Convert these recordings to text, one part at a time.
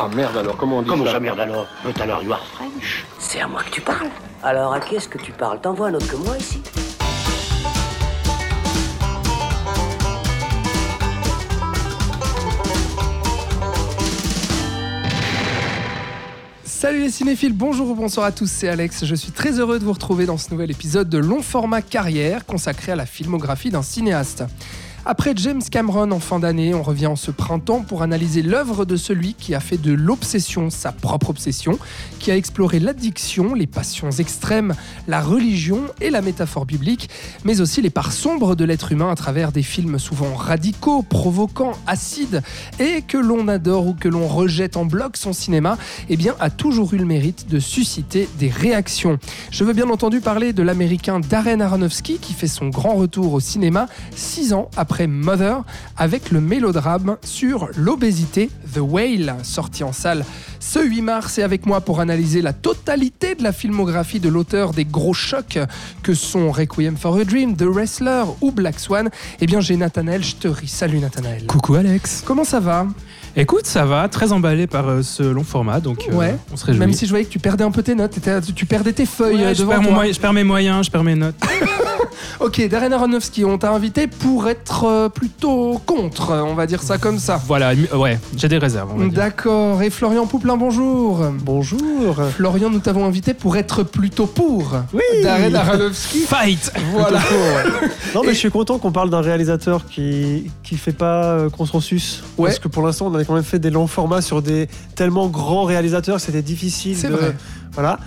Ah merde alors, comment on dit Comment ça ça, merde alors But alors, you are French. C'est à moi que tu parles. Alors à qui est-ce que tu parles? T'envoies un autre que moi ici Salut les cinéphiles, bonjour ou bonsoir à tous, c'est Alex. Je suis très heureux de vous retrouver dans ce nouvel épisode de long format carrière consacré à la filmographie d'un cinéaste. Après James Cameron en fin d'année, on revient en ce printemps pour analyser l'œuvre de celui qui a fait de l'obsession sa propre obsession, qui a exploré l'addiction, les passions extrêmes, la religion et la métaphore biblique, mais aussi les parts sombres de l'être humain à travers des films souvent radicaux, provoquants, acides, et que l'on adore ou que l'on rejette en bloc son cinéma, eh bien, a toujours eu le mérite de susciter des réactions. Je veux bien entendu parler de l'américain Darren Aronofsky qui fait son grand retour au cinéma six ans après Mother avec le mélodrame sur l'obésité The Whale, sorti en salle ce 8 mars et avec moi pour analyser la totalité de la filmographie de l'auteur des gros chocs que sont Requiem for a Dream, The Wrestler ou Black Swan. Eh bien, j'ai Nathanaël Chtery. Salut Nathanaël. Coucou Alex. Comment ça va? Écoute, ça va, très emballé par euh, ce long format, donc euh, Ouais. on se réjouit. Même si je voyais que tu perdais un peu tes notes, t'étais- tu perdais tes feuilles Ouais, euh, je, devant perds mon toi. moyen- je perds mes moyens, je perds mes notes. Ok, Darren Aronofsky, on t'a invité pour être euh, plutôt contre, on va dire ça comme ça. voilà, mi- ouais, j'ai des réserves. on va dire. D'accord. Et Florian Pouplin, bonjour. Bonjour. Florian, nous t'avons invité pour être plutôt pour. Oui. Darren Aronofsky. Fight Voilà. Non, mais Et- je suis content qu'on parle d'un réalisateur qui qui fait pas euh, consensus. Ouais. Parce que pour l'instant, on avait quand même fait des longs formats sur des tellement grands réalisateurs que c'était difficile. C'est de... vrai. Voilà.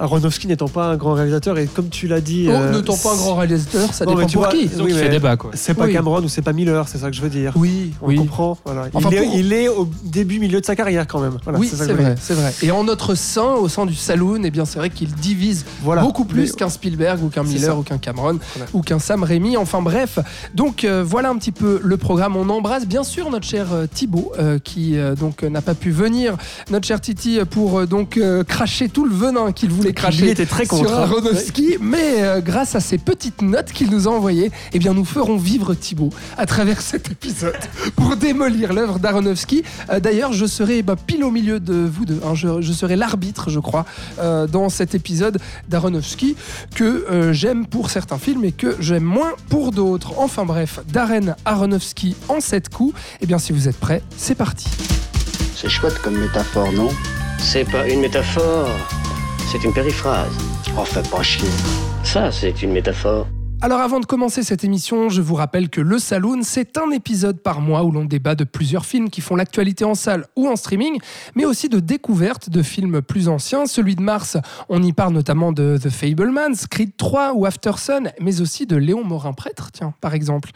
Aronofsky n'étant pas un grand réalisateur et comme tu l'as dit. Oh, euh, ne t'en pas un grand réalisateur, ça Non, mais dépend tu pour vois, qui. Donc Oui, il fait mais- débat, quoi. C'est pas Oui. Cameron ou c'est pas Miller, c'est ça que je veux dire. Oui, On oui. comprend. Voilà. Il, Enfin, est, pour- il est au début, milieu de sa carrière quand même. Voilà, oui, c'est vrai, c'est vrai. Et en notre sein, au sein du saloon, eh bien, c'est vrai qu'il divise Voilà. beaucoup plus Mais- qu'un Spielberg ou qu'un Miller ou qu'un Cameron Voilà. ou qu'un Sam Raimi. Enfin bref, donc euh, voilà un petit peu le programme. On embrasse bien sûr notre cher euh, Thibaut euh, qui euh, donc euh, n'a pas pu venir, notre cher Titi pour euh, donc euh, cracher tout le venin qu'il voulait cracher était très sur hein. Aronofsky, mais euh, grâce à ces petites notes qu'il nous a envoyées, eh bien nous ferons vivre Thibaut à travers cet épisode pour démolir l'œuvre d'Aronofsky. Euh, D'ailleurs, je serai bah, pile au milieu de vous deux. hein. Je, je serai l'arbitre, je crois, euh, dans cet épisode d'Aronofsky que euh, j'aime pour certains films et que j'aime moins pour d'autres. Enfin bref, Darren Aronofsky en 7 coups. Eh bien, si vous êtes prêts, c'est parti. C'est chouette comme métaphore, non? C'est pas une métaphore, c'est une périphrase. Fais pas chier. Ça, c'est une métaphore. Alors avant de commencer cette émission, je vous rappelle que Le Saloon, c'est un épisode par mois où l'on débat de plusieurs films qui font l'actualité en salle ou en streaming, mais aussi de découvertes de films plus anciens. Celui de mars, on y parle notamment de The Fablemans, Creed 3 ou After Sun, mais aussi de Léon Morin-Prêtre, tiens, par exemple.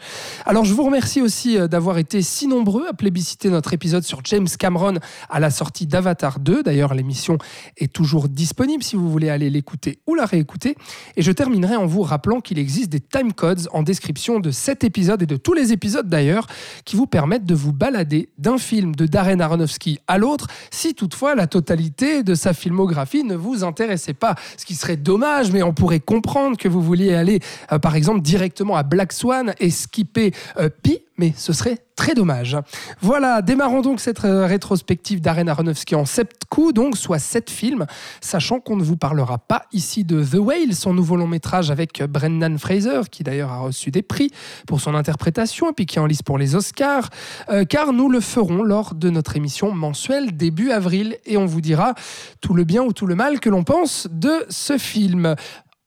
Alors je vous remercie aussi euh, d'avoir été si nombreux à plébisciter notre épisode sur James Cameron à la sortie d'Avatar 2. D'ailleurs, l'émission est toujours disponible si vous voulez aller l'écouter ou la réécouter. Et je terminerai en vous rappelant qu'il existe des time codes en description de cet épisode et de tous les épisodes d'ailleurs qui vous permettent de vous balader d'un film de Darren Aronofsky à l'autre si toutefois la totalité de sa filmographie ne vous intéressait pas. Ce qui serait dommage, mais on pourrait comprendre que vous vouliez aller euh, par exemple directement à Black Swan et skipper euh, Pi, mais ce serait très dommage. Voilà, démarrons donc cette euh, rétrospective d'Aren Aronofsky en sept coups, donc soit sept films, sachant qu'on ne vous parlera pas ici de The Whale, son nouveau long métrage avec Brendan Fraser, qui d'ailleurs a reçu des prix pour son interprétation et puis qui est en lice pour les Oscars, euh, car nous le ferons lors de notre émission mensuelle début avril et on vous dira tout le bien ou tout le mal que l'on pense de ce film.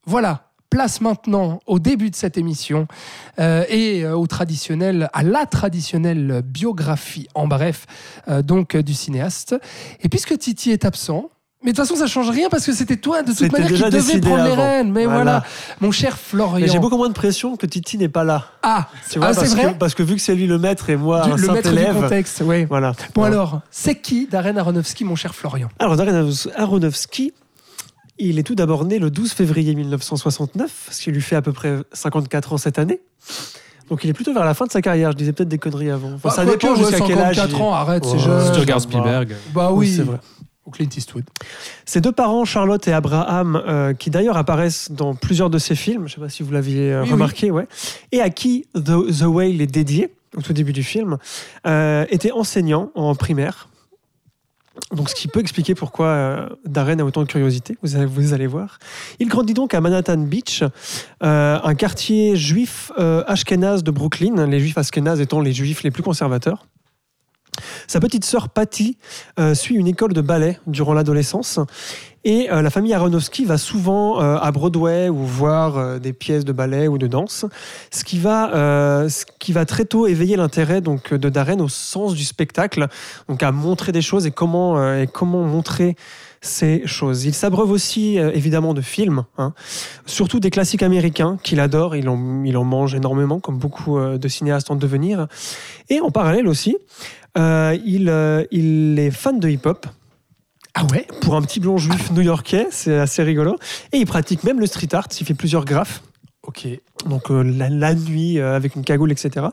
Voilà. Place maintenant au début de cette émission euh, et euh, au traditionnel, à la traditionnelle biographie, en bref, euh, donc du cinéaste. Et puisque Titi est absent, mais de toute façon, ça change rien parce que c'était toi, de toute manière, qui devais prendre les rênes. Mais voilà, Voilà. mon cher Florian. J'ai beaucoup moins de pression que Titi n'est pas là. Ah, Tu vois, ah, parce, c'est que, vrai parce que vu que c'est lui le maître et moi Du- un Le maître du élève. contexte, oui. Voilà. Bon alors, c'est qui Darren Aronofsky, mon cher Florian? Alors, Darren Aronofsky, il est tout d'abord né le 12 février 1969, ce qui lui fait à peu près 54 ans cette année. Donc, il est plutôt vers la fin de sa carrière. Je disais peut-être des conneries avant. Enfin, Bah, ça quoique, dépend jusqu'à quel âge. 54 il- ans, arrête, c'est Ouais. jeune. Si tu regardes bah. Spielberg. Bah oui, Oui, c'est vrai. Ou Clint Eastwood. Ses deux parents, Charlotte et Abraham, euh, qui d'ailleurs apparaissent dans plusieurs de ses films, je ne sais pas si vous l'aviez euh, Oui, remarqué, ouais, et à qui The, The Whale est dédié, au tout début du film, euh, étaient enseignants en primaire. Donc, ce qui peut expliquer pourquoi euh, Darren a autant de curiosité, vous allez, voir. Il grandit donc à Manhattan Beach, euh, un quartier juif euh, ashkénaze de Brooklyn, les juifs ashkénazes étant les juifs les plus conservateurs. Sa petite sœur Patty suit une école de ballet durant l'adolescence et euh, la famille Aronofsky va souvent euh, à Broadway ou voir euh, des pièces de ballet ou de danse, ce qui va, ce qui va très tôt éveiller l'intérêt donc de Darren au sens du spectacle, donc à montrer des choses et comment et comment montrer ces choses. Il s'abreuve aussi euh, évidemment de films, hein, surtout des classiques américains qu'il adore. Il en, il en mange énormément, comme beaucoup de cinéastes en devenir. Et en parallèle aussi, euh, il, il est fan de hip-hop. Ah ouais? Pour un petit blond juif new-yorkais, c'est assez rigolo. Et il pratique même le street art. Il fait plusieurs graphes. Ok. Donc euh, la, la nuit euh, avec une cagoule, etc.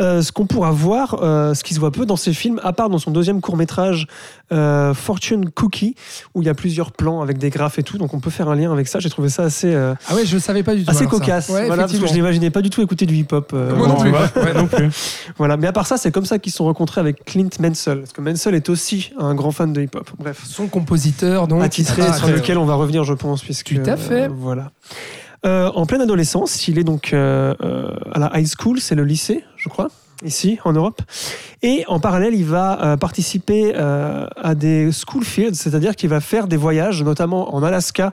Euh, ce qu'on pourra voir, euh, ce qui se voit peu dans ces films, à part dans son deuxième court métrage euh, Fortune Cookie, où il y a plusieurs plans avec des graphes et tout. Donc on peut faire un lien avec ça. J'ai trouvé ça assez, euh, Ah ouais, je savais pas du tout. assez cocasse. Ouais, voilà, parce que je n'imaginais pas du tout écouter du hip-hop. euh, Moi non plus. vois. Ouais, non plus. Voilà. Mais à part ça, c'est comme ça qu'ils se sont rencontrés avec Clint Mansell. Parce que Mansell est aussi un grand fan de hip-hop. Bref. Son compositeur, donc. attitré Ah, sur lequel on va revenir, je pense, puisque Tout à fait. euh, voilà. Euh, en pleine adolescence, il est donc euh, euh, à la high school, c'est le lycée, je crois, ici en Europe. Et en parallèle, il va participer à des school fields, c'est-à-dire qu'il va faire des voyages, notamment en Alaska,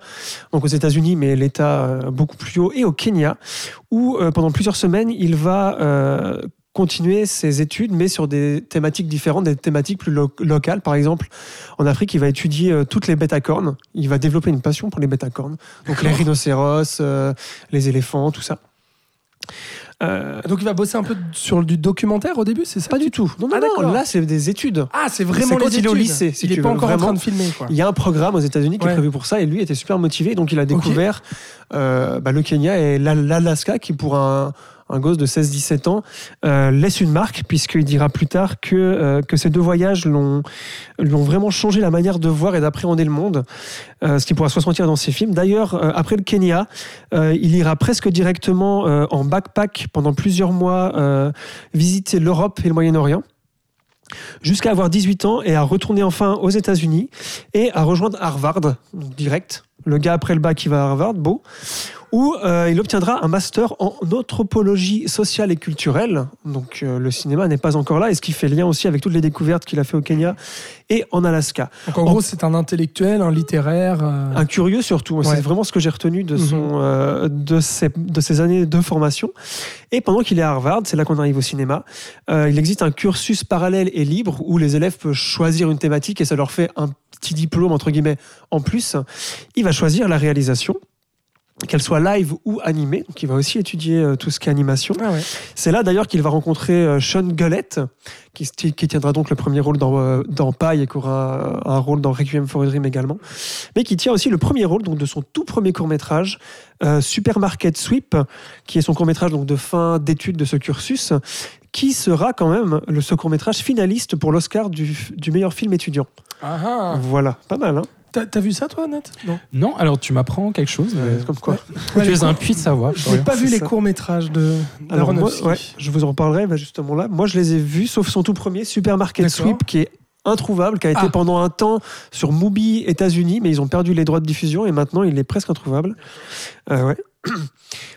donc aux États-Unis, mais l'État beaucoup plus haut, et au Kenya, où pendant plusieurs semaines, il va continuer ses études, mais sur des thématiques différentes, des thématiques plus lo- locales. Par exemple, en Afrique, il va étudier euh, toutes les bêtes à cornes. Il va développer une passion pour les bêtes à cornes. Donc les rhinocéros, euh, les éléphants, tout ça. Euh, Donc il va bosser un peu sur du documentaire au début, c'est ça pas du tout. Non, non, Ah, non, là, c'est des études. Ah, c'est vraiment quand les il est au lycée, si il est tu pas veux, encore en train de filmer, quoi. Il y a un programme aux États-Unis qui Ouais. est prévu pour ça et lui était super motivé. Donc il a découvert euh, bah, le Kenya et l'Al- l'Alaska qui, pour un, un gosse de 16-17 ans, euh, laisse une marque puisqu'il dira plus tard que, euh, que ces deux voyages lui ont vraiment changé la manière de voir et d'appréhender le monde, euh, ce qui pourra se ressentir dans ses films. D'ailleurs, après le Kenya, il ira presque directement en backpack pendant plusieurs mois visiter l'Europe et le Moyen-Orient jusqu'à avoir 18 ans et à retourner enfin aux États-Unis et à rejoindre Harvard, direct. Le gars après le bac qui va à Harvard, beau, où euh, il obtiendra un master en anthropologie sociale et culturelle. Donc euh, le cinéma n'est pas encore là, et ce qui fait lien aussi avec toutes les découvertes qu'il a fait au Kenya et en Alaska. Donc en gros, c'est un intellectuel, un littéraire. euh, Un curieux surtout, Ouais. c'est vraiment ce que j'ai retenu de, son, Mhm. de, ses, de ses années de formation. Et pendant qu'il est à Harvard, c'est là qu'on arrive au cinéma, il existe un cursus parallèle et libre où les élèves peuvent choisir une thématique et ça leur fait un petit diplôme, entre guillemets, en plus. Il va choisir la réalisation qu'elle soit live ou animée, donc il va aussi étudier euh, tout ce qui est animation. Ah ouais. C'est là d'ailleurs qu'il va rencontrer euh, Sean Gullett, qui, qui tiendra donc le premier rôle dans, euh, dans et qui aura un rôle dans Requiem for a Dream également, mais qui tient aussi le premier rôle donc, de son tout premier court-métrage, euh, Supermarket Sweep, qui est son court-métrage donc, de fin d'études de ce cursus, qui sera quand même le, ce court-métrage finaliste pour l'Oscar du, du meilleur film étudiant. Ah ah. Voilà, pas mal, hein T'as t'as vu ça, toi, Nat Non. Non, alors tu m'apprends quelque chose. mais- Comme quoi. Ouais, tu es un puits de savoir. Je n'ai pas vu les courts-métrages de Alors moi, ouais, je vous en reparlerai bah, justement là. Moi, je les ai vus, sauf son tout premier, Supermarket D'accord. Sweep, qui est introuvable, qui a été Ah. pendant un temps sur Mubi États-Unis, mais ils ont perdu les droits de diffusion et maintenant il est presque introuvable. Euh, ouais.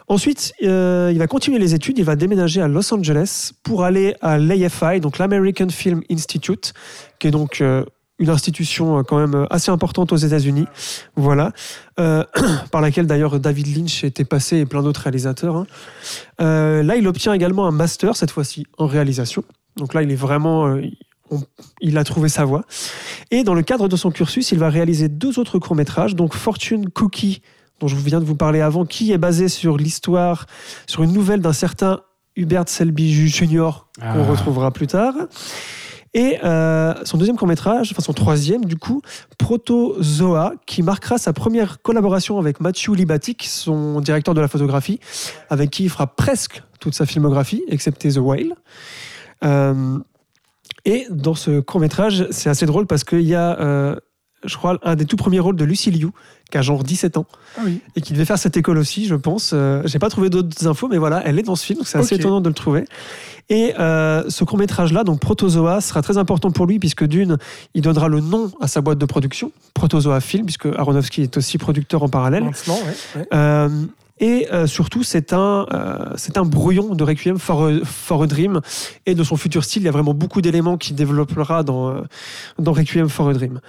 Ensuite, euh, il va continuer les études, il va déménager à Los Angeles pour aller à l'AFI, donc l'American Film Institute, qui est donc euh, une institution euh, quand même euh, assez importante aux États-Unis, voilà, Euh, par laquelle d'ailleurs David Lynch était passé et plein d'autres réalisateurs. hein. Euh, là, il obtient également un master, cette fois-ci en réalisation. Donc là, il est vraiment. euh, on- il a trouvé sa voie. Et dans le cadre de son cursus, il va réaliser deux autres courts-métrages, donc Fortune Cookie, dont je viens de vous parler avant, qui est basé sur l'histoire, sur une nouvelle d'un certain Hubert Selby Jr., qu'on Ah. retrouvera plus tard. Et euh, son deuxième court-métrage, enfin son troisième du coup, Protozoa, qui marquera sa première collaboration avec Matthew Libatic, son directeur de la photographie, avec qui il fera presque toute sa filmographie, excepté The Whale. Euh, et dans ce court-métrage, c'est assez drôle parce qu'il y a euh, je crois, un des tout premiers rôles de Lucy Liu, qui a genre 17 ans, Ah oui. et qui devait faire cette école aussi, je pense. Euh, J'ai pas trouvé d'autres infos, mais voilà, elle est dans ce film, donc c'est assez étonnant de le trouver. Et euh, ce court-métrage-là, donc Protozoa, sera très important pour lui, puisque d'une, il donnera le nom à sa boîte de production, Protozoa Film, puisque Aronofsky est aussi producteur en parallèle. Maintenant, ouais, ouais. Euh, et euh, surtout, c'est un, euh, c'est un brouillon de Requiem for a, for a Dream et de son futur style. Il y a vraiment beaucoup d'éléments qu'il développera dans, euh, dans Requiem for a Dream.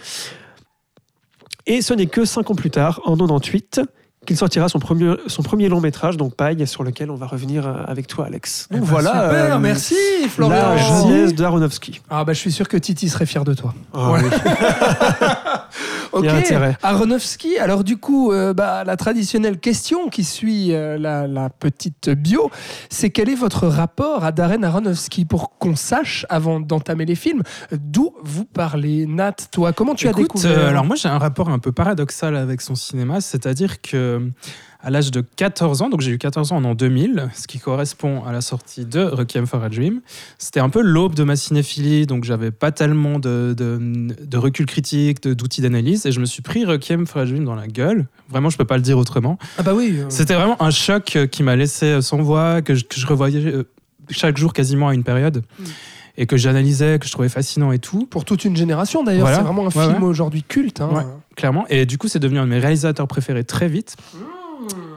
Et ce n'est que cinq ans plus tard, en 98, qu'il sortira son premier, son premier long métrage, donc Paille, sur lequel on va revenir euh, avec toi, Alex. Eh Donc ben, voilà, super, euh, merci Florian. la jeunesse de Aronofsky. Ah bah je suis sûr que Titi serait fier de toi. Ah Ouais. oui. Ok, Il y a intérêt. Aronofsky. Alors du coup, euh, bah, la traditionnelle question qui suit euh, la, la petite bio, c'est quel est votre rapport à Darren Aronofsky pour qu'on sache avant d'entamer les films d'où vous parlez? Nat, toi, comment tu as découvert? euh, alors moi j'ai un rapport un peu paradoxal avec son cinéma, c'est-à-dire que à l'âge de 14 ans, donc j'ai eu 14 ans en an 2000, ce qui correspond à la sortie de Requiem for a Dream. C'était un peu l'aube de ma cinéphilie, donc j'avais pas tellement de, de, de recul critique, d'outils d'analyse, et je me suis pris Requiem for a Dream dans la gueule. Vraiment, je peux pas le dire autrement. Ah bah oui. euh, C'était vraiment un choc euh, qui m'a laissé euh, sans voix, que je, que je revoyais chaque jour quasiment à une période, Mm. et que j'analysais, que je trouvais fascinant et tout. pour toute une génération d'ailleurs, Voilà. c'est vraiment un Ouais, film ouais. aujourd'hui culte. hein. Ouais. clairement. Et du coup, c'est devenu un de mes réalisateurs préférés très vite.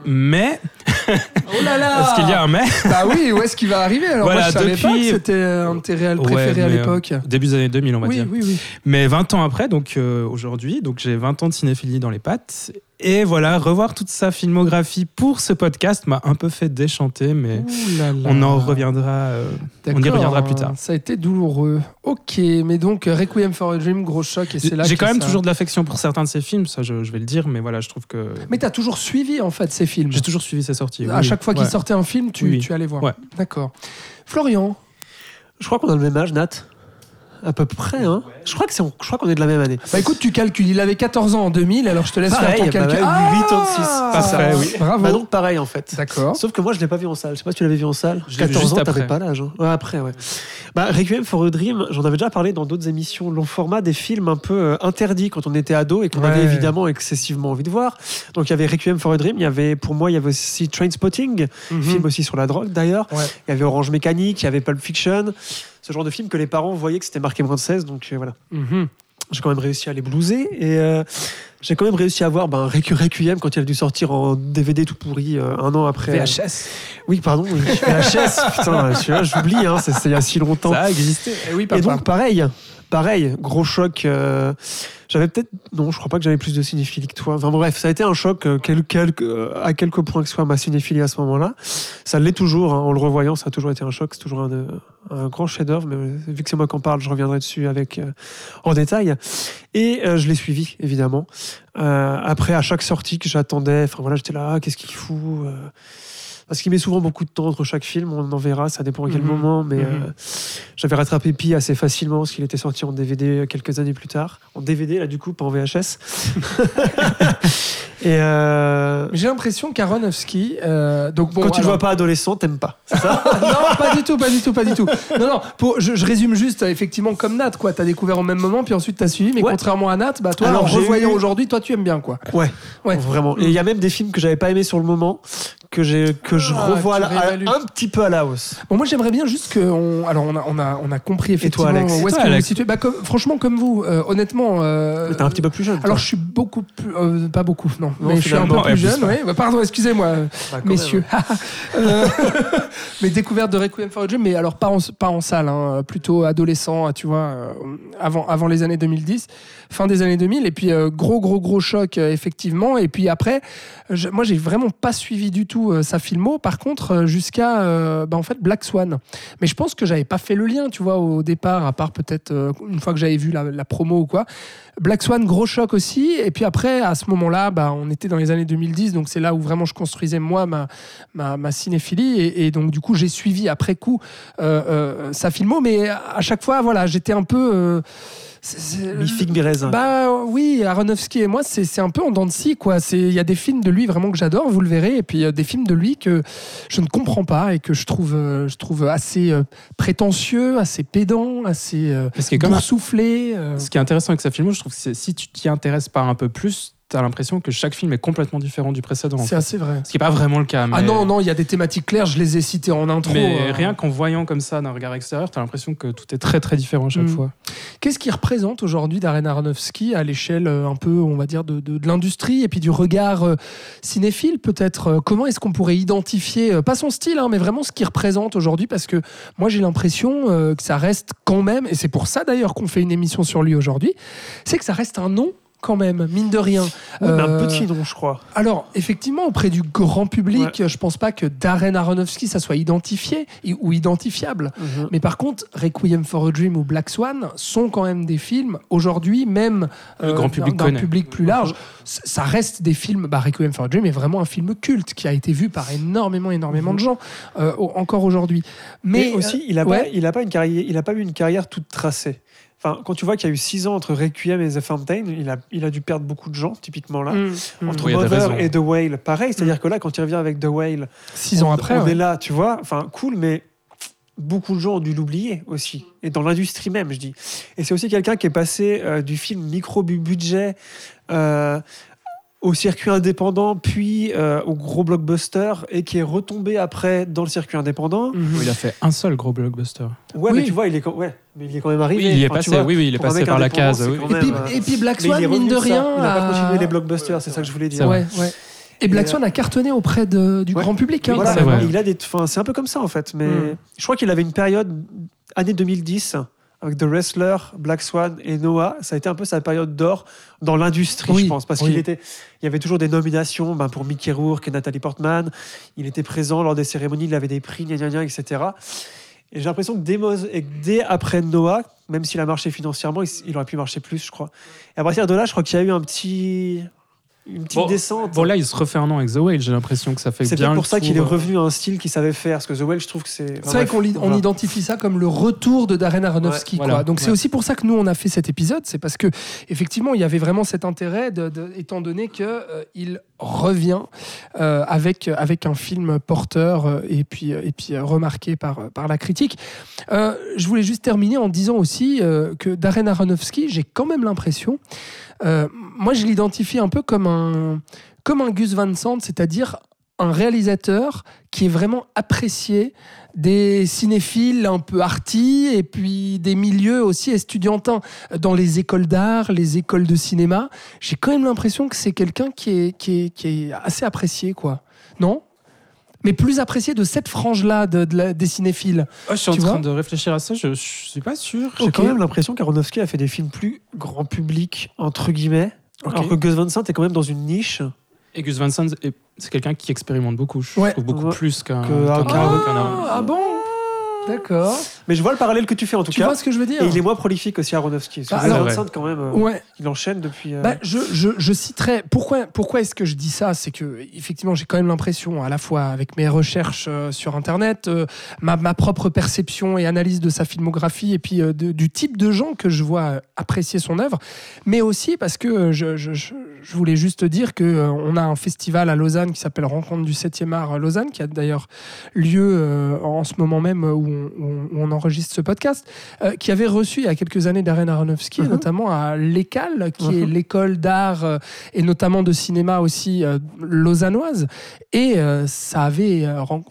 Mais, Oh là là est-ce qu'il y a un mais Bah oui, où est-ce qu'il va arriver Alors Voilà, moi je savais pas depuis- que c'était un de tes réels Ouais, préférés à euh, l'époque. Début des années 2000, on va Oui, dire. oui, oui. Mais 20 ans après, donc euh, aujourd'hui, donc j'ai 20 ans de cinéphilie dans les pattes. Et voilà, revoir toute sa filmographie pour ce podcast m'a un peu fait déchanter, mais Ouh là là. on en reviendra. euh, on y reviendra plus tard. Ça a été douloureux. Ok, mais donc euh, Requiem for a Dream, gros choc, et c'est là J'ai quand même ça- toujours de l'affection pour certains de ses films, ça je, je vais le dire, mais voilà, je trouve que Mais t'as toujours suivi en fait ces films. j'ai toujours suivi ses sorties. À oui, chaque fois qu'il ouais. sortait un film, tu, Oui. tu allais voir. Ouais. D'accord. Florian, Je crois qu'on a le même âge, Nat? À peu près, hein. Je crois que c'est, je crois qu'on est de la même année. bah écoute, tu calcules. Il avait 14 ans en 2000, alors je te laisse Pareil, faire ton bah calcul. ouais, 8 ans de six. Ah, Parfait, oui. Bravo. Bah donc pareil en fait. D'accord. Sauf que moi je l'ai pas vu en salle. Je sais pas si tu l'avais vu en salle. Je l'ai vu 14 juste ans, t'avais après. pas l'âge. hein. Ouais, après, ouais. Bah, Requiem for a Dream, j'en avais déjà parlé dans d'autres émissions long format, des films un peu euh, interdits quand on était ado et qu'on Ouais. avait évidemment excessivement envie de voir. Donc il y avait Requiem for a Dream, il y avait pour moi il y avait aussi Trainspotting, Mhm. film aussi sur la drogue d'ailleurs. Ouais. Il y avait Orange Mécanique, il y avait Pulp Fiction, ce genre de film que les parents voyaient que c'était marqué moins de 16. Donc euh, voilà. Mhm. j'ai quand même réussi à les blouser et euh, j'ai quand même réussi à voir ben, Requ- Requiem quand il a dû sortir en DVD tout pourri euh, un an après. VHS. Oui, pardon, oui. VHS, putain, j'oublie, hein, c'est il y a si longtemps. Ça a existé. Eh oui, et donc pareil, pareil, gros choc. euh, j'avais peut-être, non, je crois pas que j'avais plus de cinéphilie que toi. Enfin bref, ça a été un choc euh, quel- quel- euh, à quelques points que soit ma cinéphilie à ce moment-là. Ça l'est toujours, hein, en le revoyant, ça a toujours été un choc. C'est toujours un, grand chef-d'œuvre, mais vu que c'est moi qui en parle, je reviendrai dessus avec en détail. Et je l'ai suivi, évidemment. Après, à chaque sortie que j'attendais, enfin voilà, j'étais là, ah, qu'est-ce qu'il fout Parce qu'il met souvent beaucoup de temps entre chaque film, on en verra, ça dépend à quel Mhm. moment, mais Mhm. euh, j'avais rattrapé Pi assez facilement parce qu'il était sorti en DVD quelques années plus tard. En DVD, là, du coup, pas en VHS. Et euh, J'ai l'impression qu'Aronofsky. euh, donc bon, quand tu le alors- vois pas adolescent, t'aimes pas. Ça? Non, pas du tout, pas du tout, pas du tout. Non, non, pour, je, je résume juste, euh, effectivement, comme Nat, quoi. T'as découvert au même moment, puis ensuite t'as suivi, mais Ouais. contrairement à Nat, bah toi, Alors, en revoyant eu- aujourd'hui, toi, tu aimes bien, quoi. Ouais, Ouais. vraiment. Et il y a même des films que j'avais pas aimé sur le moment que j'ai que je Ah, revois à un petit peu à la hausse. Bon, moi, j'aimerais bien juste que. On, alors, on a, on, a, on a compris effectivement Alex où est-ce que vous situez. Bah, comme- franchement, comme vous, euh, honnêtement. euh, T'es un petit peu plus jeune. alors, je suis beaucoup plus. euh, pas beaucoup, non. Non, mais je suis un peu plus jeune, ouais. Bah, pardon, excusez-moi, Bah, messieurs. Euh, mes découvertes de Requiem for a Dream, mais alors pas en, pas en salle, hein, plutôt adolescent, tu vois, euh, avant, avant les années 2010, fin des années 2000, et puis euh, gros, gros, gros choc, euh, effectivement. Et puis après, je- moi, j'ai vraiment pas suivi du tout euh, sa filmo, par contre, euh, jusqu'à euh, bah, en fait Black Swan. Mais je pense que j'avais pas fait le lien, tu vois, au départ, à part peut-être une fois que j'avais vu la, promo ou quoi. Black Swan, gros choc aussi. Et puis après, à ce moment-là, bah, on était dans les années 2010, donc c'est là où vraiment je construisais moi ma, ma, cinéphilie. Et, et donc, du coup, j'ai suivi après coup sa filmo. Mais à chaque fois, voilà, j'étais un peu. Euh, Mi figue, mi raisin. Bah oui, Aronofsky et moi, c'est un peu en dents de scie, quoi. C'est- Il y a des films de lui vraiment que j'adore, vous le verrez, et puis il y a des films de lui que je ne comprends pas et que je trouve, euh, je trouve assez euh, prétentieux, assez pédant, assez euh, Ce qui est. Ce qui intéressant avec sa filmo, je trouve que si tu t'y intéresses pas un peu plus, t'as l'impression que chaque film est complètement différent du précédent. en C'est assez vrai. Ce qui n'est pas vraiment le cas. Ah non, non, il y a des thématiques claires, je les ai citées en intro. Mais euh. rien qu'en voyant comme ça d'un regard extérieur, t'as l'impression que tout est très très différent à chaque Mm. fois. Qu'est-ce qui représente aujourd'hui Darren Aronofsky à l'échelle euh, un peu, on va dire, de, de- de l'industrie et puis du regard euh, cinéphile peut-être Comment est-ce qu'on pourrait identifier, pas son style, hein, mais vraiment ce qu'il représente aujourd'hui? Parce que moi j'ai l'impression que ça reste quand même, et c'est pour ça d'ailleurs qu'on fait une émission sur lui aujourd'hui, c'est que ça reste un nom quand même, mine de rien. Ouais, mais un Euh, petit nom, je crois. alors, effectivement, auprès du grand public, je pense pas que Darren Aronofsky, ça soit identifié ou identifiable. Mhm. Mais par contre, Requiem for a Dream ou Black Swan sont quand même des films, aujourd'hui, même Le grand public d'un public plus large, c- ça reste des films. Bah, Requiem for a Dream est vraiment un film culte qui a été vu par énormément, énormément de gens, euh, encore aujourd'hui. Mais, Mais aussi, il a, ouais. pas, il a pas une carrière, il a pas eu une carrière toute tracée. Enfin, quand tu vois qu'il y a eu six ans entre Requiem et The Fountain, il a, il a dû perdre beaucoup de gens, typiquement là. Hum, hum. Entre Oui, Mother et The Whale, pareil. C'est-à-dire que là, quand il revient avec The Whale, six ans on, après, on ouais. est là, tu vois. Enfin, cool, mais beaucoup de gens ont dû l'oublier aussi. Et dans l'industrie même, je dis. Et c'est aussi quelqu'un qui est passé euh, du film micro-budget euh, au circuit indépendant, puis euh, au gros blockbuster, et qui est retombé après dans le circuit indépendant. Mhm. Il a fait un seul gros blockbuster. Ouais, Oui. mais tu vois, il est, quand- ouais, mais il est quand même arrivé. Oui, il est Enfin, passé. vois, oui, oui, il est passé par la case. oui. Et puis, euh, et puis Black Swan, est mine de ça. rien. Il n'a pas a- continué les blockbusters, c'est ça que je voulais dire. C'est Ouais, ouais. Et Black Swan a cartonné auprès de- du Ouais. grand public. hein. Voilà, c'est vrai. et il a des, enfin, c'est un peu comme ça en fait. Mais Mm. je crois qu'il avait une période année 2010 avec The Wrestler, Black Swan et Noah. Ça a été un peu sa période d'or dans l'industrie, Oui, je pense, parce oui. qu'il était, il y avait toujours des nominations ben, pour Mickey Rourke et Nathalie Portman. Il était présent lors des cérémonies, il avait des prix, gna, gna, gna, etc. Et j'ai l'impression que dès, après Noah, même s'il a marché financièrement, il aurait pu marcher plus, je crois. Et à partir de là, je crois qu'il y a eu un petit, une petite Bon, descente. Bon, là, il se refait un nom avec The Whale. J'ai l'impression que ça fait C'est bien le pour ça qu'il est revenu à un style qu'il savait faire. Parce que The Well, je trouve que c'est. C'est vrai qu'on identifie ça comme le retour de Darren Aronofsky. Ouais, voilà, quoi. Donc c'est aussi pour ça que nous on a fait cet épisode, c'est parce que effectivement il y avait vraiment cet intérêt, de, de- étant donné que euh, il revient euh, avec avec un film porteur euh, et puis et puis euh, remarqué par par la critique. Euh, je voulais juste terminer en disant aussi euh, que Darren Aronofsky, j'ai quand même l'impression, euh, moi je l'identifie un peu comme un comme un Gus Van Sant, c'est-à-dire un réalisateur qui est vraiment apprécié des cinéphiles un peu arty et puis des milieux aussi estudiantins dans les écoles d'art, les écoles de cinéma. J'ai quand même l'impression que c'est quelqu'un qui est, qui, est, qui est assez apprécié, quoi. Non? Mais plus apprécié de cette frange-là de, de la- des cinéphiles. Oh, je suis en train de réfléchir à ça. Je, je suis pas sûr. J'ai quand même l'impression qu'Aronofsky a fait des films plus grand public, entre guillemets. Alors que Gus Van Sant est quand même dans une niche. Et Gus Van Sant, est- c'est quelqu'un qui expérimente beaucoup. Je Ouais. trouve beaucoup Ouais. plus qu'un Que- qu'un- ah, ah bon? D'accord. Mais je vois le parallèle que tu fais en tout Tu cas. vois ce que je veux dire Et il est moins prolifique aussi, Aronofsky. Gus alors- quand même, euh, Ouais. il enchaîne depuis. euh, Bah, je, je, je citerai. Pourquoi, pourquoi est-ce que je dis ça? C'est que, effectivement, j'ai quand même l'impression, à la fois avec mes recherches euh, sur Internet, euh, ma, ma propre perception et analyse de sa filmographie, et puis de- du type de gens que je vois apprécier son œuvre, mais aussi parce que je, je, je- je voulais juste dire que on a un festival à Lausanne qui s'appelle Rencontre du 7e art à Lausanne, qui a d'ailleurs lieu en ce moment même où on, enregistre ce podcast, euh, qui avait reçu il y a quelques années Darren Aronofsky, Mhm. notamment à l'ECAL, qui est Mhm. l'école d'art euh, et notamment de cinéma aussi euh, lausannoise. Et ça avait. enfin,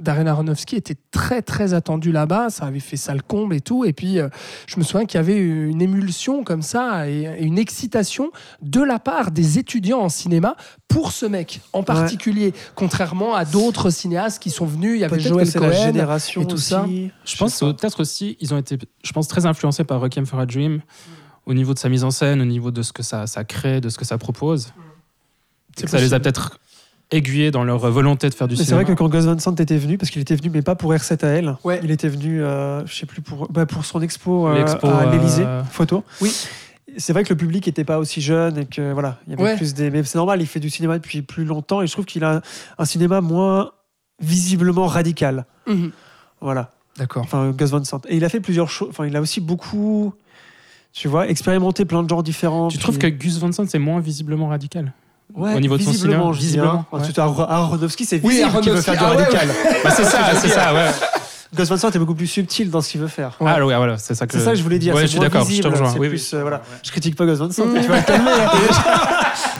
Darren Aronofsky était très très attendu là-bas, ça avait fait sale comble et tout. Et puis je me souviens qu'il y avait une émulsion comme ça et, et une excitation de la part des étudiants en cinéma pour ce mec en particulier, contrairement à d'autres cinéastes qui sont venus. Il y avait Joel c'est la Cohen. génération et tout aussi. ça. Je pense peut-être aussi, ils ont été, je pense, très influencés par Requiem for a Dream au niveau de sa mise en scène, au niveau de ce que ça, ça crée, de ce que ça propose. Ça les a peut-être aiguillés dans leur volonté de faire du Mais c'est cinéma. vrai que quand Gus Van Sant était venu, parce qu'il était venu, mais pas pour R7AL, Ouais. il était venu, euh, je sais plus, pour, bah, pour son expo, euh, à euh, l'Elysée, photo. Oui. C'est vrai que le public n'était pas aussi jeune et que voilà, il y avait Ouais. plus des. Mais c'est normal, il fait du cinéma depuis plus longtemps et je trouve qu'il a un cinéma moins visiblement radical. Mhm. Voilà. D'accord. Enfin, Gus Van Sant. Et il a fait plusieurs choses. Enfin, il a aussi beaucoup. Tu vois, expérimenter plein de genres différents. Tu trouves que Gus Van Sant c'est moins visiblement radical? Ouais, au niveau de son cinéma, visiblement, hein. ouais. Aronofsky, c'est Oui, visible qu'il veut Aronofsky, faire du ah ouais, radical. Bah, c'est ça, c'est ça, ouais. Gus Van Sant est beaucoup plus subtil dans ce qu'il veut faire. Ouais. Ah ouais, voilà, c'est ça que C'est ça que je voulais dire. Ouais, je suis d'accord, je te rejoins. Oui, oui. plus, euh, voilà. Je critique pas Van Sant, mais tu vas te calmer.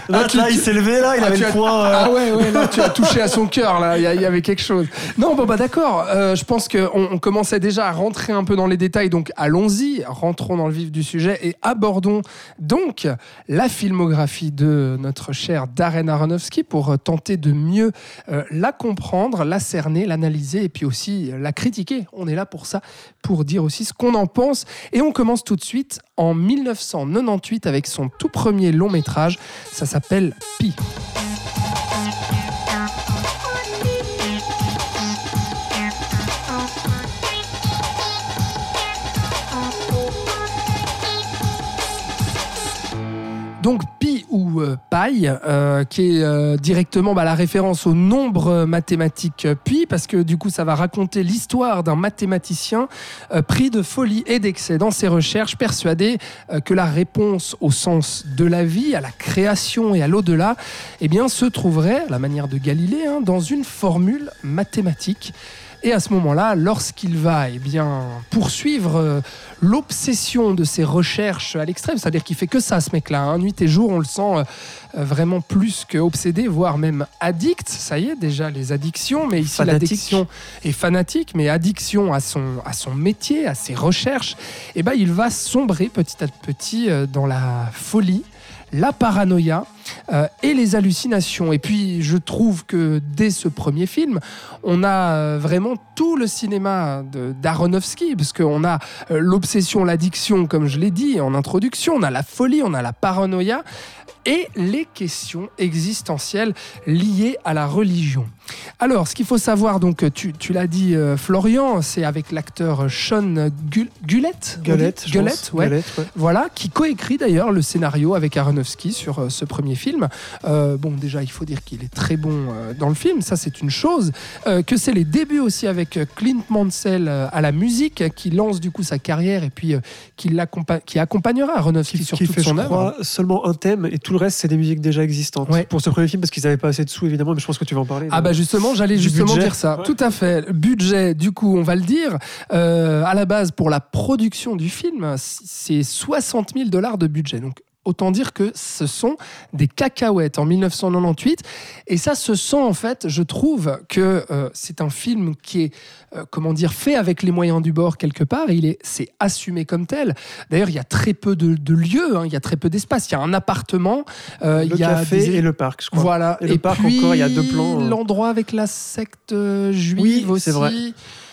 Là, Ah, tu- là, il s'est levé, là, il Ah, avait le point. euh, Ah ouais, ouais, là, tu as touché à son cœur, là, il y, avait quelque chose. Non, bon, bah d'accord, euh, je pense qu'on on commençait déjà à rentrer un peu dans les détails, donc allons-y, rentrons dans le vif du sujet et abordons donc la filmographie de notre cher Darren Aronofsky pour tenter de mieux euh, la comprendre, la cerner, l'analyser et puis aussi euh, la critiquer. On est là pour ça, pour dire aussi ce qu'on en pense. Et on commence tout de suite en 1998 avec son tout premier long métrage, ça s'appelle Pi. Donc pi ou euh, paille, euh, qui est euh, directement bah, la référence au nombre mathématique pi, parce que du coup ça va raconter l'histoire d'un mathématicien pris de folie et d'excès dans ses recherches, persuadé que la réponse au sens de la vie, à la création et à l'au-delà, eh bien se trouverait, à la manière de Galilée, hein, dans une formule mathématique. Et à ce moment-là, lorsqu'il va eh bien, poursuivre euh, l'obsession de ses recherches à l'extrême, c'est-à-dire qu'il fait que ça, ce mec-là, hein, nuit et jour, on le sent euh, vraiment plus que obsédé, voire même addict. Ça y est, déjà les addictions, mais ici l'addiction est fanatique, mais addiction à son, à son métier, à ses recherches, et ben, il va sombrer petit à petit euh, dans la folie, la paranoïa euh, et les hallucinations. Et puis, je trouve que dès ce premier film, on a euh, vraiment tout le cinéma d'Aronofsky, parce qu'on a euh, l'obsession, l'addiction, comme je l'ai dit en introduction, on a la folie, on a la paranoïa, et les questions existentielles liées à la religion. Alors, ce qu'il faut savoir, donc, tu, tu l'as dit, euh, Florian, c'est avec l'acteur Sean Gull- Gullett Gullett, ouais. Voilà, qui coécrit d'ailleurs le scénario avec Aronofsky sur euh, ce premier film. Euh, bon, déjà, il faut dire qu'il est très bon euh, dans le film, ça c'est une chose. Euh, que c'est les débuts aussi avec euh, Clint Mansell à la musique, qui lance du coup sa carrière et puis qui, qui accompagnera Aronofsky Qui, sur qui toute fait, son œuvre. seulement un thème et tout le reste, c'est des musiques déjà existantes. Ouais. Pour ce premier film, parce qu'ils n'avaient pas assez de sous, évidemment, mais je pense que tu vas en parler. Ah bah justement, j'allais justement budget. dire ça. Ouais. Tout à fait. Budget, du coup, on va le dire. Euh, à la base, pour la production du film, c'est 60 000 dollars de budget. Donc autant dire que ce sont des cacahuètes en 1998. Et ça se sent en fait, je trouve que euh, c'est un film qui est, euh, comment dire, fait avec les moyens du bord quelque part. Et il est, c'est assumé comme tel. D'ailleurs, il y a très peu de, de lieux, hein, il y a très peu d'espace. Il y a un appartement, euh, Le il y a café des- et le parc, je crois. voilà. Et le parc encore, il y a deux plans, euh. L'endroit avec la secte euh, juive Oui, aussi. c'est vrai.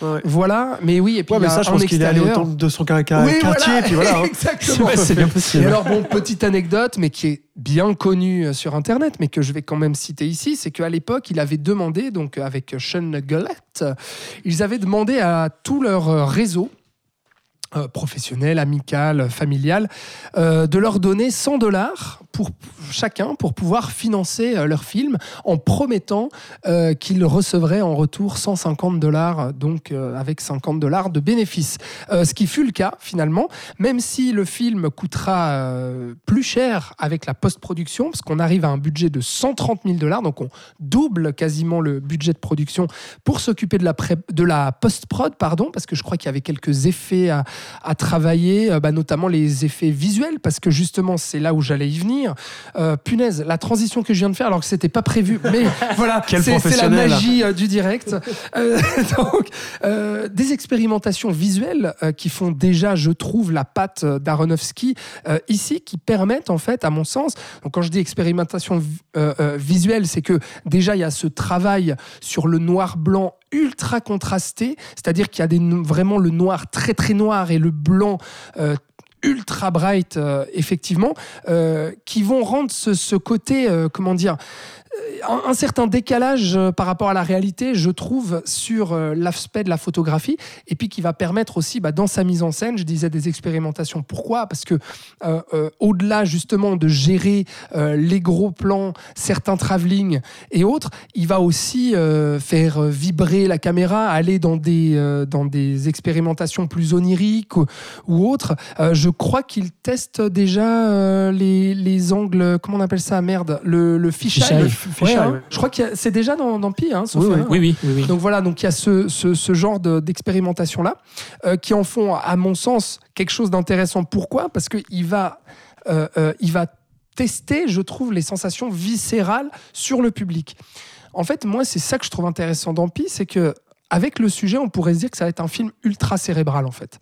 Ouais. Voilà. Mais oui, et puis Ouais, il y mais ça, je en pense qu'il est allé au extérieur. temple de son car- Oui, quartier, voilà. et puis voilà. hein. Exactement. C'est bien possible. Et alors, bon, petite anecdote, mais qui est bien connue sur Internet, mais que je vais quand même citer ici, c'est qu'à l'époque, il avait demandé, donc avec Sean Gullett, ils avaient demandé à tout leur euh, réseau, euh, professionnel, amical, familial, euh, de leur donner 100 dollars pour chacun pour pouvoir financer euh, leur film en promettant euh, qu'ils recevraient en retour 150 dollars, donc euh, avec 50 dollars de bénéfices. Ce qui fut le cas finalement, même si le film coûtera plus cher avec la post-production, parce qu'on arrive à un budget de 130 000 dollars, donc on double quasiment le budget de production pour s'occuper de la, la post-prod, pardon, parce que je crois qu'il y avait quelques effets à, à travailler, euh, bah, notamment les effets visuels, parce que justement c'est là où j'allais y venir. Euh, punaise, la transition que je viens de faire alors que c'était pas prévu, mais voilà, c'est la magie euh, du direct. Euh, donc, euh, des expérimentations visuelles qui font déjà, je trouve, la patte d'Aronofsky ici, qui permettent en fait, à mon sens, donc quand je dis expérimentation vi- visuelle, c'est que déjà il y a ce travail sur le noir-blanc ultra contrasté, c'est-à-dire qu'il y a vraiment le noir très très noir et le blanc euh, ultra bright, euh, effectivement, euh, qui vont rendre ce, côté, comment dire, un, un certain décalage euh, par rapport à la réalité, je trouve, sur euh, l'aspect de la photographie, et puis qui va permettre aussi, bah, dans sa mise en scène, je disais des expérimentations. Pourquoi? Parce que euh, euh, au-delà justement de gérer euh, les gros plans, certains travelling et autres, il va aussi euh, faire euh, vibrer la caméra, aller dans des, euh, dans des expérimentations plus oniriques ou, ou autres. Euh, je crois qu'il teste déjà euh, les, les angles, comment on appelle ça? Merde, le, le fisheye. Ouais, hein. Je crois que c'est déjà dans, dans Pi, hein, sauf Oui, oui, oui, oui. Donc voilà, donc il y a ce, ce, ce genre de- d'expérimentation-là euh, qui en font, à mon sens, quelque chose d'intéressant. Pourquoi? Parce qu'il va, euh, euh, il va tester, je trouve, les sensations viscérales sur le public. En fait, moi, c'est ça que je trouve intéressant dans Pi, c'est que avec le sujet, on pourrait se dire que ça va être un film ultra cérébral en fait.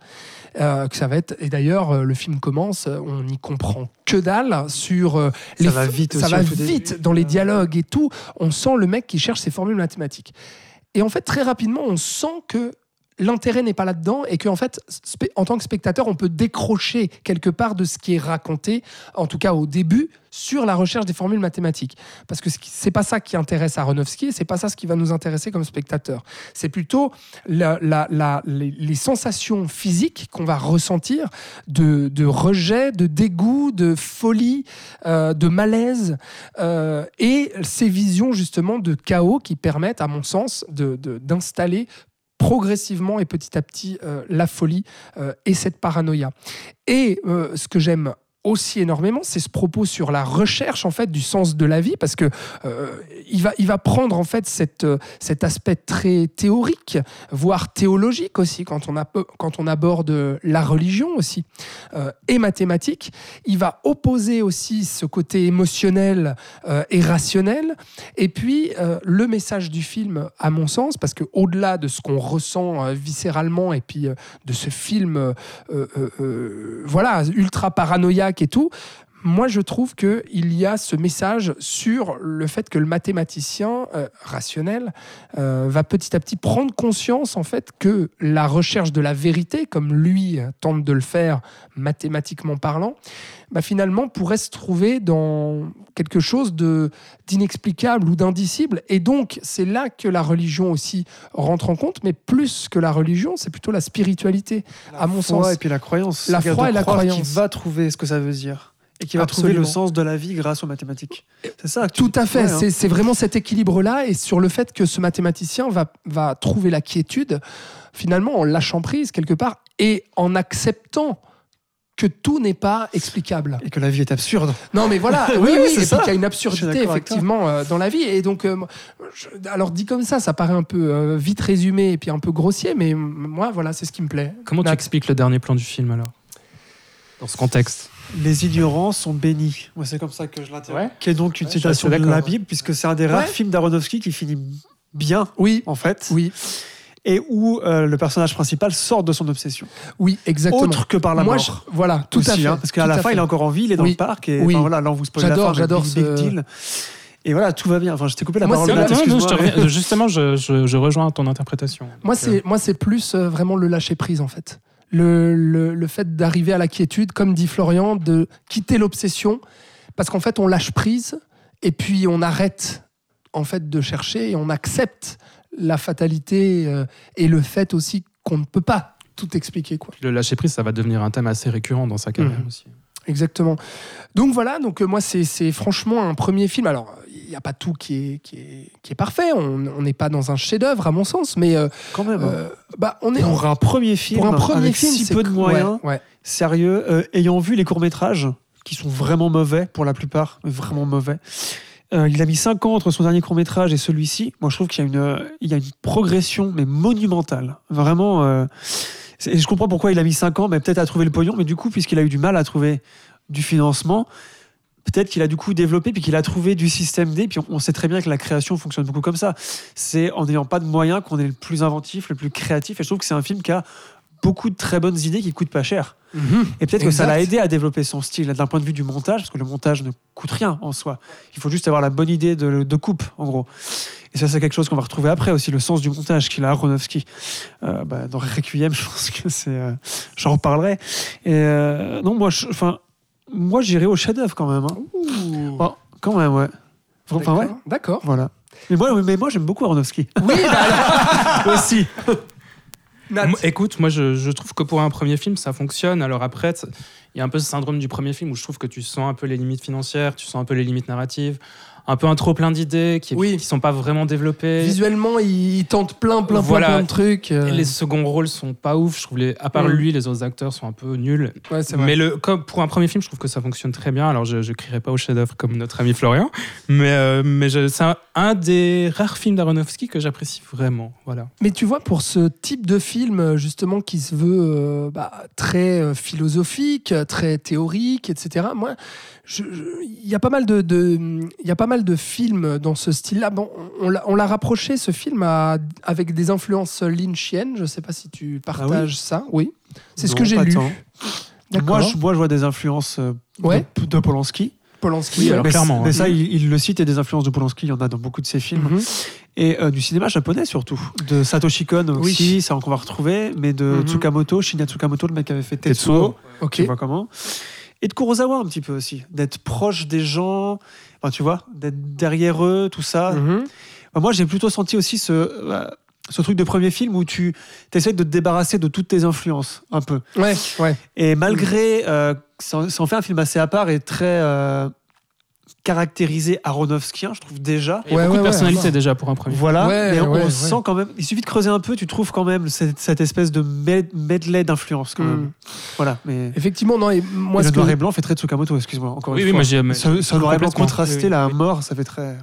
Euh, que ça va être et d'ailleurs euh, le film commence, euh, on n'y comprend que dalle sur euh, Ça va vite ça va vite dans les dialogues et tout. On sent le mec qui cherche ses formules mathématiques. Et en fait, très rapidement, on sent que l'intérêt n'est pas là-dedans et qu'en fait, en tant que spectateur, on peut décrocher quelque part de ce qui est raconté, en tout cas au début, sur la recherche des formules mathématiques. Parce que c'est pas ça qui intéresse Aronofsky et c'est pas ça ce qui va nous intéresser comme spectateur. C'est plutôt la- les, sensations physiques qu'on va ressentir de, de rejet, de dégoût, de folie, euh, de malaise euh, et ces visions justement de chaos qui permettent, à mon sens, de- de- d'installer progressivement et petit à petit euh, la folie et cette paranoïa. Et ce que j'aime aussi énormément, c'est ce propos sur la recherche en fait du sens de la vie, parce que euh, il va il va prendre en fait cette, euh, cet aspect très théorique, voire théologique aussi quand on a quand on aborde la religion aussi euh, et mathématique. Il va opposer aussi ce côté émotionnel et rationnel, et puis le message du film, à mon sens, parce que au-delà de ce qu'on ressent viscéralement et puis de ce film, voilà, ultra paranoïaque et tout. Moi, je trouve qu'il y a ce message sur le fait que le mathématicien euh, rationnel euh, va petit à petit prendre conscience en fait que la recherche de la vérité, comme lui euh, tente de le faire mathématiquement parlant, bah, finalement pourrait se trouver dans quelque chose de d'inexplicable ou d'indicible. Et donc, c'est là que la religion aussi rentre en compte, mais plus que la religion, c'est plutôt la spiritualité, à mon foi sens. et puis la croyance. La foi et la croyance. Qu'il va trouver ce que ça veut dire et qui va trouver le sens de la vie grâce aux mathématiques. C'est ça. que tu- Tout à fait, Ouais, hein. c'est vraiment cet équilibre-là et sur le fait que ce mathématicien va, va trouver la quiétude, finalement en lâchant prise quelque part et en acceptant que tout n'est pas explicable. Et que la vie est absurde. Non, mais voilà, oui, Oui, oui, c'est puis ça. qu'il y a une absurdité effectivement euh, dans la vie. Et donc, euh, je- alors dit comme ça, ça paraît un peu euh, vite résumé et puis un peu grossier, mais moi, voilà, c'est ce qui me plaît. Comment tu expliques le dernier plan du film alors? Dans ce contexte Les ignorants sont bénis. Moi, c'est comme ça que je l'interprète. Ouais. Qui est donc une Ouais, citation de la. Bible, puisque c'est un des rares Ouais. films d'Aronofsky qui finit bien, Oui, en fait, oui, et où euh, le personnage principal sort de son obsession. oui, exactement. Autre que par la Moi, mort. je- voilà, tout aussi, à fait. hein, parce qu'à la fin, fait. il est encore en vie, il est dans Oui. le parc, et Oui. enfin, voilà, là, on vous spoil la J'adore, fin, mais j'adore big, big ce- deal. Et voilà, tout va bien. Enfin, je t'ai coupé la Moi, parole. non, Non, je reviens- justement, je, je- je rejoins ton interprétation. Moi, c'est moi, c'est plus euh, vraiment le lâcher prise en fait. Le, le, le fait d'arriver à la quiétude, comme dit Florian, de quitter l'obsession, parce qu'en fait, on lâche prise et puis on arrête en fait de chercher et on accepte la fatalité euh, et le fait aussi qu'on ne peut pas tout expliquer quoi. Le lâcher prise, ça va devenir un thème assez récurrent dans sa carrière Mhm. aussi. Exactement. Donc voilà, donc euh, moi c'est franchement un premier film. Alors n'y a pas tout qui est, qui est, qui est parfait. On n'est pas dans un chef-d'œuvre à mon sens, mais euh, Quand même. euh, bah on est Pour un premier film, pour un premier avec film, si peu de moyens, ouais. sérieux, euh, ayant vu les courts-métrages, qui sont vraiment mauvais pour la plupart, vraiment mauvais. Il a mis 5 ans entre son dernier court-métrage et celui-ci. Moi, je trouve qu'il y a une, il y a une progression, mais monumentale. Vraiment. et je comprends pourquoi il a mis 5 ans, mais peut-être à trouver le pognon. Mais du coup, puisqu'il a eu du mal à trouver du financement, peut-être qu'il a du coup développé, puis qu'il a trouvé du système D. Puis on, sait très bien que la création fonctionne beaucoup comme ça. C'est en n'ayant pas de moyens qu'on est le plus inventif, le plus créatif. Et je trouve que c'est un film qui a beaucoup de très bonnes idées qui coûtent pas cher. Mhm. Et peut-être que ça l'a aidé à développer son style d'un point de vue du montage, parce que le montage ne coûte rien en soi. Il faut juste avoir la bonne idée de, de coupe, en gros. Et ça, c'est quelque chose qu'on va retrouver après aussi, le sens du montage qu'il a Aronofsky. Euh, bah, dans Requiem, je pense que c'est. euh, J'en reparlerai. Et euh, non, moi, enfin, moi, j'irai au chef-d'œuvre quand même. hein. Oh, quand même, ouais. Enfin, ouais. D'accord. Voilà. Mais moi, mais moi j'aime beaucoup Aronofsky. Oui, bah alors, aussi. Nat. Moi, Écoute, moi je, je trouve que pour un premier film, ça fonctionne. Alors après, t- il y a un peu ce syndrome du premier film où je trouve que tu sens un peu les limites financières, tu sens un peu les limites narratives, un peu un trop plein d'idées qui, Oui. qui sont pas vraiment développées. Visuellement, il, il tente plein, plein, Voilà. plein, plein de trucs. euh, les seconds rôles sont pas ouf. Je trouve les, à part Mm. lui, les autres acteurs sont un peu nuls. Ouais. Mais le, comme pour un premier film, je trouve que ça fonctionne très bien. Alors, je ne crierai pas au chef-d'œuvre comme notre ami Florian, mais, euh, mais je- c'est un, un des rares films d'Aronofsky que j'apprécie vraiment. Voilà. Mais tu vois, pour ce type de film, justement, qui se veut euh, bah, très philosophique, très théorique, etc., moi, je- je- il y, a pas mal de, de- il y a pas mal de films dans ce style-là. Bon, on l'a- on l'a rapproché, ce film, à- avec des influences lynchiennes. Je ne sais pas si tu partages ça. Oui, c'est ce que j'ai lu. Moi je, moi, je vois des influences euh, Ouais. de, de Polanski. Polanski. Oui, alors. mais clairement, mais ouais. ça, il, il le cite, et des influences de Polanski, il y en a dans beaucoup de ses films. Mhm. Et euh, du cinéma japonais surtout. De Satoshi Kon aussi, Oui. ça qu'on va retrouver, mais de Mhm. Tsukamoto, Shinya Tsukamoto, le mec qui avait fait Tetsuo. Tetsuo. Ok. Tu vois comment Et de Kurosawa un petit peu aussi, d'être proche des gens, enfin, tu vois, d'être derrière eux, tout ça. Mhm. Moi, j'ai plutôt senti aussi ce, euh, ce truc de premier film où tu essaies de te débarrasser de toutes tes influences, un peu. Ouais, ouais. Et malgré, euh, ça en fait un film assez à part et très euh, caractérisé Aronofskien, je trouve déjà. Il y a Ouais, beaucoup ouais, de personnalité ouais. déjà pour un premier. Voilà, Ouais, mais on, ouais, on ouais. sent quand même. Il suffit de creuser un peu, tu trouves quand même cette, cette espèce de med- medley d'influence quand Mm. Voilà, mais. Effectivement, non. Et moi, Et ce le que noir et blanc fait très Tsukamoto, excuse-moi, encore Oui, une oui, fois. moi j'ai. ce, ce noir et blanc contrasté, Oui, oui. la mort, ça fait très.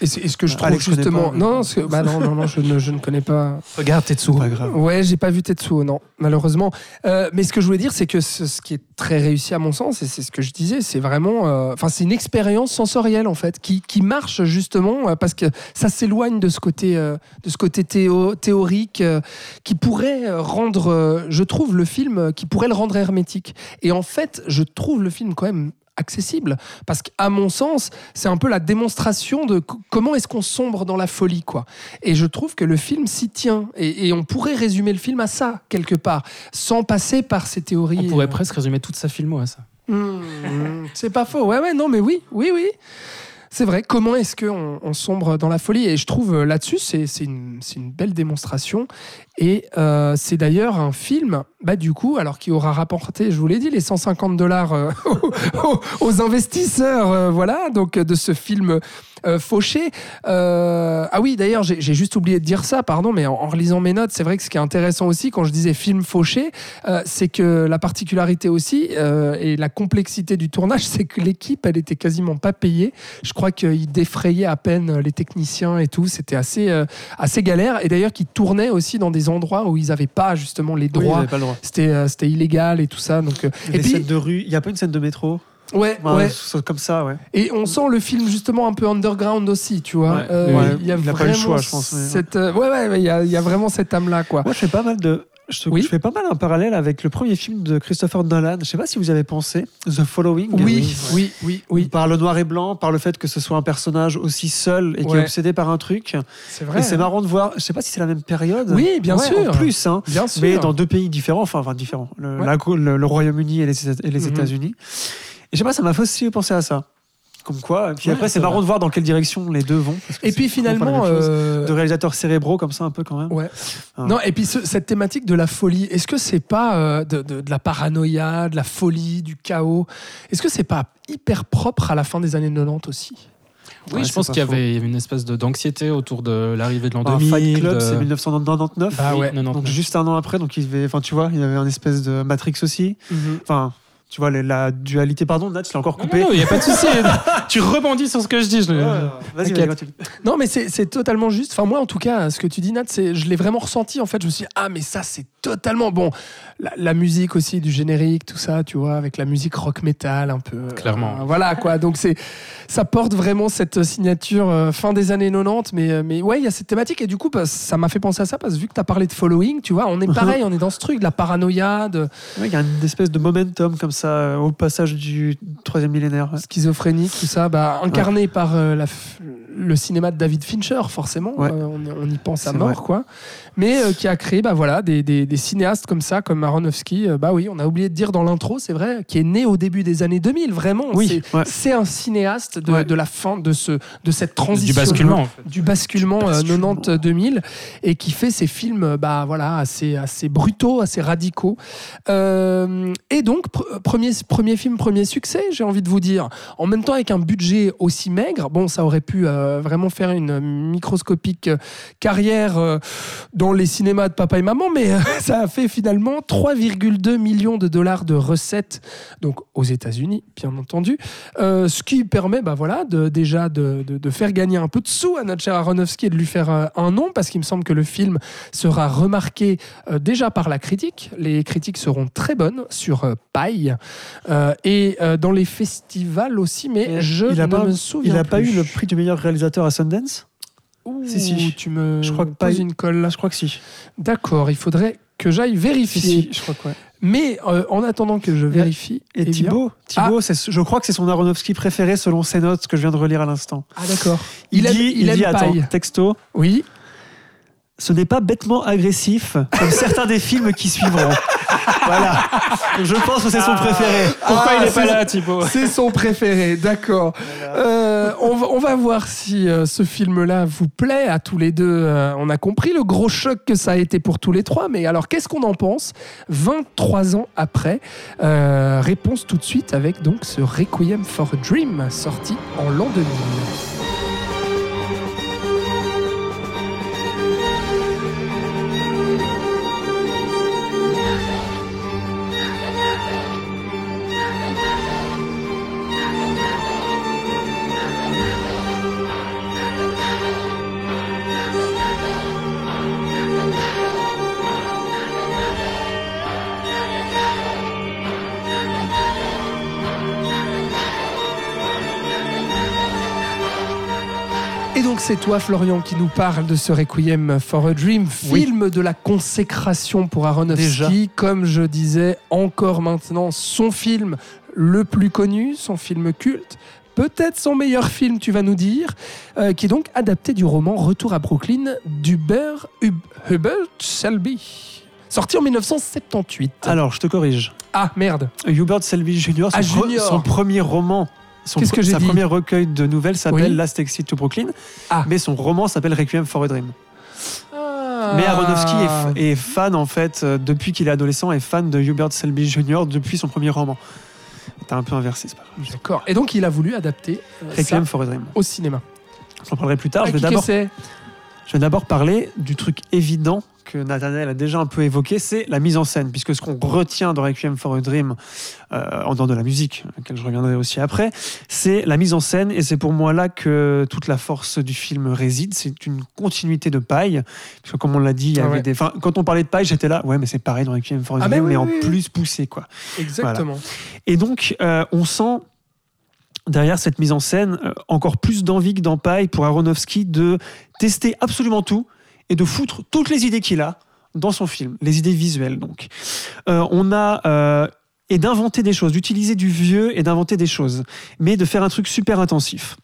Et c'est- et ce que je trouve Alex justement. pas, non, non, bah non, non, non, je ne, je ne connais pas. Regarde Tetsuo. Pas grave. Ouais, j'ai pas vu Tetsuo, non, malheureusement. Euh, mais ce que je voulais dire, c'est que ce, ce qui est très réussi à mon sens, et c'est ce que je disais, c'est vraiment. euh, Enfin, c'est une expérience sensorielle, en fait, qui, qui marche justement euh, parce que ça s'éloigne de ce côté, euh, de ce côté théo- théorique euh, qui pourrait rendre. euh, je trouve le film euh, qui pourrait le rendre hermétique. Et en fait, je trouve le film quand même accessible parce qu'à mon sens c'est un peu la démonstration de co- comment est-ce qu'on sombre dans la folie quoi et je trouve que le film s'y tient et, et on pourrait résumer le film à ça quelque part sans passer par ces théories On pourrait euh, presque résumer toute sa filmo à ça. Hmm, c'est pas faux. Ouais, ouais, non, mais oui, oui, oui. C'est vrai. Comment est-ce qu'on on sombre dans la folie? Et je trouve euh, là-dessus, c'est une, belle démonstration. Et euh, c'est d'ailleurs un film, bah, du coup, alors qui aura rapporté, je vous l'ai dit, les 150 dollars euh, aux, investisseurs, voilà, donc de ce film euh, fauché. Euh, ah oui, d'ailleurs, j'ai juste oublié de dire ça, pardon, mais en, en relisant mes notes, c'est vrai que ce qui est intéressant aussi, quand je disais film fauché, euh, c'est que la particularité aussi et la complexité du tournage, c'est que l'équipe, elle était quasiment pas payée. Je crois qu'ils défrayaient à peine les techniciens et tout. C'était assez, assez galère. Et d'ailleurs, qu'ils tournaient aussi dans des endroits où ils n'avaient pas justement les Oui, droits. le droit. c'était, illégal et tout ça. Donc, Et puis, scènes de rue, il y a pas une scène de métro? Ouais, Ouais, Comme ça, ouais. Et on sent le film justement un peu underground aussi, tu vois. Ouais. Euh. Il y a Il a pas eu le choix, je pense, mais- Cette, euh, ouais, ouais, il y a, il y a vraiment cette âme-là, quoi. Moi, je fais pas mal de. Je, Oui. je fais pas mal un parallèle avec le premier film de Christopher Nolan. Je sais pas si vous avez pensé, The Following. Oui, oui, oui, oui. Par le noir et blanc, par le fait que ce soit un personnage aussi seul et qui est obsédé par un truc. C'est vrai. et c'est marrant de voir. Je sais pas si c'est la même période. Oui, bien Ouais, sûr. En plus, hein. Bien sûr. Mais dans deux pays différents, enfin, enfin différents. Le, Ouais. la- le- le Royaume-Uni et les, et les Mhm. États-Unis. Je sais pas, ça m'a fait aussi penser à ça. Comme quoi. Et puis Ouais, après, c'est marrant de voir dans quelle direction les deux vont. parce que Et puis finalement, euh, de réalisateurs cérébraux comme ça, un peu quand même. ouais. Ah. Non, et puis ce- cette thématique de la folie, est-ce que c'est pas euh, de, de- de la paranoïa, de la folie, du chaos Est-ce que c'est pas hyper propre à la fin des années 90 aussi? Oui, Ouais, je pense qu'il y avait une espèce de- d'anxiété autour de l'arrivée de l'an Enfin, 2000. Fight Club, de- c'est 1999. Ah ouais. 99. Donc juste un an après, donc il y avait, enfin tu vois, il y avait un espèce de Matrix aussi. Enfin, tu vois la dualité, pardon, Nat, je l'ai encore coupé. non, il n'y a pas de souci. tu rebondis sur ce que je dis. je- Ouais, vas-y, continue. Non, mais c'est c'est totalement juste. Enfin, moi, en tout cas, ce que tu dis, Nat, c'est- je l'ai vraiment ressenti. En fait, je me suis dit, ah, mais ça, c'est totalement bon. La, la musique aussi, du générique, tout ça, tu vois, avec la musique rock metal un peu. Clairement. Euh, voilà, quoi. Donc, c'est ça porte vraiment cette signature euh, fin des années 90. Mais, euh, mais ouais, il y a cette thématique. Et du coup, bah, ça m'a fait penser à ça parce que vu que tu as parlé de following, tu vois, on est pareil, on est dans ce truc de la paranoïa, de Ouais, Il y a une espèce de momentum comme ça euh, au passage du troisième millénaire. ouais. schizophrénique, tout ça, bah, incarné par euh, la le cinéma de David Fincher, forcément. Ouais. Euh, on, on y pense à mort, vrai. quoi. Mais euh, qui a créé bah, voilà, des, des- des cinéastes comme ça, comme Aronofsky. Euh, bah oui, on a oublié de dire dans l'intro, c'est vrai, qui est né au début des années 2000, vraiment. Oui, C'est ouais. c'est un cinéaste de, Ouais. de la fin de, ce, de cette transition. Du basculement, en fait. du basculement, euh, basculement. 90-2000 et qui fait ces films bah, voilà, assez, assez brutaux, assez radicaux. Euh, et donc, pr- premier, premier film, premier succès, j'ai envie de vous dire. En même temps, avec un budget aussi maigre, bon, ça aurait pu euh, vraiment faire une microscopique carrière euh, dans les cinémas de papa et maman, mais euh, ça a fait finalement 3,2 millions de dollars de recettes, donc aux États-Unis, bien entendu. Euh, ce qui permet bah, voilà, de, déjà de, de- de faire gagner un peu de sous à notre cher Aronofsky et de lui faire euh, un nom, parce qu'il me semble que le film sera remarqué déjà par la critique. Les critiques seront très bonnes sur Paille et dans les festivals aussi, mais Et je il a ne pas- me souviens Il n'a pas eu le prix du meilleur réalisateur à Sundance? Ouh, Si, si. Tu me Je crois que Paille- une colle. Là, je crois que si. D'accord, il faudrait que j'aille vérifier. si, je crois que ouais. Mais euh, en attendant que je vérifie, Et eh Thibaut, Thibaut c'est- je crois que c'est son Aronofsky préféré selon ses notes que je viens de relire à l'instant. Ah d'accord. Il, dit, il il dit attends, Paille. texto, Oui. Ce n'est pas bêtement agressif comme certains des films qui suivront. voilà. Je pense que c'est son préféré. Pourquoi Ah, il est c'est- pas là, Thibaut C'est son préféré, d'accord. Euh, on, va, on va voir si euh, ce film-là vous plaît à tous les deux. Euh, on a compris le gros choc que ça a été pour tous les trois, mais alors qu'est-ce qu'on en pense 23 ans après Réponse tout de suite avec donc ce Requiem for a Dream sorti en l'an 2000. C'est toi Florian qui nous parle de ce Requiem for a Dream, Oui. film de la consécration pour Aronofsky, comme je disais, encore maintenant son film le plus connu, son film culte, peut-être son meilleur film tu vas nous dire, euh, qui est donc adapté du roman Retour à Brooklyn d'Hubert Hub- Hubert Selby, sorti en 1978. Alors, je te corrige. Ah merde, Hubert Selby Jr., son, Ah, Junior. son premier roman, son Qu'est-ce que j'ai sa dit premier recueil de nouvelles s'appelle Oui. Last Exit to Brooklyn, Ah. mais son roman s'appelle Requiem for a Dream. Ah. Mais Aronofsky est, fan, en fait, euh, depuis qu'il est adolescent, est fan de Hubert Selby Jr. depuis son premier roman. T'as un peu inversé, c'est pas grave. D'accord. Et donc il a voulu adapter euh, ça Requiem for a Dream. au cinéma. J'en parlerai plus tard. Ah, Je vais d'abord parler du truc évident que Nathanael a déjà un peu évoqué, c'est la mise en scène, puisque ce qu'on retient dans Requiem for a Dream, euh, en dehors de la musique, à laquelle je reviendrai aussi après, c'est la mise en scène, et c'est pour moi là que toute la force du film réside. C'est une continuité de paille, parce que comme on l'a dit, il y Ah avait ouais. des. Enfin, quand on parlait de paille, j'étais là, ouais, mais c'est pareil dans Requiem for a Ah, Dream, mais mais, oui, en oui, plus poussé, quoi. Exactement. Et donc, euh, on sent derrière cette mise en scène euh, encore plus d'envie que dans Paille pour Aronofsky de tester absolument tout et de foutre toutes les idées qu'il a dans son film, les idées visuelles donc. Euh, on a euh, et d'inventer des choses, d'utiliser du vieux et d'inventer des choses, mais de faire un truc super intensif.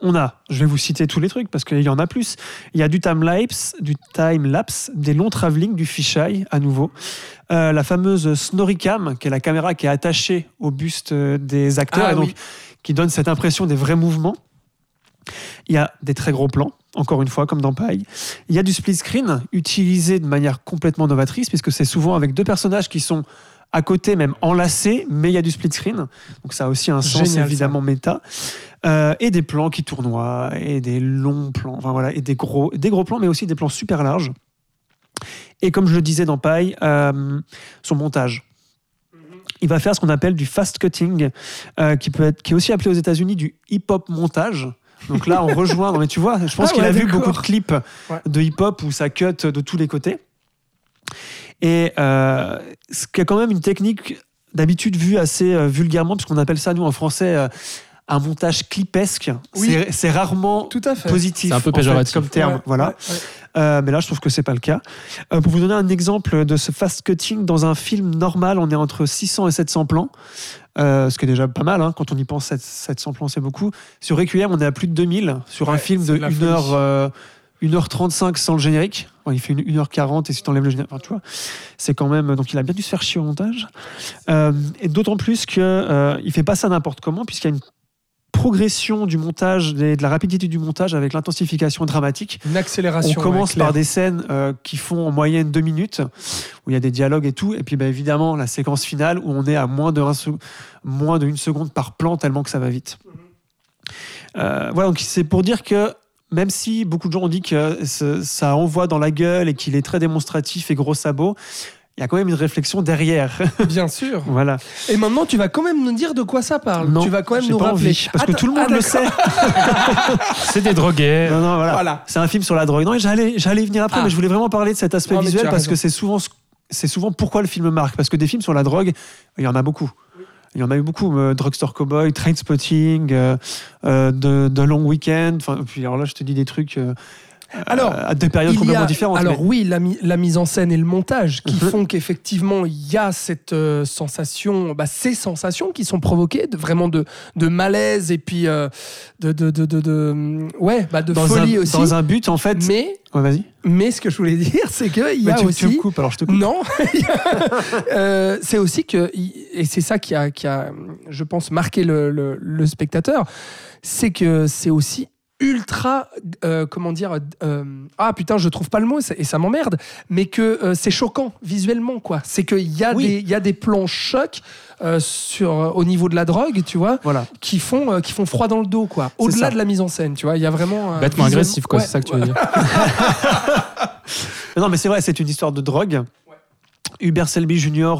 On a, je vais vous citer tous les trucs parce qu'il y en a plus. Il y a du time lapse, du time lapse, des longs travelling, du fisheye à nouveau, Euh, la fameuse snoricam, qui est la caméra qui est attachée au buste des acteurs Ah et donc oui. qui donne cette impression des vrais mouvements. Il y a des très gros plans, encore une fois, comme dans Paille. Il y a du split screen, utilisé de manière complètement novatrice, puisque c'est souvent avec deux personnages qui sont à côté, même enlacés, mais il y a du split screen. Donc ça a aussi un sens Génial, ça. évidemment méta. Euh, et des plans qui tournoient, et des longs plans, enfin voilà, et des gros, des gros plans, mais aussi des plans super larges. Et comme je le disais dans Paille, euh, son montage. Il va faire ce qu'on appelle du fast cutting, euh, qui, peut être, qui est aussi appelé aux États-Unis du hip-hop montage. Donc là, on rejoint. Non, mais tu vois, je pense Ah qu'il ouais, a vu beaucoup de clips Ouais. de hip-hop où ça cut de tous les côtés. Et euh, ce qui est quand même une technique d'habitude vue assez euh, vulgairement, puisqu'on appelle ça, nous, en français, euh, un montage clipesque. Oui. C'est- rarement Tout à fait. positif C'est un peu en fait, péjoratif. comme terme. Ouais, voilà. Euh, mais là, je trouve que c'est pas le cas. Euh, pour vous donner un exemple de ce fast cutting, dans un film normal, on est entre 600 et 700 plans. Euh, ce qui est déjà pas mal, hein, quand on y pense, 7- 700 plans, c'est beaucoup. Sur Requiem, on est à plus de 2000. Sur un film de de la 1 folie. heure, euh, 1h35 sans le générique. Il fait une 1h40 et si t'enlèves le générique, enfin, tu vois, c'est quand même. Donc il a bien dû se faire chier au montage. Euh, et d'autant plus que il fait pas ça n'importe comment, puisqu'il y a une progression du montage, de la rapidité du montage avec l'intensification dramatique. Une On accélération. commence ouais, claire. par des scènes euh, qui font en moyenne deux minutes, où il y a des dialogues et tout, et puis bah, évidemment la séquence finale où on est à moins de un moins d'une seconde par plan tellement que ça va vite. Euh, voilà, donc c'est pour dire que même si beaucoup de gens ont dit que ça envoie dans la gueule et qu'il est très démonstratif et gros sabot, il y a quand même une réflexion derrière. Bien sûr. voilà. Et maintenant, tu vas quand même nous dire de quoi ça parle. Non, tu vas quand même nous pas rappeler. envie, parce que tout le monde ah, le sait. C'est des drogués. Non, non, voilà. Voilà. C'est un film sur la drogue. Non, et j'allais, j'allais y venir après, Ah. mais je voulais vraiment parler de cet aspect Non, visuel parce raison. que c'est souvent, ce- c'est souvent pourquoi le film marque. Parce que des films sur la drogue, il y en a beaucoup. Il y en a eu beaucoup. euh, Drugstore Cowboy, Trainspotting, euh, euh, The, The Long Weekend. Enfin, puis alors là, je te dis des trucs euh, Alors, à des périodes Il y complètement a- différentes. Alors mais- oui, la, mi- la mise en scène et le montage qui Mhm. font qu'effectivement il y a cette euh, sensation, bah, ces sensations qui sont provoquées, de, vraiment de, de malaise et puis euh, de, de, de, de- de- ouais, bah, de dans, folie un, aussi. dans un but, en fait. Mais, Ouais, vas-y. mais ce que je voulais dire, c'est qu'il y Mais a tu, aussi... tu me coupes, alors je te coupe. Non, Euh, c'est aussi que, et c'est ça qui a, qui a, je pense, marqué le, le- le spectateur, c'est que c'est aussi ultra, euh, comment dire, euh, ah putain, je trouve pas le mot et ça m'emmerde, mais que euh, c'est choquant visuellement, quoi. C'est qu'il y, a Oui. des- il y a des plans chocs euh, sur, au niveau de la drogue, tu vois, Voilà. qui font, euh, qui font froid dans le dos, quoi. Au-delà de la mise en scène, tu vois, il y a vraiment. euh, Bêtement agressif, quoi, Ouais, c'est ça que tu veux dire. Non, mais c'est vrai, c'est une histoire de drogue. Hubert Selby Jr.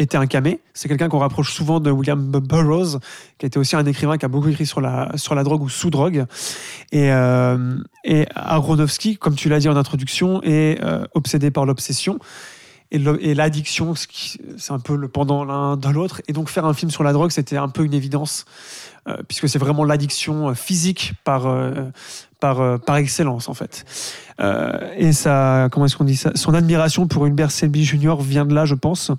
était un camé. C'est quelqu'un qu'on rapproche souvent de William Burroughs, qui était aussi un écrivain qui a beaucoup écrit sur la, sur la drogue ou sous drogue. Et, euh, et Aronofsky, comme tu l'as dit en introduction, est euh, obsédé par l'obsession. Et l'addiction, c'est un peu le pendant l'un de l'autre. Et donc faire un film sur la drogue, c'était un peu une évidence, euh, puisque c'est vraiment l'addiction euh, physique par, par, par excellence, en fait. Et ça, comment est-ce qu'on dit ça? Son admiration pour Hubert Selby Jr. vient de là, je pense.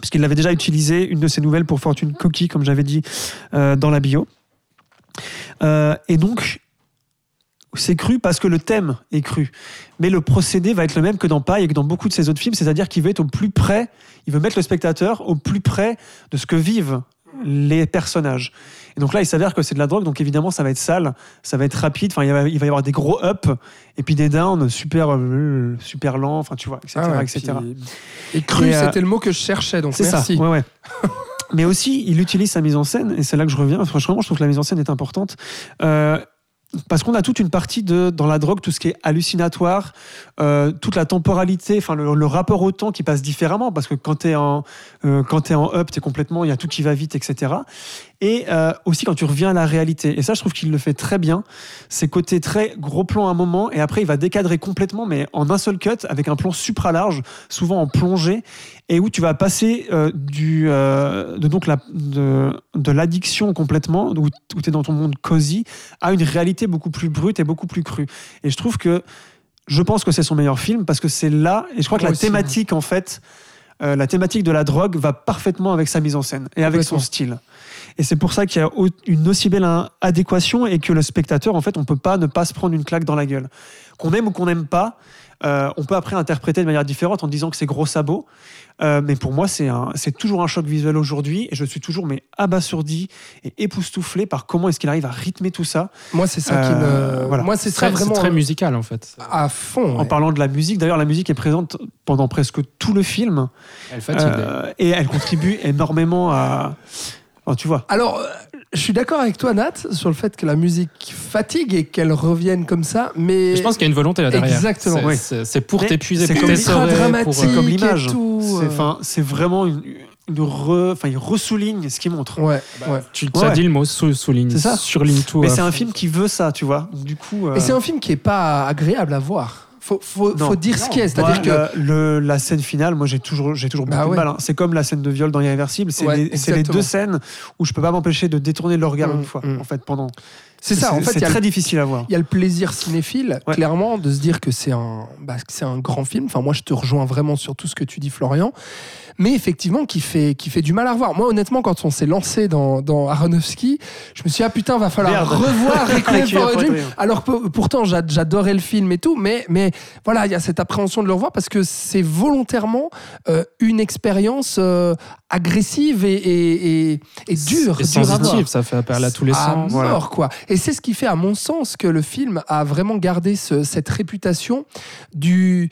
Puisqu'il avait déjà utilisé une de ses nouvelles pour Fortune Cookie, comme j'avais dit euh, dans la bio. Euh, et donc, c'est cru parce que le thème est cru. Mais le procédé va être le même que dans Paille et que dans beaucoup de ses autres films, c'est-à-dire qu'il veut être au plus près, il veut mettre le spectateur au plus près de ce que vivent les personnages. Et donc là, il s'avère que c'est de la drogue, donc évidemment, ça va être sale, ça va être rapide, enfin, il va, il va y avoir des gros ups et puis des downs super, euh, super lents, enfin, tu vois, etc. Ah ouais, etc. puis- Et cru, euh, c'était le mot que je cherchais, donc C'est merci. ça, ouais, ouais. Mais aussi, il utilise sa mise en scène, et c'est là que je reviens. Franchement, je trouve que la mise en scène est importante. Euh, parce qu'on a toute une partie de, dans la drogue, tout ce qui est hallucinatoire, euh, toute la temporalité, enfin le, rapport au temps qui passe différemment, parce que quand tu es en, euh, t'es en up, tu complètement, il y a tout qui va vite, etc. Et euh, aussi quand tu reviens à la réalité. Et ça, je trouve qu'il le fait très bien. Ces côtés très gros plan à un moment, et après, il va décadrer complètement, mais en un seul cut, avec un plan supra large, souvent en plongée, et où tu vas passer euh, du, euh, de, donc la, de, de l'addiction complètement, où, tu es dans ton monde cosy, à une réalité beaucoup plus brute et beaucoup plus crue. Et je trouve que je pense que c'est son meilleur film parce que c'est là, et je crois que la aussi. thématique, en fait, euh, la thématique de la drogue va parfaitement avec sa mise en scène et avec son style. Et c'est pour ça qu'il y a une aussi belle adéquation et que le spectateur, en fait, on peut pas ne pas se prendre une claque dans la gueule. Qu'on aime ou qu'on n'aime pas, euh, on peut après interpréter de manière différente en disant que c'est gros sabot. Euh, mais pour moi, c'est un- c'est toujours un choc visuel aujourd'hui et je suis toujours mais abasourdi et époustouflé par comment est-ce qu'il arrive à rythmer tout ça. Moi, c'est ça qui Euh, me. voilà. Moi, c'est très, c'est vraiment. très musical en fait. À fond. En parlant de la musique, d'ailleurs, la musique est présente pendant presque tout le film Elle fatigue. euh, et elle contribue énormément à. Enfin, tu vois. Alors, euh, je suis d'accord avec toi, Nat, sur le fait que la musique fatigue et qu'elle revienne comme ça, mais. je pense qu'il y a une volonté là derrière. Exactement. C'est- Oui. C'est c'est pour Mais t'épuiser, pour t'essorer, pour, C'est comme et l'image. tout, C'est euh. enfin, c'est vraiment une, une re- enfin, il ressouligne ce qu'il montre. Ouais, ouais. Tu, Ouais. as dit le mot souligne, C'est ça. surligne tout. Mais c'est un film qui veut ça, tu vois. Du coup. euh, Et c'est un film qui est pas agréable à voir. Faut, faut, dire ce qui est. C'est-à-dire que. le- la scène finale, moi j'ai toujours, j'ai toujours Bah beaucoup ouais. de mal. hein. C'est comme la scène de viol dans Irréversible. C'est Ouais, les, c'est les exactement. deux scènes où je peux pas m'empêcher de détourner le regard Mm, une fois. mm. En fait, pendant. C'est ça, en fait, c'est très le- difficile à voir. Il y a le plaisir cinéphile, Ouais. clairement, de se dire que c'est un, bah, c'est un grand film. Enfin, moi, je te rejoins vraiment sur tout ce que tu dis, Florian. Mais effectivement, qui fait, qui fait du mal à revoir. Moi, honnêtement, quand on s'est lancé dans, dans Aronofsky, je me suis dit, ah putain, va falloir Merde. revoir Requiem for a Dream. Alors que pourtant, j'a- j'adorais le film et tout. Mais, mais voilà, il y a cette appréhension de le revoir parce que c'est volontairement euh, une expérience euh, agressive et, et, et, et dure. Et à sensitive, ça fait appel à tous les à sens. mort, quoi. Et c'est ce qui fait, à mon sens, que le film a vraiment gardé ce- cette réputation du.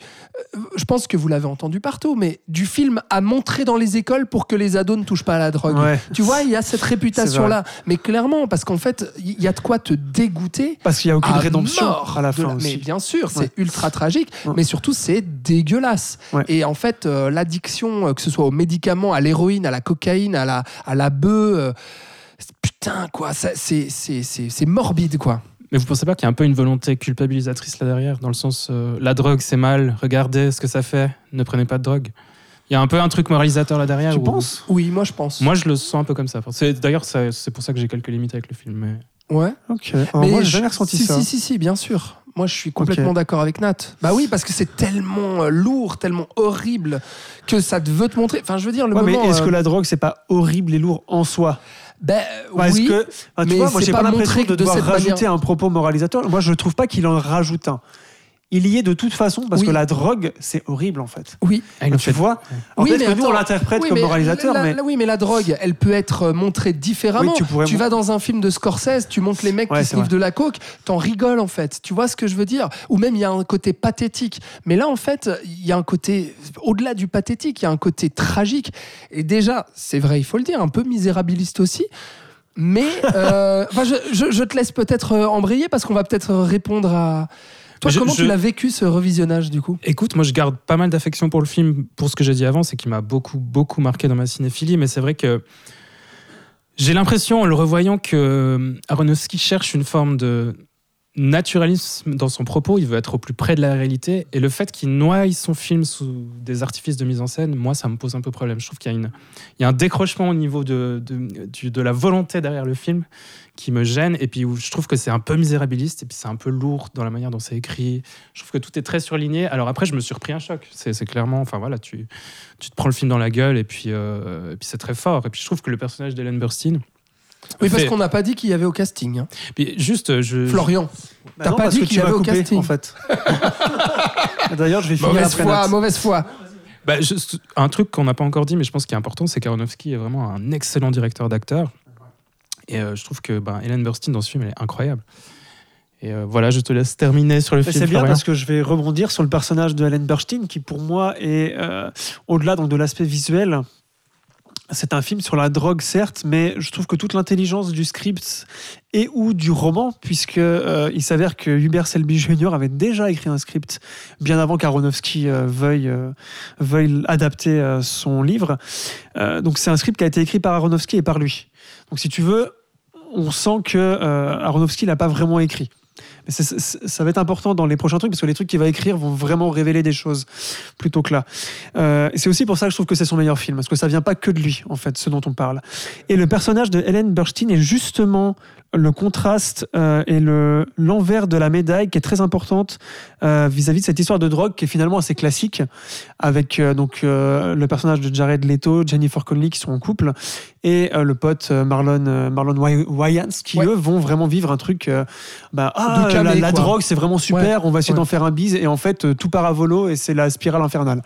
euh, Je pense que vous l'avez entendu partout, mais du film à montrer dans les écoles pour que les ados ne touchent pas à la drogue. Ouais. Tu vois, il y a cette réputation-là. Mais clairement, parce qu'en fait, il y a de quoi te dégoûter. Parce qu'il y a aucune à rédemption à la fin Mais aussi. bien sûr, c'est Ouais. ultra tragique, Ouais. mais surtout c'est dégueulasse. Et en fait, euh, l'addiction, euh, que ce soit aux médicaments, à l'héroïne, à la cocaïne, à la, à la bœuf, euh, putain, quoi, ça, c'est, c'est, c'est, c'est morbide, quoi. Mais vous pensez pas qu'il y a un peu une volonté culpabilisatrice là derrière, dans le sens euh, la drogue c'est mal, regardez ce que ça fait, ne prenez pas de drogue. Il y a un peu un truc moralisateur là derrière. Tu où- penses? Oui, moi je pense. Moi je le sens un peu comme ça. D'ailleurs c'est pour ça que j'ai quelques limites avec le film. Mais... ouais. Ok. Alors, moi, j'ai jamais ressenti si, ça. Si, si, si, bien sûr. Moi, je suis complètement d'accord avec Nat. Bah oui, parce que c'est tellement euh, lourd, tellement horrible que ça te veut te montrer. Enfin, je veux dire, le Ouais, mais moment. est-ce que euh, la drogue, c'est pas horrible et lourd en soi? Ben, Parce oui, que, enfin, tu mais vois, moi, j'ai pas pas l'impression de de devoir rajouter manière. un propos moralisateur. Moi, je trouve pas qu'il en rajoute un. Il y est de toute façon parce Oui. que la drogue, c'est horrible en fait. oui. En tu fait- vois En Oui, fait, mais que nous, on attends. l'interprète Oui, comme mais moralisateur, la- mais la- oui, mais la drogue, elle peut être euh, montrée différemment. Oui, tu pourrais mon- vas dans un film de Scorsese, tu montres les mecs Ouais, qui sniffent vrai. de la coke, t'en rigoles en fait. Tu vois ce que je veux dire? Ou même il y a un côté pathétique. Mais là, en fait, il y a un côté au-delà du pathétique, il y a un côté tragique. Et déjà, c'est vrai, il faut le dire, un peu misérabiliste aussi. Mais euh, enfin, je, je- je te laisse peut-être euh, embrayer parce qu'on va peut-être répondre à. Toi, Je- comment je- tu l'as vécu ce revisionnage du coup Écoute, moi je garde pas mal d'affection pour le film, pour ce que j'ai dit avant, c'est qu'il m'a beaucoup, beaucoup marqué dans ma cinéphilie, mais c'est vrai que j'ai l'impression en le revoyant que Aronofsky cherche une forme de naturalisme dans son propos, il veut être au plus près de la réalité, et le fait qu'il noie son film sous des artifices de mise en scène, moi ça me pose un peu problème. Je trouve qu'il y a, un décrochement au niveau de, de, la volonté derrière le film qui me gêne, et puis je trouve que c'est un peu misérabiliste, et puis c'est un peu lourd dans la manière dont c'est écrit. Je trouve que tout est très surligné. Alors après, je me suis repris un choc. C'est clairement, enfin voilà, tu, tu te prends le film dans la gueule, et puis, euh, et puis c'est très fort. Et puis je trouve que le personnage d'Hélène Burstyn. Oui, parce fait- qu'on n'a pas dit qu'il y avait au casting. hein. Juste, je. Florian, Bah T'as pas dit qu'il y avait au coupé, casting. en fait. D'ailleurs, je vais finir mauvaise après foi, mauvaise foi. Bah, juste un truc qu'on n'a pas encore dit, mais je pense qu'il est important, c'est qu'Aronofsky est vraiment un excellent directeur d'acteurs. Et euh, je trouve que ben, Hélène Burstyn dans ce film, elle est incroyable. Et euh, voilà, je te laisse terminer sur le Mais film. C'est bien parce que je vais rebondir sur le personnage de Helen Burstyn qui pour moi est euh, au-delà donc de l'aspect visuel. C'est un film sur la drogue certes, mais je trouve que toute l'intelligence du script et ou du roman, puisque euh, il s'avère que Hubert Selby Jr. avait déjà écrit un script bien avant qu'Aronofsky euh, veuille, euh, veuille adapter son livre. Donc c'est un script qui a été écrit par Aronofsky et par lui. Donc si tu veux, on sent que Aronofsky l'a pas vraiment écrit. Ça va être important dans les prochains trucs parce que les trucs qu'il va écrire vont vraiment révéler des choses plutôt que là. Euh, c'est aussi pour ça que je trouve que c'est son meilleur film parce que ça vient pas que de lui en fait, ce dont on parle. Et le personnage de Helen Burstyn est justement le contraste euh, et le l'envers de la médaille qui est très importante euh, vis-à-vis de cette histoire de drogue qui est finalement assez classique avec euh, donc le personnage de Jared Leto, Jennifer Connelly qui sont en couple et le pote Marlon Marlon Way- Wayans qui Ouais. eux vont vraiment vivre un truc bah, ah, camé, la, drogue c'est vraiment super on va essayer Ouais. d'en faire un bise et en fait tout part à volo et c'est la spirale infernale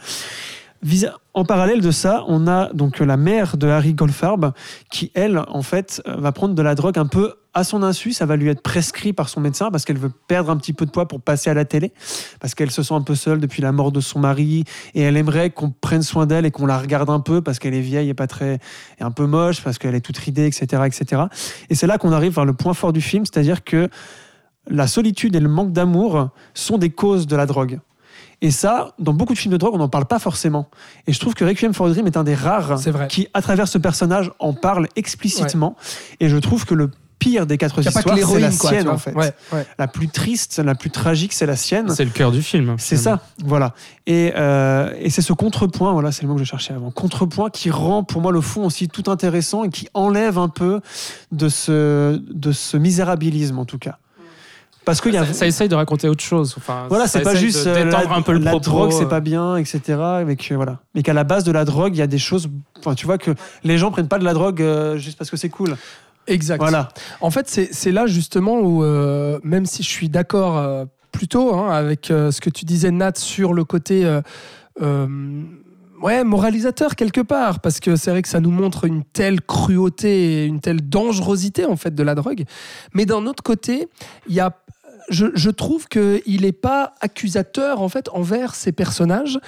En parallèle de ça, on a donc la mère de Harry Goldfarb qui, elle, en fait, euh, va prendre de la drogue un peu à son insu. Ça va lui être prescrit par son médecin parce qu'elle veut perdre un petit peu de poids pour passer à la télé, parce qu'elle se sent un peu seule depuis la mort de son mari et elle aimerait qu'on prenne soin d'elle et qu'on la regarde un peu parce qu'elle est vieille et pas très, et un peu moche, parce qu'elle est toute ridée, etc., etc. Et c'est là qu'on arrive vers le point fort du film, c'est-à-dire que la solitude et le manque d'amour sont des causes de la drogue. Et ça, dans beaucoup de films de drogue, on n'en parle pas forcément. Et je trouve que Requiem for a Dream est un des rares qui, à travers ce personnage, en parle explicitement. Et je trouve que le pire des quatre histoires, c'est l'héroïne, la quoi. sienne en fait. Ouais, ouais. La plus triste, la plus tragique, c'est la sienne. C'est le cœur du film. C'est ça, voilà. Et, euh, et c'est ce contrepoint, voilà, c'est le mot que je cherchais avant. Contrepoint qui rend pour moi le fond aussi tout intéressant et qui enlève un peu de ce, de ce misérabilisme en tout cas. Parce y a. Ça, essaye de raconter autre chose. Enfin, voilà, c'est pas juste de euh, d'étendre la, un peu le la drogue, c'est euh. pas bien, etc. Mais que, voilà, mais qu'à la base de la drogue, il y a des choses. Enfin, tu vois que les gens prennent pas de la drogue euh, juste parce que c'est cool. Exact. Voilà. En fait, c'est là justement où, euh, même si je suis d'accord plutôt hein, avec ce que tu disais, Nat, sur le côté. Ouais, moralisateur quelque part, parce que c'est vrai que ça nous montre une telle cruauté et une telle dangerosité en fait de la drogue. Mais d'un autre côté, il y a, je, je trouve qu'il n'est pas accusateur en fait envers ces personnages.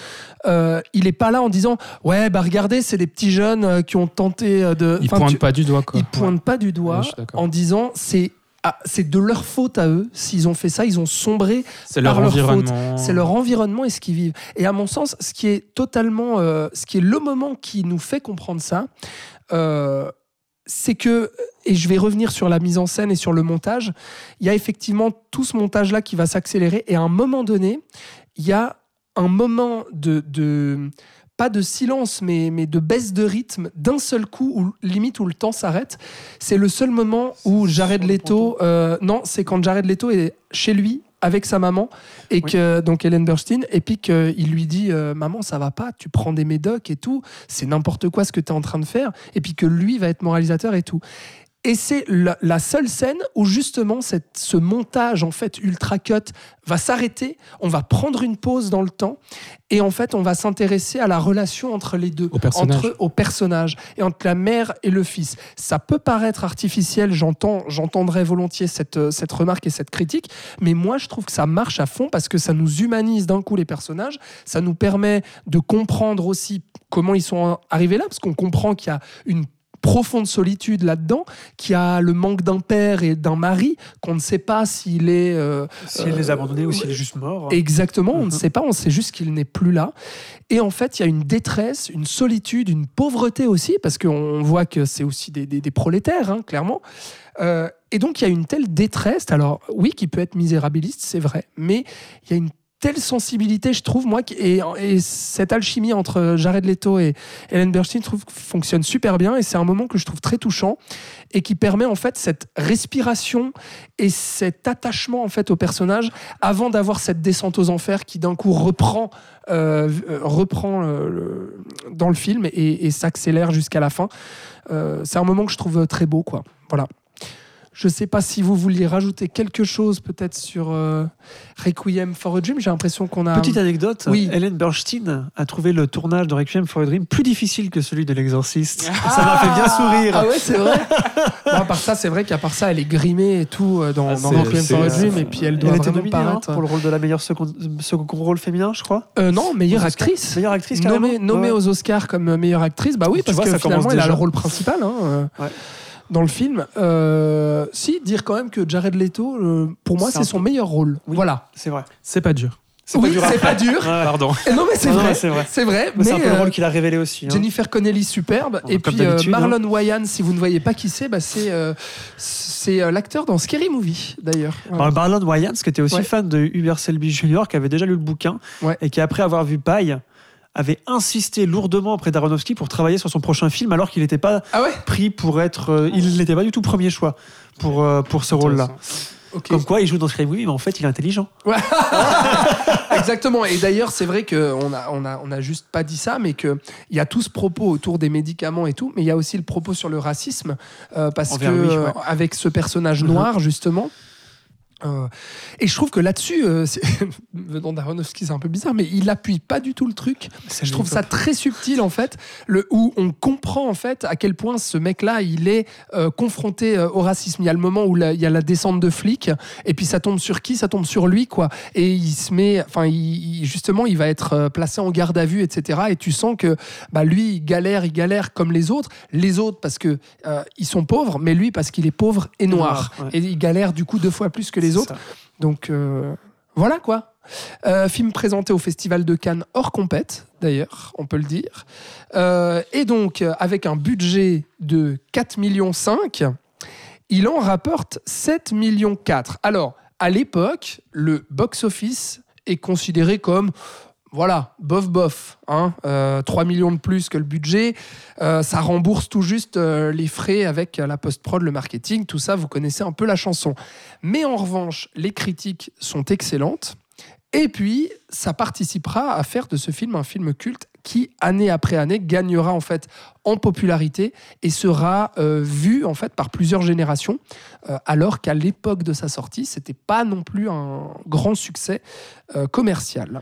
Euh, il n'est pas là en disant ouais bah regardez c'est des petits jeunes euh, qui ont tenté euh, de. Il Enfin, pointe tu- pas du doigt. Quoi. ils pointent pas du doigt Ouais, en disant c'est ah, c'est de leur faute à eux s'ils ont fait ça, ils ont sombré, C'est leur par leur faute. environnement. c'est leur environnement et ce qu'ils vivent. Et à mon sens, ce qui est totalement, euh, ce qui est le moment qui nous fait comprendre ça, euh, c'est que, et je vais revenir sur la mise en scène et sur le montage, il y a effectivement tout ce montage-là qui va s'accélérer et à un moment donné, il y a un moment de, de pas de silence, mais, mais de baisse de rythme d'un seul coup, où, limite où le temps s'arrête. C'est le seul moment où Jared Leto, euh, non, c'est quand Jared Leto est chez lui avec sa maman et Oui. que donc Helen Burstyn et puis qu'il lui dit euh, maman ça va pas tu prends des médocs et tout. C'est n'importe quoi ce que tu es en train de faire et puis que lui va être moralisateur et tout et c'est la, la seule scène où justement cette, ce montage en fait ultra cut va s'arrêter, on va prendre une pause dans le temps et en fait on va s'intéresser à la relation entre les deux, Au personnage. entre au personnage et entre la mère et le fils. Ça peut paraître artificiel, j'entends, j'entendrai volontiers cette, euh, cette remarque et cette critique, mais moi je trouve que ça marche à fond parce que ça nous humanise d'un coup les personnages, ça nous permet de comprendre aussi comment ils sont arrivés là parce qu'on comprend qu'il y a une profonde solitude là-dedans, qui a le manque d'un père et d'un mari, qu'on ne sait pas s'il est... euh, S'il les a abandonnés ou s'il est juste mort. Exactement, on ne Mhm. sait pas, on sait juste qu'il n'est plus là. Et en fait, il y a une détresse, une solitude, une pauvreté aussi, parce qu'on voit que c'est aussi des, des- des prolétaires, hein, clairement. Euh, et donc, il y a une telle détresse, alors oui, qui peut être misérabiliste, c'est vrai, mais il y a une telle sensibilité, je trouve, moi, et, et cette alchimie entre Jared Leto et Ellen Burstyn, je trouve, fonctionne super bien, et c'est un moment que je trouve très touchant, et qui permet en fait cette respiration et cet attachement en fait au personnage avant d'avoir cette descente aux enfers qui d'un coup reprend, euh, reprend euh, dans le film et, et s'accélère jusqu'à la fin. Euh, c'est un moment que je trouve très beau, quoi. Voilà. Je sais pas si vous vouliez rajouter quelque chose peut-être sur euh, Requiem for a Dream. J'ai l'impression qu'on a. Petite anecdote, Oui. Helen Bernstein a trouvé le tournage de Requiem for a Dream plus difficile que celui de l'Exorciste. ça m'a fait bien sourire. Ah ouais, c'est vrai. Bon, à part ça, c'est vrai qu'à part ça, elle est grimée et tout euh, dans, Ah, dans Requiem for a Dream et puis elle doit Elle vraiment nominée hein, paraître. pour le rôle de la meilleure seconde, second rôle féminin, je crois. Euh, non, meilleure actrice. Meilleure actrice. Nommée, nommée Ouais. aux Oscars comme meilleure actrice, bah oui, Tu parce vois, que ça finalement, elle a le rôle principal hein, Ouais. Dans le film. Euh, si, dire quand même que Jared Leto, euh, pour moi, C'est son peu- meilleur rôle. Oui. Voilà. C'est vrai. C'est pas dur. C'est oui, c'est pas dur. Ouais. Pardon. Non, mais c'est vrai. c'est vrai. C'est vrai. Mais c'est un peu le euh, rôle qu'il a révélé aussi. hein. Jennifer Connelly superbe Bon, et puis euh, hein. Marlon Wayans si vous ne voyez pas qui c'est bah c'est euh, c'est euh, l'acteur dans Scary Movie d'ailleurs. Alors, Marlon Wayans, qui était aussi Ouais. fan de Hubert Selby Jr., qui avait déjà lu le bouquin, Ouais. et qui, après avoir vu Paille, avait insisté lourdement auprès d'Aronofsky pour travailler sur son prochain film, alors qu'il n'était pas ah ouais pris pour être. euh, il n'était pas du tout premier choix pour, euh, pour ce rôle-là. ok Comme quoi, il joue dans Scary Movie, mais en fait, il est intelligent. Exactement. Et d'ailleurs, c'est vrai qu'on a, on a, on a juste pas dit ça, mais qu'il y a tout ce propos autour des médicaments et tout, mais il y a aussi le propos sur le racisme, euh, parce que Envers lui, ouais. euh, avec ce personnage Mhm. noir, justement. Euh, et je trouve que là-dessus, euh, venant d'Aronofsky, c'est un peu bizarre, mais il appuie pas du tout le truc. Je trouve ça très subtil en fait, le, où on comprend en fait à quel point ce mec-là il est euh, confronté euh, au racisme. Il y a le moment où la- il y a la descente de flics et puis ça tombe sur qui? Ça tombe sur lui quoi. Et il se met, enfin il- justement il va être placé en garde à vue etc. Et tu sens que bah, lui il galère, il galère comme les autres. Les autres parce que ils sont pauvres, mais lui parce qu'il est pauvre et noir. Noir, ouais. Et il galère du coup deux fois plus que les C'est autres. ça. Donc euh, voilà quoi. Euh, film présenté au Festival de Cannes hors compète, d'ailleurs, on peut le dire. Euh, et donc, avec un budget de 4,5 millions, Il en rapporte 7 millions 4. Alors, à l'époque, le box-office est considéré comme voilà, bof bof, hein, 3 euh, millions de plus que le budget, euh, ça rembourse tout juste euh, les frais avec la post-prod, le marketing, tout ça, vous connaissez un peu la chanson. Mais en revanche, les critiques sont excellentes, et puis ça participera à faire de ce film un film culte qui, année après année, gagnera en fait en popularité et sera vu en fait par plusieurs générations, alors qu'à l'époque de sa sortie, c'était pas non plus un grand succès commercial.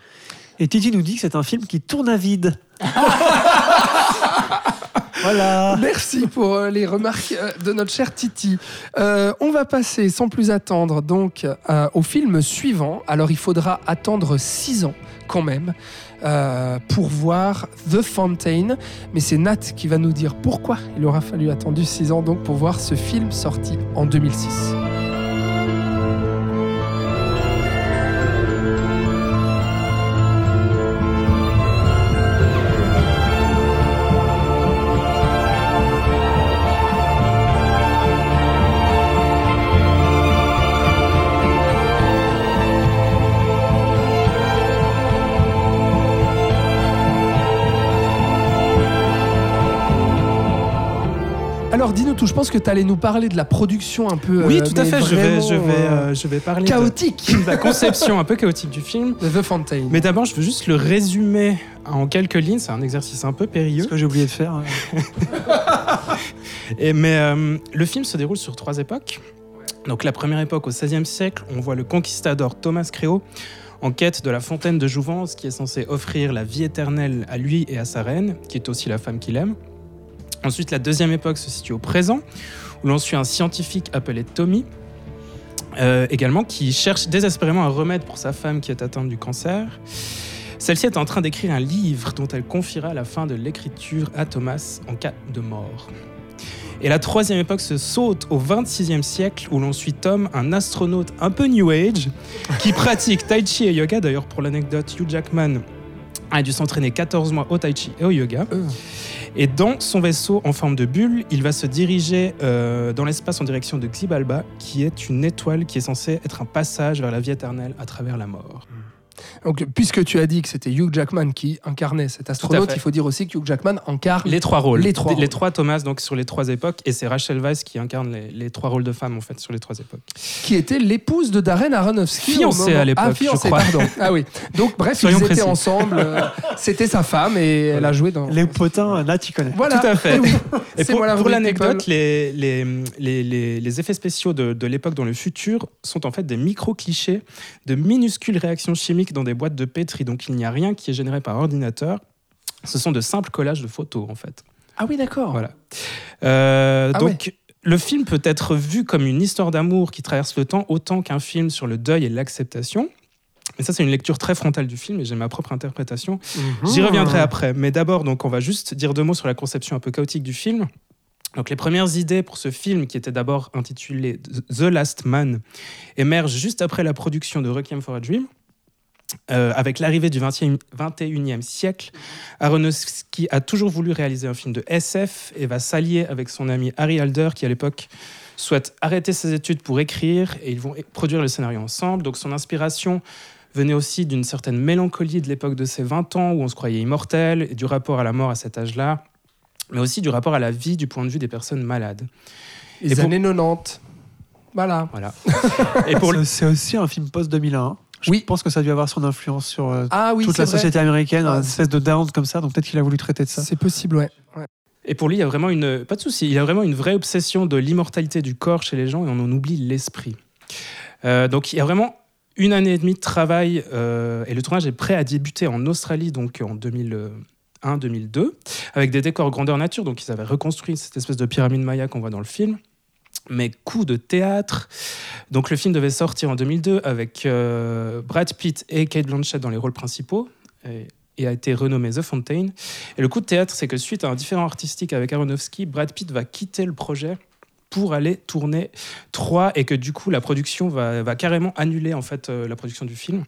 Et Titi nous dit que c'est un film qui tourne à vide. voilà. Merci pour euh, les remarques euh, de notre cher Titi. Euh, on va passer sans plus attendre donc au film suivant. Alors il faudra attendre six ans quand même pour voir The Fountain. Mais c'est Nat qui va nous dire pourquoi il aura fallu attendre six ans donc pour voir ce film sorti en 2006. Alors dis-nous tout, je pense que tu allais nous parler de la production un peu... Oui, euh, tout à fait, je vais, je, vais, euh, je vais parler... Chaotique de, la conception un peu chaotique du film. De The Fountain. Mais d'abord, je veux juste le résumer en quelques lignes, c'est un exercice un peu périlleux. Ce que j'ai oublié de faire. Hein. Et, mais euh, le film se déroule sur trois époques. Donc la première époque au XVIe siècle, on voit le conquistador Thomas Créo en quête de la fontaine de Jouvence qui est censée offrir la vie éternelle à lui et à sa reine, qui est aussi la femme qu'il aime. Ensuite, la deuxième époque se situe au présent, où l'on suit un scientifique appelé Tommy, euh, également, qui cherche désespérément un remède pour sa femme qui est atteinte du cancer. Celle-ci est en train d'écrire un livre dont elle confiera la fin de l'écriture à Thomas en cas de mort. Et la troisième époque se saute au 26e siècle où l'on suit Tom, un astronaute un peu New Age, qui pratique Tai Chi et yoga. D'ailleurs, pour l'anecdote, Hugh Jackman a dû s'entraîner 14 mois au Tai Chi et au yoga. Et dans son vaisseau en forme de bulle, il va se diriger euh, dans l'espace en direction de Xibalba, qui est une étoile qui est censée être un passage vers la vie éternelle à travers la mort. Donc, puisque tu as dit que c'était Hugh Jackman qui incarnait cet astronaute, il faut dire aussi que Hugh Jackman incarne les trois rôles. Les trois, les trois Thomas donc sur les trois époques, et c'est Rachel Weisz qui incarne les, trois rôles de femme en fait sur les trois époques. Qui était l'épouse de Darren Aronofsky. Fiancée à l'époque, ah, je crois. Pardon. Ah oui. Donc bref, ils étaient ensemble. Euh, c'était sa femme et elle a joué dans. Les potins, là tu connais. Voilà. Tout à fait. et pour, pour l'anecdote, les, les, les, les, effets spéciaux de, de l'époque dans le futur sont en fait des micro clichés de minuscules réactions chimiques dans des boîtes de pétri. Donc il n'y a rien qui est généré par ordinateur. Ce sont de simples collages de photos en fait. Ah oui, d'accord. Voilà. Euh, ah donc le film peut être vu comme une histoire d'amour qui traverse le temps autant qu'un film sur le deuil et l'acceptation. Mais ça, c'est une lecture très frontale du film et j'ai ma propre interprétation. Mhm. J'y reviendrai après. Mais d'abord, donc, on va juste dire deux mots sur la conception un peu chaotique du film. Donc, les premières idées pour ce film, qui était d'abord intitulé The Last Man, émergent juste après la production de Requiem for a Dream. Euh, avec l'arrivée du 21e siècle, Aronofsky a toujours voulu réaliser un film de SF et va s'allier avec son ami Harry Alder, qui à l'époque souhaite arrêter ses études pour écrire, et ils vont produire le scénario ensemble. Donc son inspiration venait aussi d'une certaine mélancolie de l'époque de ses 20 ans, où on se croyait immortel, et du rapport à la mort à cet âge-là, mais aussi du rapport à la vie du point de vue des personnes malades. Les années 90. Voilà. voilà. et pour C'est aussi un film post-2001. Je oui. pense que ça a dû avoir son influence sur euh, ah toute la société américaine, une espèce de down comme ça. Donc peut-être qu'il a voulu traiter de ça. C'est possible, ouais. Et pour lui, il y a vraiment une, pas de souci, il y a vraiment une vraie obsession de l'immortalité du corps chez les gens et on en oublie l'esprit. Euh, donc il y a vraiment une année et demie de travail euh, et le tournage est prêt à débuter en Australie, donc en 2001-2002, avec des décors grandeur nature. Donc ils avaient reconstruit cette espèce de pyramide maya qu'on voit dans le film mais coup de théâtre. Donc le film devait sortir en 2002 avec euh, Brad Pitt et Kate Blanchett dans les rôles principaux et, a été renommé The Fountain. Et le coup de théâtre, c'est que suite à un différent artistique avec Aronofsky, Brad Pitt va quitter le projet pour aller tourner 3 et que du coup la production va, va carrément annuler en fait euh, la production du film.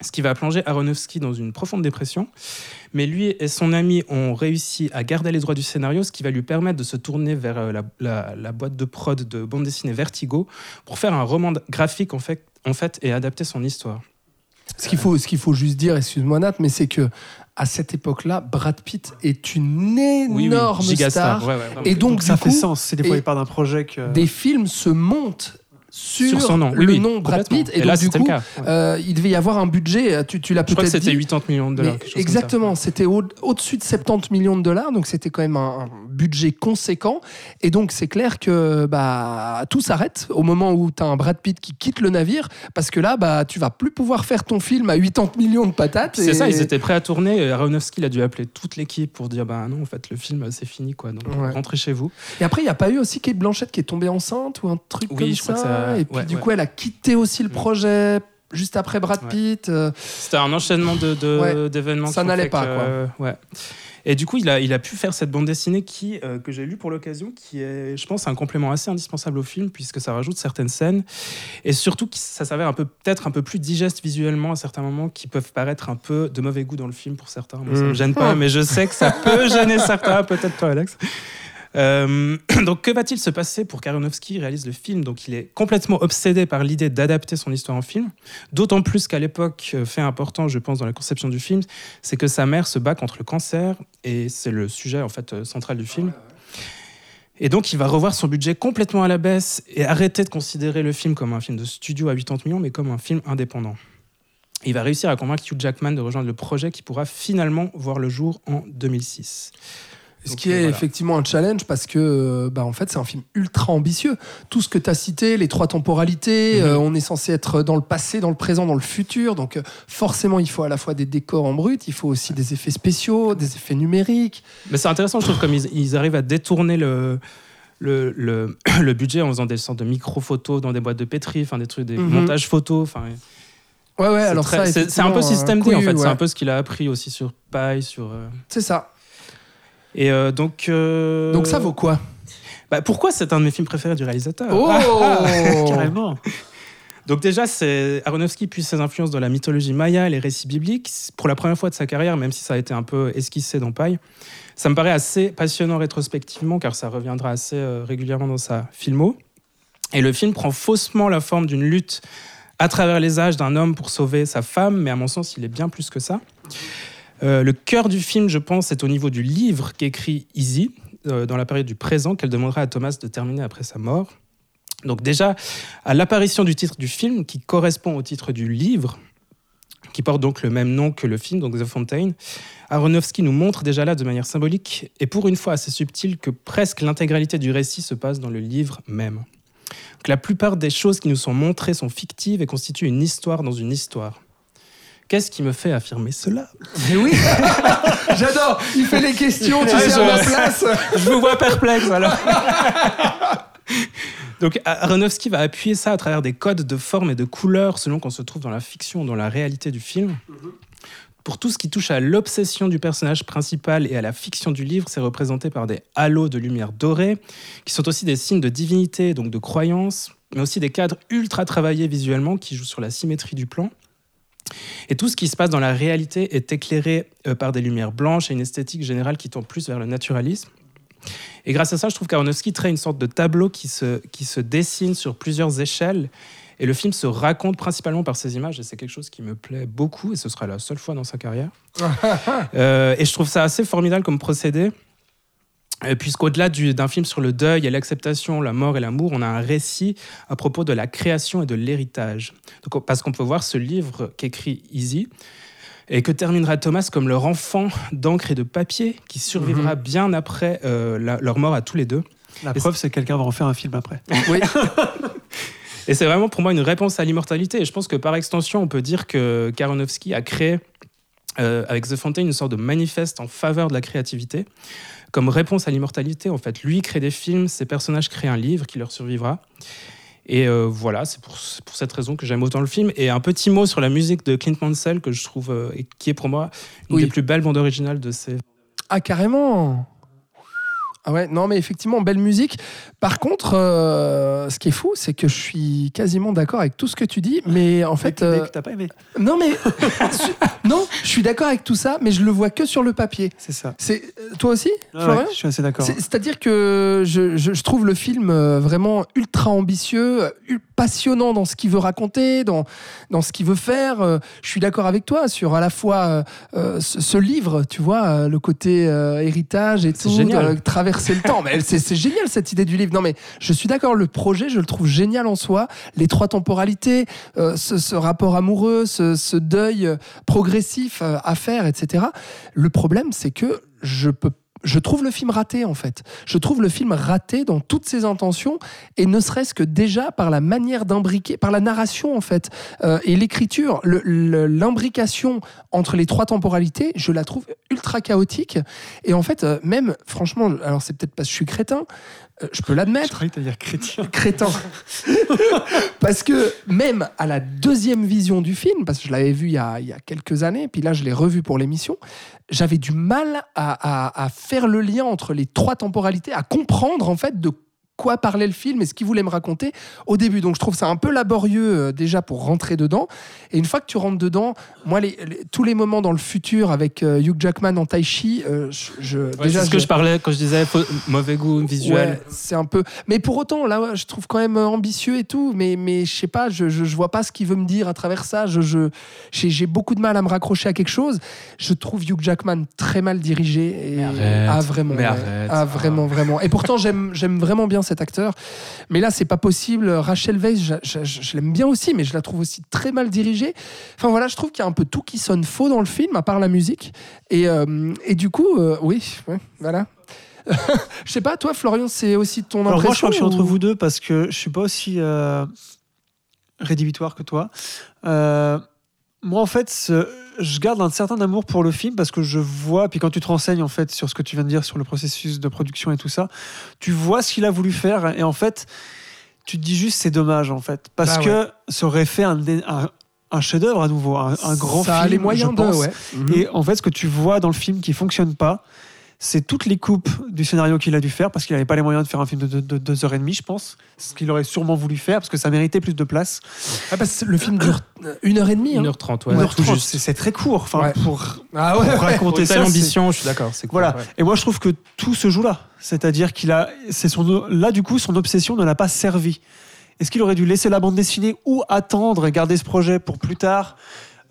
ce qui va plonger Aronofsky dans une profonde dépression. Mais lui et son ami ont réussi à garder les droits du scénario, ce qui va lui permettre de se tourner vers euh, la, boîte de prod de bande dessinée Vertigo pour faire un roman graphique en fait, en fait et adapter son histoire. Ce qu'il faut, ce qu'il faut juste dire, excuse-moi Nat, mais c'est que à cette époque-là, Brad Pitt est une énorme star. et donc, ça fait sens. C'est déployé par d'un projet que... Des films se montent sur, son nom. le nom Brad Pitt. Et, là, du coup, euh, il devait y avoir un budget. Tu, tu l'as peut-être dit. c'était 80 millions de dollars. Exactement. C'était au-dessus de 70 millions de dollars. Donc, c'était quand même un, budget conséquent. Et donc, c'est clair que bah, tout s'arrête au moment où tu as un Brad Pitt qui quitte le navire. Parce que là, bah, tu vas plus pouvoir faire ton film à 80 millions de patates. C'est ça, ils étaient prêts à tourner. Aronofsky a dû appeler toute l'équipe pour dire bah non, en fait, le film, c'est fini. quoi. Donc, rentrez chez vous. Et après, il n'y a pas eu aussi Kate Blanchett qui est tombée enceinte ou un truc comme ça et puis du coup, elle a quitté aussi le mm. projet juste après Brad Pitt. Euh. C'était un enchaînement de, d'événements. Ça n'allait pas, quoi. ouais. Et du coup, il a, il a pu faire cette bande dessinée qui, euh, que j'ai lue pour l'occasion, qui est, je pense, un complément assez indispensable au film, puisque ça rajoute certaines scènes. Et surtout, ça s'avère un peu, peut-être un peu plus digeste visuellement à certains moments, qui peuvent paraître un peu de mauvais goût dans le film pour certains. Moi, ça me mm. gêne pas, mais je sais que ça peut gêner certains, peut-être toi, Alex. Euh, donc, que va-t-il se passer pour qu'Aronofsky réalise le film Donc, il est complètement obsédé par l'idée d'adapter son histoire en film. D'autant plus qu'à l'époque, euh, fait important, je pense, dans la conception du film, c'est que sa mère se bat contre le cancer et c'est le sujet en fait euh, central du film. Et donc, il va revoir son budget complètement à la baisse et arrêter de considérer le film comme un film de studio à 80 millions, mais comme un film indépendant. Il va réussir à convaincre Hugh Jackman de rejoindre le projet qui pourra finalement voir le jour en 2006. Ce qui est effectivement un challenge parce que euh, bah, en fait, c'est un film ultra ambitieux. Tout ce que tu as cité, les trois temporalités, mhm. euh, on est censé être dans le passé, dans le présent, dans le futur. Donc euh, forcément, il faut à la fois des décors en brut, il faut aussi des effets spéciaux, des effets numériques. Mais c'est intéressant, je trouve, comme ils, arrivent à détourner le, le, le, budget en faisant des sortes de micro-photos dans des boîtes de pétri, enfin des trucs, des mhm. montages photos. Enfin, ouais, ouais, alors ça, c'est un peu système D en fait. C'est un peu ce qu'il a appris aussi sur Paille, sur. C'est ça. Et euh, donc. Euh, donc ça vaut quoi bah, Pourquoi c'est un de mes films préférés du réalisateur Oh Carrément donc déjà, c'est Aronofsky puise ses influences dans la mythologie maya, les récits bibliques, pour la première fois de sa carrière, même si ça a été un peu esquissé dans Paille. Ça me paraît assez passionnant rétrospectivement, car ça reviendra assez euh, régulièrement dans sa filmo. Et le film prend faussement la forme d'une lutte à travers les âges d'un homme pour sauver sa femme, mais à mon sens, il est bien plus que ça. Euh, le cœur du film, je pense, est au niveau du livre qu'écrit Easy euh, dans la période du présent qu'elle demandera à Thomas de terminer après sa mort. Donc déjà, à l'apparition du titre du film, qui correspond au titre du livre, qui porte donc le même nom que le film, donc The Fountain, Aronofsky nous montre déjà là de manière symbolique et pour une fois assez subtile que presque l'intégralité du récit se passe dans le livre même. Que la plupart des choses qui nous sont montrées sont fictives et constituent une histoire dans une histoire. Qu'est-ce qui me fait affirmer cela Mais oui. J'adore. Il fait les questions, tu sais, à place. Je vous vois perplexe alors Donc Aronofsky va appuyer ça à travers des codes de forme et de couleurs selon qu'on se trouve dans la fiction ou dans la réalité du film. Pour tout ce qui touche à l'obsession du personnage principal et à la fiction du livre, c'est représenté par des halos de lumière dorée, qui sont aussi des signes de divinité, donc de croyance, mais aussi des cadres ultra travaillés visuellement qui jouent sur la symétrie du plan. Et tout ce qui se passe dans la réalité est éclairé euh, par des lumières blanches et une esthétique générale qui tend plus vers le naturalisme. Et grâce à ça, je trouve qu'Aronofsky crée une sorte de tableau qui se, qui se dessine sur plusieurs échelles. Et le film se raconte principalement par ces images, et c'est quelque chose qui me plaît beaucoup, et ce sera la seule fois dans sa carrière. Euh, et je trouve ça assez formidable comme procédé. Euh, puisqu'au-delà d'un film sur le deuil et l'acceptation, la mort et l'amour, on a un récit à propos de la création et de l'héritage. Parce qu'on peut voir ce livre qu'écrit Easy, et que terminera Thomas comme leur enfant d'encre et de papier, qui survivra mhm. bien après euh, leur mort à tous les deux. La preuve, c'est que quelqu'un va en faire un film après. Oui. et c'est vraiment pour moi une réponse à l'immortalité. Et je pense que par extension, on peut dire que Karonowski a créé, euh, avec The Fountain, une sorte de manifeste en faveur de la créativité comme réponse à l'immortalité. En fait, lui crée des films, ses personnages créent un livre qui leur survivra. Et euh, voilà, c'est pour, pour, cette raison que j'aime autant le film. Et un petit mot sur la musique de Clint Mansell que je trouve, euh, et qui est pour moi une des plus belles bandes originales de ces. Ah, carrément Ah ouais, non, mais effectivement, belle musique. Par contre, euh, ce qui est fou, c'est que je suis quasiment d'accord avec tout ce que tu dis, mais en fait. Euh, mec, t'as pas aimé non, mais. non, je suis d'accord avec tout ça, mais je le vois que sur le papier. C'est ça. C'est euh, Toi aussi, Ouais, Florian ouais, je suis assez d'accord. C'est- C'est-à-dire que je, je- je trouve le film euh, vraiment ultra ambitieux, passionnant dans ce qu'il veut raconter, dans, dans ce qu'il veut faire. Je suis d'accord avec toi sur à la fois euh, ce, ce livre, tu vois, le côté euh, héritage et tout, génial. de traverser le temps. Mais c'est génial cette idée du livre. Non, mais je suis d'accord, le projet, je le trouve génial en soi. Les trois temporalités, euh, ce, ce rapport amoureux, ce, ce deuil euh, progressif euh, à faire, etc. Le problème, c'est que je peux je trouve le film raté en fait. Je trouve le film raté dans toutes ses intentions et ne serait-ce que déjà par la manière d'imbriquer, par la narration en fait euh, et l'écriture, l'imbrication entre les trois temporalités, je la trouve ultra chaotique et en fait euh, même franchement, alors c'est peut-être parce que je suis crétin, je peux Je l'admettre, t'allais dire chrétien. crétin. parce que même à la deuxième vision du film, parce que je l'avais vu il y, a, il y a quelques années, puis là je l'ai revu pour l'émission, j'avais du mal à, à- à faire le lien entre les trois temporalités, à comprendre en fait de quoi parlait le film et ce qu'il voulait me raconter au début. Donc je trouve ça un peu laborieux euh, déjà pour rentrer dedans. Et une fois que tu rentres dedans, moi, les, les- tous les moments dans le futur avec euh, Hugh Jackman en tai chi, euh, je, je- Ouais, déjà c'est ce que je- parlais quand je disais mauvais goût visuel. Ouais, c'est un peu. Mais pour autant, là, ouais, je trouve quand même ambitieux et tout. Mais, mais je sais pas, je, je, je vois pas ce qu'il veut me dire à travers ça. Je, je, j'ai, beaucoup de mal à me raccrocher à quelque chose. Je trouve Hugh Jackman très mal dirigé. Et... Mais arrête. Ah, vraiment. Mais arrête. Ah, vraiment, vraiment. Et pourtant, j'aime, j'aime vraiment bien cet acteur. Mais là, c'est pas possible. Rachel Weisz, je, je- je- je l'aime bien aussi, mais je la trouve aussi très mal dirigée. Enfin voilà, je trouve qu'il y a un peu tout qui sonne faux dans le film, à part la musique. Et, euh, et du coup, euh, oui, ouais, voilà. je sais pas, toi, Florian, c'est aussi ton Alors impression moi, je crois que je suis entre ou- vous deux parce que je suis pas aussi euh, rédhibitoire que toi. Moi, en fait, je garde un certain amour pour le film parce que je vois, puis quand tu te renseignes en fait sur ce que tu viens de dire sur le processus de production et tout ça, tu vois ce qu'il a voulu faire et en fait, tu te dis juste c'est dommage en fait parce Bah que ça aurait fait un, un, un chef-d'œuvre à nouveau, un, un grand ça film. a les moyens de, ouais. Mhm. Et en fait, ce que tu vois dans le film qui fonctionne pas, c'est toutes les coupes du scénario qu'il a dû faire parce qu'il n'avait pas les moyens de faire un film de, de- de deux heures et demie, je pense. Ce qu'il aurait sûrement voulu faire parce que ça méritait plus de place. Ah, parce que le film dure euh, une heure et demie. hein. 1h30, ouais. Une heure tout trente, juste. c'est très court. Enfin, Ouais. pour, Ah ouais, raconter ça. ambition, je suis d'accord. cool, Voilà. ouais. Et moi, je trouve que tout se joue là. C'est-à-dire qu'il a, c'est son, là, du coup, son obsession ne l'a pas servi. Est-ce qu'il aurait dû laisser la bande dessinée ou attendre et garder ce projet pour plus tard?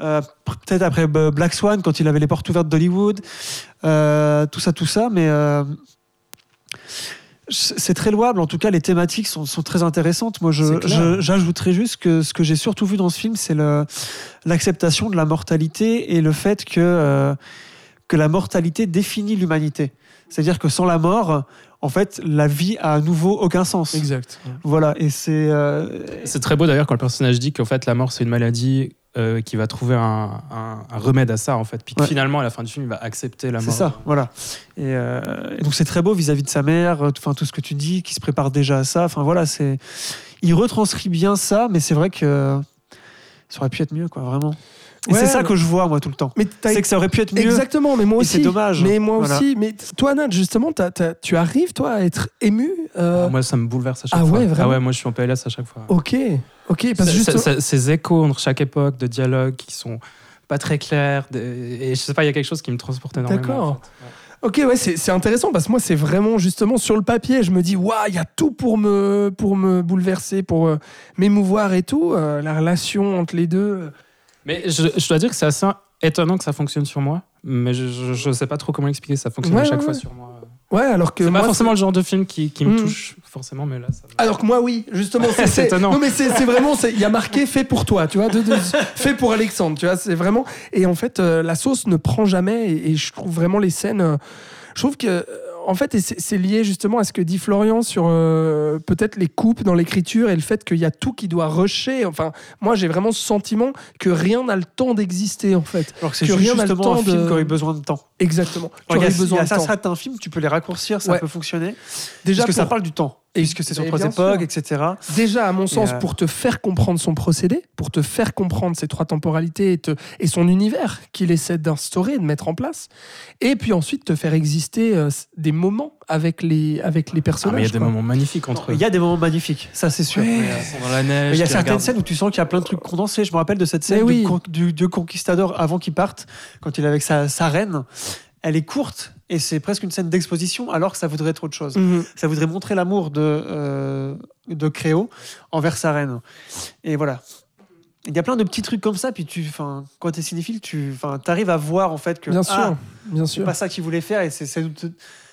Euh, Peut-être après Black Swan, quand il avait les portes ouvertes d'Hollywood. Euh, tout ça, tout ça. Mais euh, c'est très louable. En tout cas, les thématiques sont, sont très intéressantes. Moi, j'ajouterais juste que ce que j'ai surtout vu dans ce film, c'est l'acceptation de la mortalité et le fait que, euh, que la mortalité définit l'humanité. C'est-à-dire que sans la mort, en fait, la vie a à nouveau aucun sens. Exact. Voilà, et c'est. euh, C'est très beau d'ailleurs quand le personnage dit qu'en fait la mort c'est une maladie euh, qui va trouver un, un- un remède à ça en fait. Puis Ouais. finalement à la fin du film il va accepter la C'est mort. ça, voilà. Et, euh, et donc c'est très beau vis-à-vis de sa mère, euh, enfin tout ce que tu dis, qui se prépare déjà à ça. Enfin voilà, c'est. Il retranscrit bien ça, mais c'est vrai que ça aurait pu être mieux, quoi, vraiment. Et Ouais, c'est ça que je vois moi tout le temps. Mais C'est que ça aurait pu être mieux. Exactement, mais moi aussi. c'est dommage. Mais moi Voilà. aussi. Mais toi, Nat, justement, tu arrives, toi, à être ému euh, Ah, Moi ça me bouleverse à chaque Ah fois. ouais, vraiment? Ah ouais, moi je suis en PLS à chaque fois. Ok, ok. Parce que C'est- justement- c'est- c'est- Ces échos entre chaque époque de dialogue qui sont pas très clairs. de- Et je sais pas, il y a quelque chose qui me transporte énormément. D'accord. en fait. Ok, ouais, c'est c'est intéressant parce que moi, c'est vraiment justement sur le papier, je me dis, waouh, il y a tout pour me, pour me bouleverser, pour euh, m'émouvoir et tout. euh, la relation entre les deux. Mais je, je dois dire que c'est assez étonnant que ça fonctionne sur moi. Mais je, je sais pas trop comment expliquer. Ça fonctionne Ouais, à chaque ouais, fois sur moi. Ouais, alors que C'est pas forcément le genre de film qui, qui me Mm. touche forcément, mais là ça. Alors que moi, oui, justement, c'est étonnant. Non, mais c'est vraiment, il y a marqué fait pour toi, tu vois, de- de- fait pour Alexandre, tu vois, c'est vraiment. Et en fait, euh, la sauce ne prend jamais, et, et je trouve vraiment les scènes. euh, je trouve que, euh, en fait, c'est lié justement à ce que dit Florian sur euh, peut-être les coupes dans l'écriture et le fait qu'il y a tout qui doit rusher. Enfin, moi, j'ai vraiment ce sentiment que rien n'a le temps d'exister, en fait. Alors que c'est que juste rien n'a le justement un temps film de- qui aurait besoin de temps. Exactement. Tu Alors, il y a, besoin il y a de temps. certains films, tu peux les raccourcir, ça Ouais. peut fonctionner. Déjà, parce que ça parle du temps. Puisque c'est sur et trois époques, sûr. etc. Déjà, à mon sens, euh, pour te faire comprendre son procédé, pour te faire comprendre ces trois temporalités et, te- et son univers qu'il essaie d'instaurer, de mettre en place. Et puis ensuite, te faire exister euh, des moments avec les, avec les Ah, personnages. mais il y a des quoi. moments magnifiques entre eux. Il y a des moments magnifiques, ça c'est sûr. Euh, dans la neige. mais il y a certaines regardent- scènes où tu sens qu'il y a plein de trucs condensés. Je me rappelle de cette scène oui. du, con- du dieu conquistador avant qu'il parte, quand il est avec sa, sa reine. Elle est courte et c'est presque une scène d'exposition alors que ça voudrait être autre chose. Mhm. Ça voudrait montrer l'amour de, euh, de Créo envers sa reine. Et voilà. Il y a plein de petits trucs comme ça, puis tu, quand tu es cinéphile, tu arrives à voir en fait que Bien ah, sûr, bien c'est sûr. pas ça qu'il voulait faire et c'est-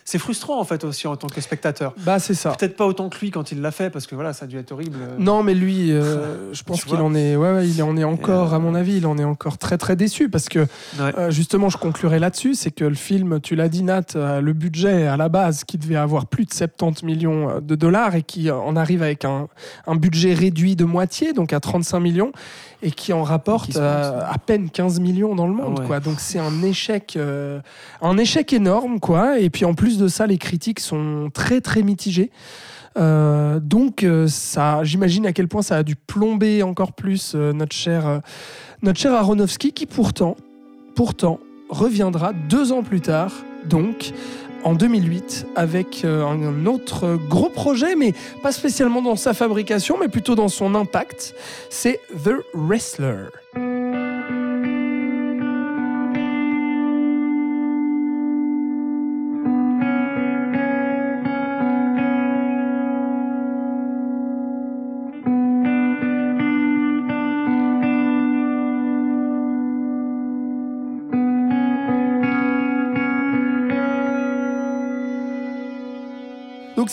c'est frustrant en fait aussi en tant que spectateur. Bah, c'est ça. Peut-être pas autant que lui quand il l'a fait parce que voilà, ça a dû être horrible. Non, mais lui, euh, je pense qu'il en est, ouais, ouais, il en est encore, euh, à mon avis, il en est encore très très déçu parce que Ouais. euh, justement, je conclurai là-dessus, c'est que le film, tu l'as dit Nat, euh, le budget à la base qui devait avoir plus de 70 millions euh, de dollars et qui euh, en arrive avec un, un budget réduit de moitié, donc à 35 millions, et qui en rapporte Qui euh, à peine 15 millions dans le monde, Ah ouais. quoi. Donc c'est un échec, euh, un échec énorme, quoi. Et puis en plus de ça, les critiques sont très très mitigées. Euh, donc, euh, ça, j'imagine à quel point ça a dû plomber encore plus euh, notre cher, notre cher Aronofsky, qui pourtant, pourtant, reviendra deux ans plus tard, donc en 2008, avec un autre gros projet, mais pas spécialement dans sa fabrication, mais plutôt dans son impact. C'est The Wrestler.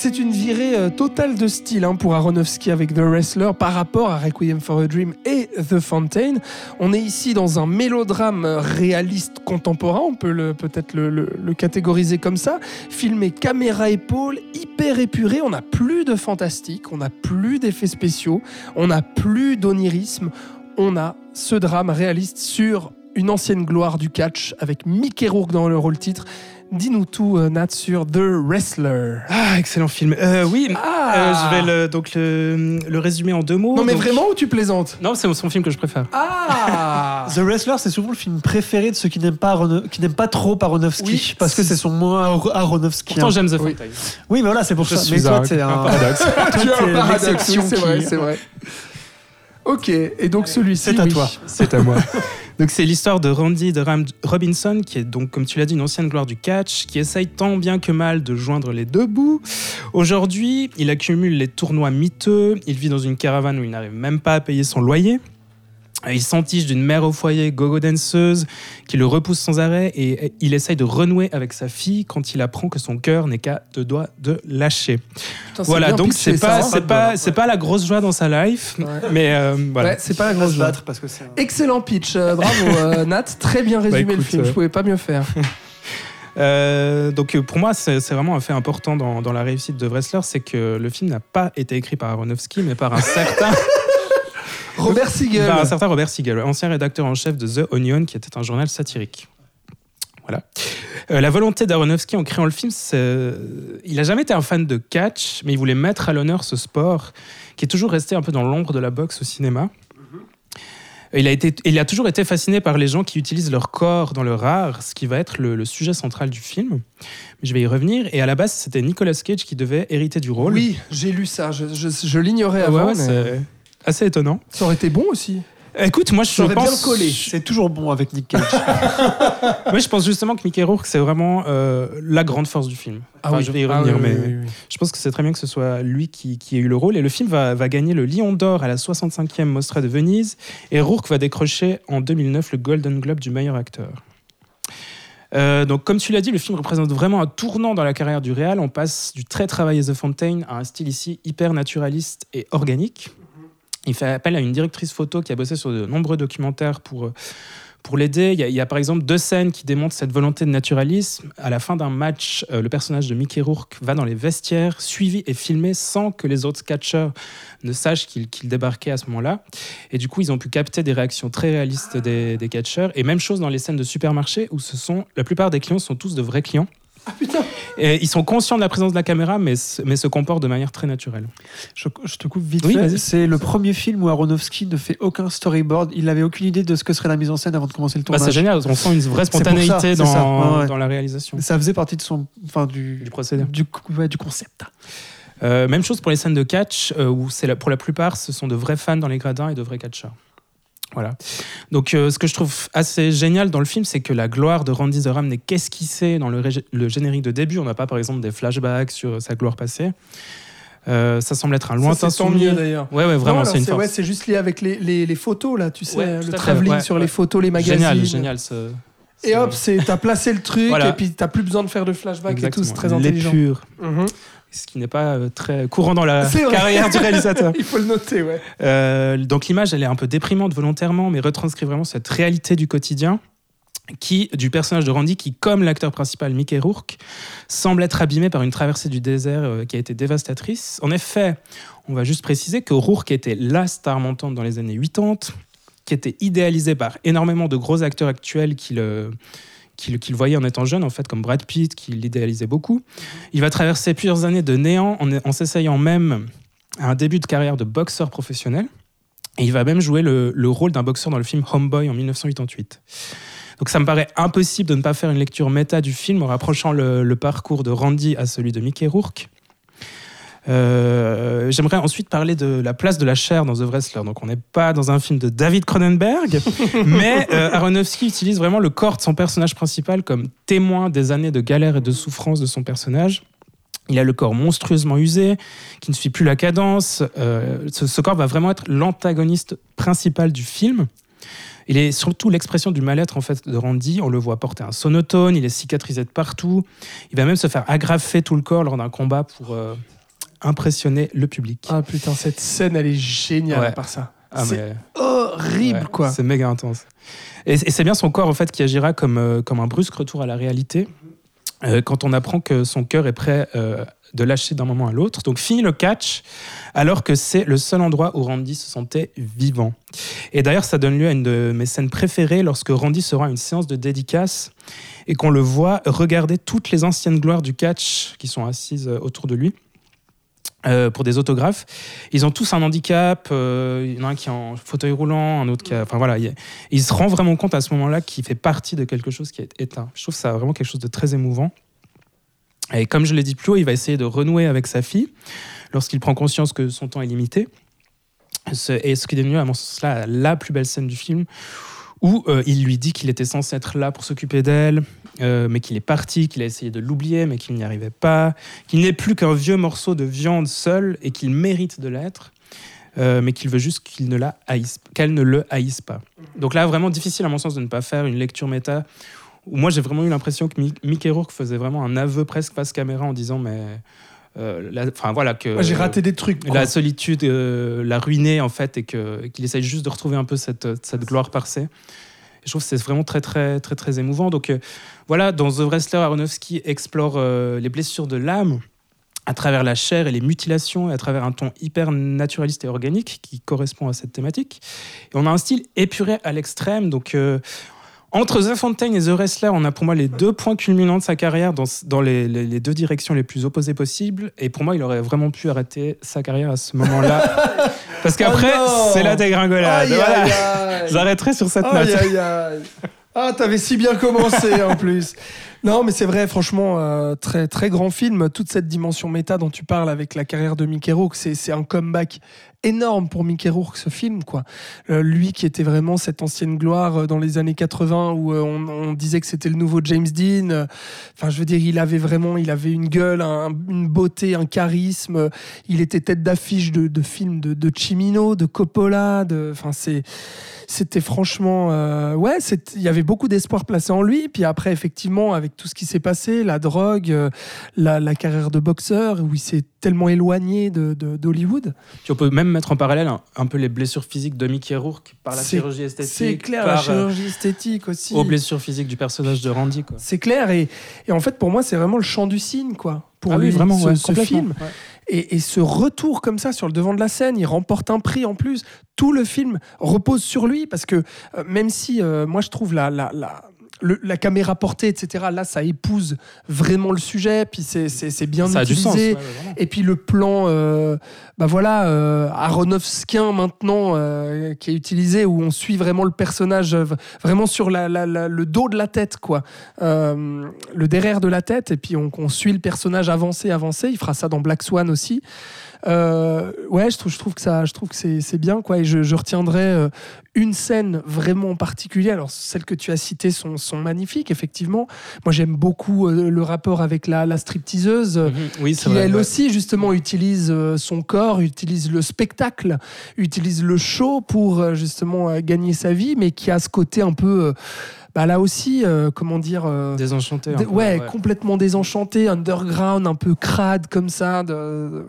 C'est une virée euh, totale de style hein, pour Aronofsky avec The Wrestler par rapport à Requiem for a Dream et The Fountain. On est ici dans un mélodrame euh, réaliste contemporain, on peut peut-être le catégoriser comme ça, filmé caméra épaule, hyper épuré, on n'a plus de fantastique, on n'a plus d'effets spéciaux, on n'a plus d'onirisme, on a ce drame réaliste sur une ancienne gloire du catch avec Mickey Rourke dans le rôle titre. Dis-nous tout, euh, Nat, sur The Wrestler. Ah, excellent film. Euh, oui, Ah euh, je vais le, donc le, le résumer en deux mots. Non mais Donc- vraiment ou tu plaisantes? Non, c'est son film que je préfère. Ah The Wrestler, c'est souvent le film préféré de ceux qui n'aiment pas, Arono- qui n'aiment pas trop Aronofsky, Oui, parce que c'est son moins Ar- Aronofsky. Pourtant, j'aime The Oui. Fountain. Oui, mais voilà, c'est pour Je ça. suis Mais toi, un- t'es un un, paradoxe. toi, Tu as t'es un paradoxe, l'exception oui, c'est qui- vrai, c'est vrai. Ok, et donc celui-ci, C'est à oui. toi. C'est à moi. Donc c'est l'histoire de Randy de Ram- Robinson, qui est donc, comme tu l'as dit, une ancienne gloire du catch, qui essaye tant bien que mal de joindre les deux bouts. Aujourd'hui, il accumule les tournois miteux, il vit dans une caravane où il n'arrive même pas à payer son loyer. Euh, Il s'entiche d'une mère au foyer gogo danseuse qui le repousse sans arrêt et il essaye de renouer avec sa fille quand il apprend que son cœur n'est qu'à deux doigts de lâcher. Putain, Voilà, donc c'est pas, c'est hein. pas, c'est pas la grosse joie dans sa life, Ouais. mais euh, voilà. Ouais, c'est pas la grosse se joie. battre parce que un- Excellent pitch, euh, bravo euh, Nat, très bien résumé le écoute, film, euh, je pouvais pas mieux faire. Euh, donc pour moi, c'est c'est vraiment un fait important dans, dans la réussite de Wrestler, c'est que le film n'a pas été écrit par Aronofsky, mais par un certain, Robert Siegel. par un certain Robert Siegel, ancien rédacteur en chef de The Onion, qui était un journal satirique. Voilà. Euh, la volonté d'Aronofsky en créant le film, c'est- il n'a jamais été un fan de catch, mais il voulait mettre à l'honneur ce sport qui est toujours resté un peu dans l'ombre de la boxe au cinéma. Il a, été, il a toujours été fasciné par les gens qui utilisent leur corps dans leur art, ce qui va être le, le sujet central du film. Mais je vais y revenir. Et à la base, c'était Nicolas Cage qui devait hériter du rôle. Oui, j'ai lu ça, je, je- je l'ignorais avant, ouais, mais c'est assez étonnant. ça aurait été bon aussi. Écoute, moi je Ça aurait bien pense, collé. C'est toujours bon avec Nick Cage. moi, je pense justement que Mickey Rourke, c'est vraiment euh, la grande force du film. Enfin, je vais y Ah revenir, oui, mais oui, oui, oui. je pense que c'est très bien que ce soit lui qui, qui ait eu le rôle. Et le film va, va gagner le Lion d'Or à la 65e Mostra de Venise. Et Rourke va décrocher en 2009 le Golden Globe du meilleur acteur. Euh, donc, comme tu l'as dit, le film représente vraiment un tournant dans la carrière du réal. On passe du très travaillé The Fountain à un style ici hyper naturaliste et organique. Il fait appel à une directrice photo qui a bossé sur de nombreux documentaires pour, euh, pour l'aider. Il, y a- par exemple deux scènes qui démontrent cette volonté de naturalisme. À la fin d'un match, euh, le personnage de Mickey Rourke va dans les vestiaires, suivi et filmé sans que les autres catcheurs ne sachent qu'il qu'il débarquait à ce moment-là. Et du coup, ils ont pu capter des réactions très réalistes des, des catcheurs. Et même chose dans les scènes de supermarché où ce sont, la plupart des clients sont tous de vrais clients. Ah putain Et ils sont conscients de la présence de la caméra, mais, se- mais se comportent de manière très naturelle. Je, je te coupe vite Oui, fait. C'est le premier film où Aronofsky ne fait aucun storyboard. Il n'avait aucune idée de ce que serait la mise en scène avant de commencer le Bah, tournage. c'est génial, on sent une vraie ça, spontanéité dans, ça, ouais, ouais. dans la réalisation Ça faisait partie de son, enfin du, du procédé. du, ouais, du concept. Euh, même chose pour les scènes de catch, euh, où la- pour la plupart, ce sont de vrais fans dans les gradins et de vrais catcheurs. Voilà. Donc, euh, ce que je trouve assez génial dans le film, c'est que la gloire de Randy Zoram n'est qu'esquissée dans le, générique de début. On n'a pas, par exemple, des flashbacks sur sa gloire passée. Euh, ça semble être un lointain souvenir. mieux d'ailleurs. Ouais, ouais, vraiment, c'est une force. ouais, c'est juste lié avec les, les, les photos là, tu sais, Ouais, le travelling ouais, sur les photos, les magazines. Génial, génial. Ce, Et hop, t'as placé le truc Voilà. et puis t'as plus besoin de faire de flashback et tout, c'est très intelligent. L'épure, Mhm. Ce qui n'est pas euh, très courant dans la carrière du réalisateur. Il faut le noter, ouais. Euh, donc l'image, elle est un peu déprimante volontairement, mais retranscrit vraiment cette réalité du quotidien qui, du personnage de Randy, qui, comme l'acteur principal Mickey Rourke, semble être abîmé par une traversée du désert euh, qui a été dévastatrice. En effet, on va juste préciser que Rourke était la star montante dans les années 80, qui était idéalisé par énormément de gros acteurs actuels qui le, qui le, qui le voyaient en étant jeune, en fait, comme Brad Pitt, qui l'idéalisait beaucoup. Il va traverser plusieurs années de néant en, s'essayant même à un début de carrière de boxeur professionnel. Et il va même jouer le, le rôle d'un boxeur dans le film Homeboy en 1988. Donc ça me paraît impossible de ne pas faire une lecture méta du film en rapprochant le, le parcours de Randy à celui de Mickey Rourke. Euh, J'aimerais ensuite parler de la place de la chair dans The Wrestler. Donc on n'est pas dans un film de David Cronenberg, mais euh, Aronofsky utilise vraiment le corps de son personnage principal comme témoin des années de galère et de souffrance de son personnage. Il a le corps monstrueusement usé, qui ne suit plus la cadence. Euh, ce, ce corps va vraiment être l'antagoniste principal du film. Il est surtout l'expression du mal-être en fait de Randy. On le voit porter un sonotone, il est cicatrisé de partout. Il va même se faire agrafer tout le corps lors d'un combat pour euh, impressionner le public. Ah putain, cette scène, elle est géniale Ouais. à part ça. Ah, c'est mais- horrible, Ouais, quoi. C'est méga intense. Et, et c'est bien son corps en fait qui agira comme, euh, comme un brusque retour à la réalité euh, quand on apprend que son cœur est prêt euh, de lâcher d'un moment à l'autre. Donc fini le catch alors que c'est le seul endroit où Randy se sentait vivant. Et d'ailleurs ça donne lieu à une de mes scènes préférées lorsque Randy sera à une séance de dédicace et qu'on le voit regarder toutes les anciennes gloires du catch qui sont assises euh, autour de lui. Euh, pour des autographes. Ils ont tous un handicap. euh, il y en a un qui est en fauteuil roulant, un autre qui a. Enfin voilà, il, se rend vraiment compte à ce moment-là qu'il fait partie de quelque chose qui est éteint. Je trouve ça vraiment quelque chose de très émouvant. Et comme je l'ai dit plus haut, il va essayer de renouer avec sa fille lorsqu'il prend conscience que son temps est limité. Et ce qui est mieux, à mon sens, là, la plus belle scène du film, où euh, il lui dit qu'il était censé être là pour s'occuper d'elle, euh, mais qu'il est parti, qu'il a essayé de l'oublier, mais qu'il n'y arrivait pas, qu'il n'est plus qu'un vieux morceau de viande seul et qu'il mérite de l'être, euh, mais qu'il veut juste qu'il ne la haïsse, qu'elle ne le haïsse pas. Donc là, vraiment difficile à mon sens de ne pas faire une lecture méta. Où moi, j'ai vraiment eu l'impression que Mi- Mickey Rourke faisait vraiment un aveu presque face caméra en disant, mais, euh, enfin voilà que j'ai raté des trucs. quoi. la solitude euh, l'a ruiné en fait et que- qu'il essaye juste de retrouver un peu cette, cette gloire passée. Je trouve que c'est vraiment très très très très émouvant. Donc voilà, dans The Wrestler, Aronofsky explore euh, les blessures de l'âme à travers la chair et les mutilations et à travers un ton hyper naturaliste et organique qui correspond à cette thématique. Et on a un style épuré à l'extrême. Donc euh, entre The Fountain et The Wrestler, on a pour moi les deux points culminants de sa carrière dans, dans les, les- les deux directions les plus opposées possibles. Et pour moi, il aurait vraiment pu arrêter sa carrière à ce moment-là. Parce qu'après, Oh c'est la dégringolade. Voilà. J'arrêterai sur cette Aïe, note. aïe, aïe. Ah, t'avais si bien commencé en plus. Non, mais c'est vrai, franchement, euh, très, très grand film. Toute cette dimension méta dont tu parles avec la carrière de Mickey Rourke, c'est un comeback énorme pour Mickey Rourke, ce film. quoi. Euh, lui qui était vraiment cette ancienne gloire euh, dans les années 80 où on, disait que c'était le nouveau James Dean. Enfin, je veux dire, il avait vraiment il avait une gueule, un- une beauté, un charisme. Il était tête d'affiche de, films de, de Cimino, de Coppola. c'était franchement ouais il y avait beaucoup d'espoir placé en lui puis après effectivement avec tout ce qui s'est passé la drogue euh, la, la carrière de boxeur où il s'est tellement éloigné de de- d'Hollywood Puis on peut même mettre en parallèle un, un peu les blessures physiques de Mickey Rourke par la chirurgie esthétique, c'est clair la par, euh, chirurgie esthétique aussi aux blessures physiques du personnage de Randy. C'est clair et, et en fait pour moi c'est vraiment le chant du cygne quoi pour Ah lui oui, vraiment, ce, ouais, ce film Ouais. Et, et ce retour comme ça sur le devant de la scène, il remporte un prix en plus. Tout le film repose sur lui parce que euh, même si euh, moi je trouve la, la, la, le- la caméra portée, etc. Là, ça épouse vraiment le sujet, puis c'est- bien Ça a du utilisé. sens. ouais. Et puis le plan, euh, bah voilà, euh, Aronofskien maintenant, euh, qui est utilisé, où on suit vraiment le personnage, vraiment sur la, la- la- le dos de la tête, quoi. Le derrière de la tête, et puis on, on suit le personnage avancer, avancer. Il fera ça dans Black Swan aussi. Euh, ouais, je trouve, je trouve que ça, je trouve que c'est c'est bien, quoi. Et je, je retiendrai euh, une scène vraiment particulière. Alors celles que tu as citées sont, sont magnifiques, effectivement. Moi, j'aime beaucoup euh, le rapport avec la, la stripteaseuse. euh, Mhm. Oui, qui vrai. elle ouais. aussi justement utilise son corps, utilise le spectacle, utilise le show pour justement gagner sa vie, mais qui a ce côté un peu, bah là aussi, euh, comment dire, euh, Désenchanté. un dé- peu, ouais, complètement désenchanté, underground, un peu crade comme ça. de-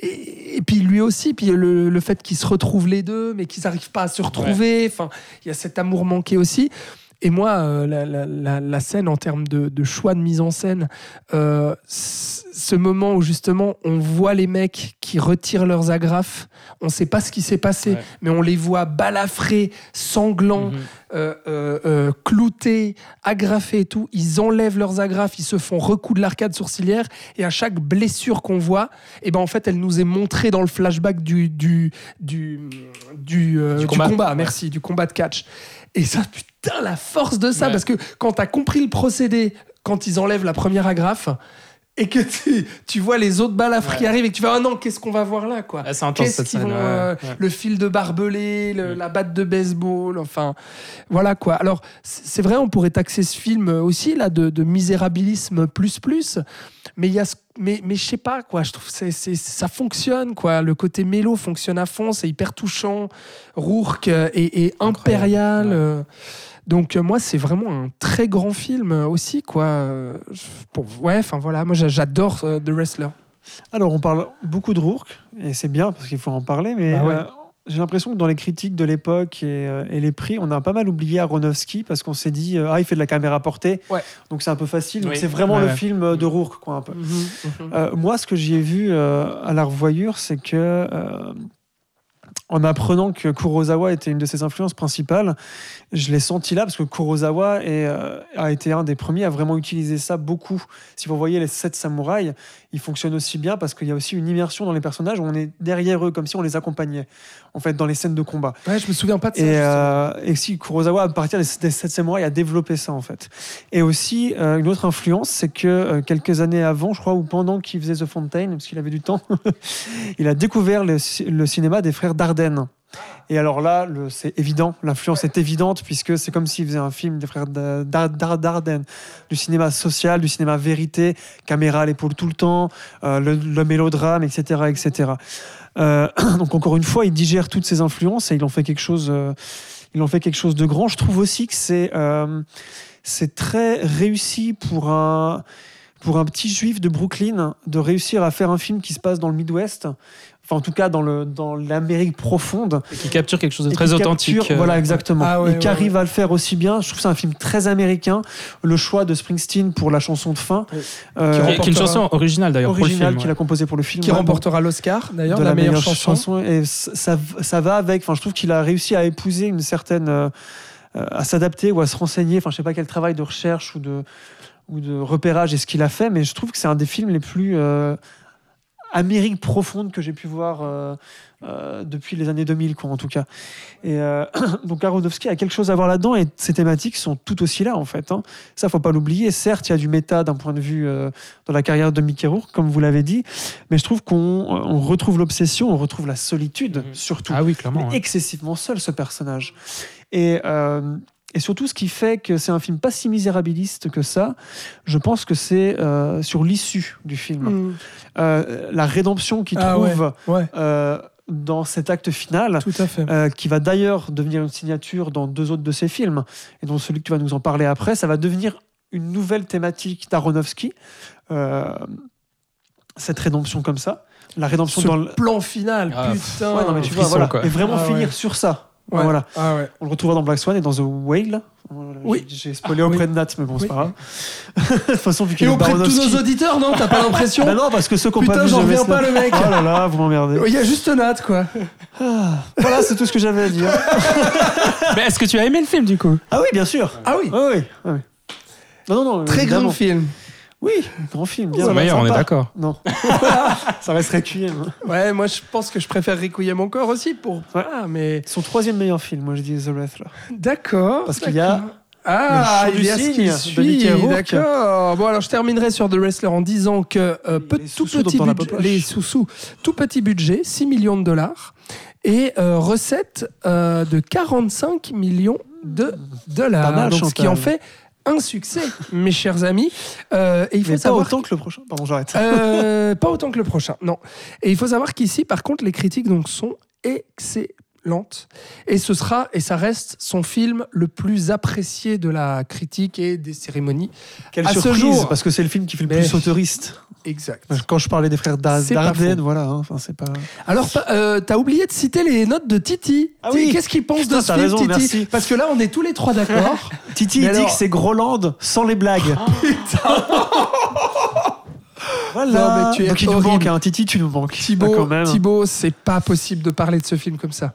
Et, et puis lui aussi, puis le, le fait qu'ils se retrouvent les deux, mais qu'ils n'arrivent pas à se retrouver. Enfin, il y a cet amour manqué aussi. Et moi, euh, la, la- la- la scène en termes de, de choix de mise en scène, euh, ce moment où justement on voit les mecs qui retirent leurs agrafes, on ne sait pas ce qui s'est passé, Ouais. mais on les voit balafrés, sanglants, euh, euh, cloutés, agrafés et tout. Ils enlèvent leurs agrafes, ils se font recoudre l'arcade sourcilière et à chaque blessure qu'on voit, et ben en fait elle nous est montrée dans le flashback du du du du, euh, Du du combat. merci, du combat de catch. Et ça, putain, la force de ça, Ouais. parce que quand t'as compris le procédé, quand ils enlèvent la première agrafe. Et que tu, tu vois les autres balafres qui Ouais. arrivent et que tu vas, ah non, qu'est-ce qu'on va voir là, quoi? Ah, c'est intense cette qu'ils scène. vont, ouais, euh, ouais. le fil de barbelé, le- Mm. la batte de baseball, enfin voilà quoi. Alors c'est vrai, on pourrait taxer ce film aussi là de, de misérabilisme plus plus, mais il y a ce- mais mais je sais pas quoi. Je trouve c'est, ça fonctionne quoi. Le côté mélo fonctionne à fond, c'est hyper touchant. Rourke euh, est impérial. Donc euh, moi c'est vraiment un très grand film aussi quoi. Pour, ouais, enfin voilà, moi j'a- j'adore euh, The Wrestler. Alors, on parle beaucoup de Rourke, et c'est bien parce qu'il faut en parler, mais Bah ouais. euh, j'ai l'impression que dans les critiques de l'époque et, euh, et les prix, on a pas mal oublié Aronofsky parce qu'on s'est dit, euh, ah, il fait de la caméra portée, Ouais. donc c'est un peu facile. Oui. c'est vraiment Ouais, le film de Rourke, quoi, un peu. Euh, moi, ce que j'y ai vu à la revoyure, c'est que en apprenant que Kurosawa était une de ses influences principales, je l'ai senti là parce que Kurosawa est, euh, a été un des premiers à vraiment utiliser ça beaucoup. Si vous voyez les sept samouraïs, ils fonctionnent aussi bien parce qu'il y a aussi une immersion dans les personnages où on est derrière eux comme si on les accompagnait en fait dans les scènes de combat. Ouais, je me souviens pas de ça. Et, euh, et si Kurosawa, à partir des, sept samouraïs, a développé ça en fait. Et aussi, euh, une autre influence, c'est que quelques années avant, je crois, ou pendant qu'il faisait The Fountain, parce qu'il avait du temps, il a découvert le, le cinéma des frères Dardenne. Et alors là, c'est évident, l'influence est évidente, puisque c'est comme s'il faisait un film des frères Da- Da- Da- Dardenne, du cinéma social, du cinéma vérité, caméra à l'épaule tout le temps, euh, le, mélodrame, etc. etc. Euh, donc encore une fois, il digère toutes ces influences et il en fait quelque chose, euh, il en fait quelque chose de grand. Je trouve aussi que c'est c'est très réussi pour un pour un petit juif de Brooklyn de réussir à faire un film qui se passe dans le Midwest. Enfin, en tout cas, dans le dans l'Amérique profonde, Et qui capture quelque chose de et très authentique. capture- euh, voilà, exactement. Ah ouais, et qui ouais, arrive à le faire aussi bien. Je trouve que c'est un film très américain. Le choix de Springsteen pour la chanson de fin, Oui. euh, Qui, est- qui est une chanson originale d'ailleurs originale film. qu'il ouais. a composé pour le film. qui Ouais, remportera l'Oscar d'ailleurs de la, meilleure, chanson. et ça, ça va avec enfin je trouve qu'il a réussi à épouser une certaine euh, à s'adapter ou à se renseigner enfin je sais pas quel travail de recherche ou de ou de repérage est-ce qu'il a fait mais je trouve que c'est un des films les plus euh, Amérique profonde que j'ai pu voir euh, euh, depuis les années 2000 quoi en tout cas et euh, donc Aronofsky a quelque chose à voir là-dedans et ces thématiques sont tout aussi là en fait hein. ça faut pas l'oublier certes il y a du méta d'un point de vue dans la carrière de Mickey Rourke comme vous l'avez dit mais je trouve qu'on on retrouve l'obsession, on retrouve la solitude, Mhm. surtout. Ah oui, clairement. Ouais. excessivement seul, ce personnage. Et, euh, et surtout, ce qui fait que c'est un film pas si misérabiliste que ça, je pense que c'est euh, sur l'issue du film. Mm. Euh, la rédemption qu'il Ah trouve Ouais, euh, dans cet acte final, tout à fait. euh, qui va d'ailleurs devenir une signature dans deux autres de ses films, et dont celui que tu vas nous en parler après, ça va devenir une nouvelle thématique d'Aronofsky. Euh, cette rédemption comme ça, la rédemption Ce dans le, plan final, Ah, putain. Ouais, non, mais tu vois, frisson, voilà. quoi. Et vraiment Ah, finir ouais. sur ça. Ouais. Voilà. Ah ouais. On le retrouvera dans Black Swan et dans The Whale. Voilà, Oui. J'ai spoilé Ah, auprès oui. de Nat, mais bon, c'est Oui. pas grave. de toute façon, vu qu'il Et auprès de tous nos auditeurs, non T'as pas l'impression Bah non, parce que ceux qui ont Putain, pas vu j'en reviens pas, le mec. Oh là là, vous m'emmerdez. Il y a juste Nat, quoi. Ah, voilà, c'est tout ce que j'avais à dire. Mais est-ce que tu as aimé le film du coup? Ah oui, bien sûr. Ah oui. Oui, oui. oui. Non, non, non. Très grand film. Oui, grand film. Bien C'est le meilleur, on est d'accord. Non. Ça reste Requiem. hein. Ouais, moi je pense que je préfère Requiem encore aussi pour. Ah, mais. Son troisième meilleur film, moi je dis The Wrestler. D'accord. Parce qu'il y a. Ah, il y a ce qui suit, d'accord. Bon, alors je terminerai sur The Wrestler en disant que euh, peu- Les tout petit budget, les sous-sous, tout petit budget, 6 millions de dollars et euh, recettes euh, de 45 millions de dollars. Pas mal, Donc, ce qui en fait un succès, mes chers amis. Euh, et il faut Mais pas savoir autant que le prochain. Pardon, j'arrête. euh, pas autant que le prochain, non. Et il faut savoir qu'ici, par contre, les critiques donc sont excellentes. Et ce sera, et ça reste, son film le plus apprécié de la critique et des cérémonies. Quelle à ce surprise, jour. parce que c'est le film qui fait le Mais- plus autoriste. Exact. Quand je parlais des frères Dardenne, voilà, hein, enfin c'est pas. Alors, euh, t'as oublié de citer les notes de Titi. Ah oui. Qu'est-ce qu'il pense Putain, de ce film, raison, Titi merci. Parce que là, on est tous les trois d'accord. Titi il dit que c'est Groland sans les blagues. voilà. Non, mais tu es Donc il nous manque, hein. Titi, tu nous manques. Ah, quand Thibaut, même. Thibaut, c'est pas possible de parler de ce film comme ça.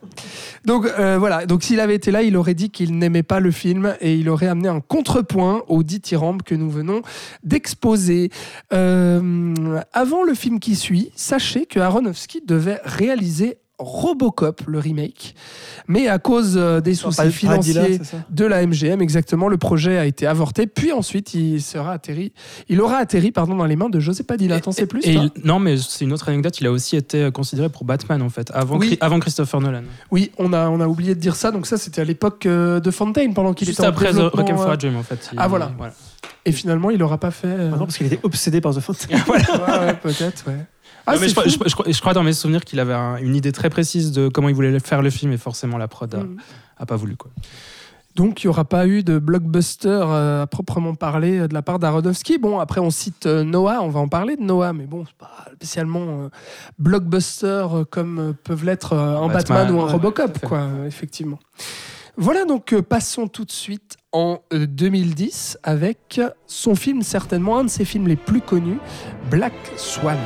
Donc euh, voilà, donc s'il avait été là, il aurait dit qu'il n'aimait pas le film et il aurait amené un contrepoint au dithyrambe que nous venons d'exposer. Euh, avant le film qui suit, sachez que Aronofsky devait réaliser Robocop, le remake, mais à cause euh, des soucis Pas- financiers de la MGM, exactement, le projet a été avorté, puis ensuite il sera atterri, il aura atterri pardon dans les mains de José Padilla. T'en sais plus Et il- non, mais c'est une autre anecdote. Il a aussi été considéré pour Batman en fait, avant, Oui. Avant Christopher Nolan. Oui, on a, on a oublié de dire ça. Donc ça, c'était à l'époque euh, de Fontaine, pendant qu'il était en après Rock'em for euh, a Dream en fait. il- Ah, voilà. Et finalement, il n'aura pas fait. euh, Ah non, parce qu'il était obsédé par The ouais, ouais, peut-être, ouais. Ah, Non, mais c'est je, crois- je- je je crois dans mes souvenirs qu'il avait un- une idée très précise de comment il voulait faire le film et forcément la prod a, Mm. a pas voulu quoi. Donc, il n'y aura pas eu de blockbuster euh, à proprement parler euh, de la part d'Aronofsky. Bon, après, on cite euh, Noah, on va en parler de Noah, mais bon, c'est pas spécialement euh, blockbuster euh, comme euh, peuvent l'être euh, un Batman, Batman, ou un ouais, Robocop, quoi, euh, effectivement. Voilà, donc euh, passons tout de suite en euh, 2010 avec son film, certainement un de ses films les plus connus, Black Swan.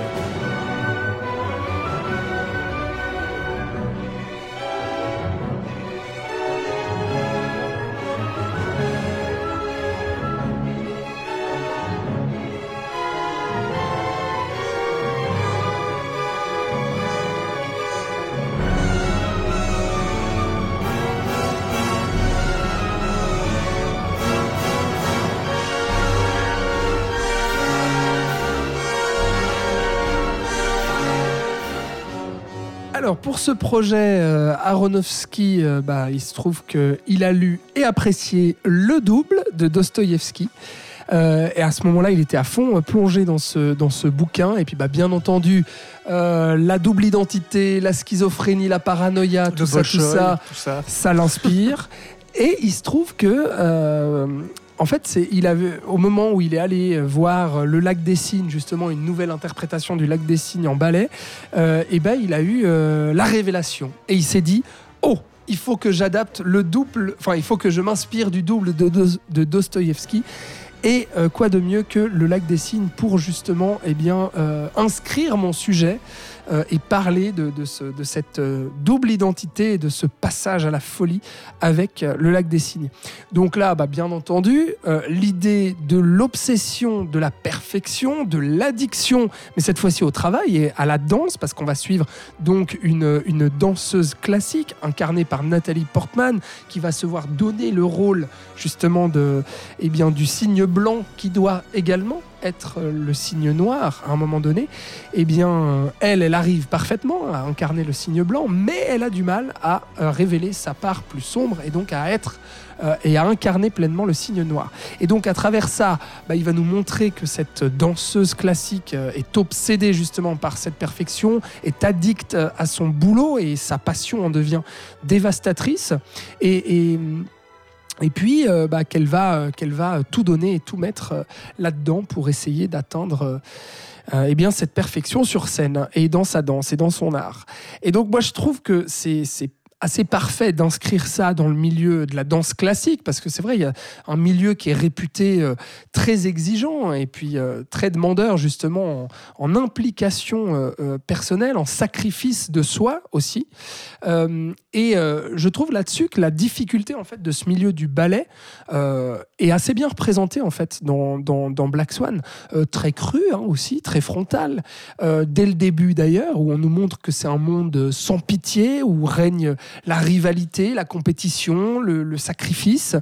Alors pour ce projet, euh, Aronofsky, euh, bah, il se trouve qu'il a lu et apprécié le double de Dostoïevski. Euh, et à ce moment-là, il était à fond plongé dans ce, dans ce bouquin. Et puis, bah, bien entendu, euh, la double identité, la schizophrénie, la paranoïa, tout ça, tout ça, tout ça. ça l'inspire. et il se trouve que, euh, en fait, au moment où il est allé voir le lac des Cygnes, justement, une nouvelle interprétation du lac des Cygnes en ballet, euh, et ben, il a eu euh, la révélation. Et il s'est dit, oh, il faut que j'adapte le double, enfin, il faut que je m'inspire du double de, de, de Dostoïevski. Et euh, quoi de mieux que le lac des Cygnes pour justement eh euh, inscrire mon sujet euh, et parler de, de, ce- de cette euh, double identité et de ce passage à la folie avec euh, le lac des Cygnes. Donc là, bah, bien entendu, l'idée de l'obsession, de la perfection, de l'addiction, mais cette fois-ci au travail et à la danse, parce qu'on va suivre donc une, danseuse classique incarnée par Nathalie Portman, qui va se voir donner le rôle justement de, eh bien, du signe blanc qui doit également être le signe noir à un moment donné, eh bien, elle, elle arrive parfaitement à incarner le signe blanc, mais elle a du mal à euh, révéler sa part plus sombre et donc à être euh, et à incarner pleinement le signe noir. Et donc à travers ça, bah, il va nous montrer que cette danseuse classique euh, est obsédée justement par cette perfection, est addicte à son boulot et sa passion en devient dévastatrice. Et, et puis euh, bah, qu'elle va, euh, qu'elle va tout donner et tout mettre euh, là-dedans pour essayer d'atteindre eh bien, cette perfection sur scène et dans sa danse et dans son art. Et donc moi je trouve que c'est assez parfait d'inscrire ça dans le milieu de la danse classique, parce que c'est vrai, il y a un milieu qui est réputé euh, très exigeant et puis euh, très demandeur justement en, implication euh, personnelle, en sacrifice de soi aussi. et je trouve là-dessus que la difficulté en fait de ce milieu du ballet est assez bien représentée en fait dans, dans, Black Swan, très cru hein, aussi, très frontal, dès le début d'ailleurs, où on nous montre que c'est un monde sans pitié, où règne la rivalité, la compétition, le, sacrifice,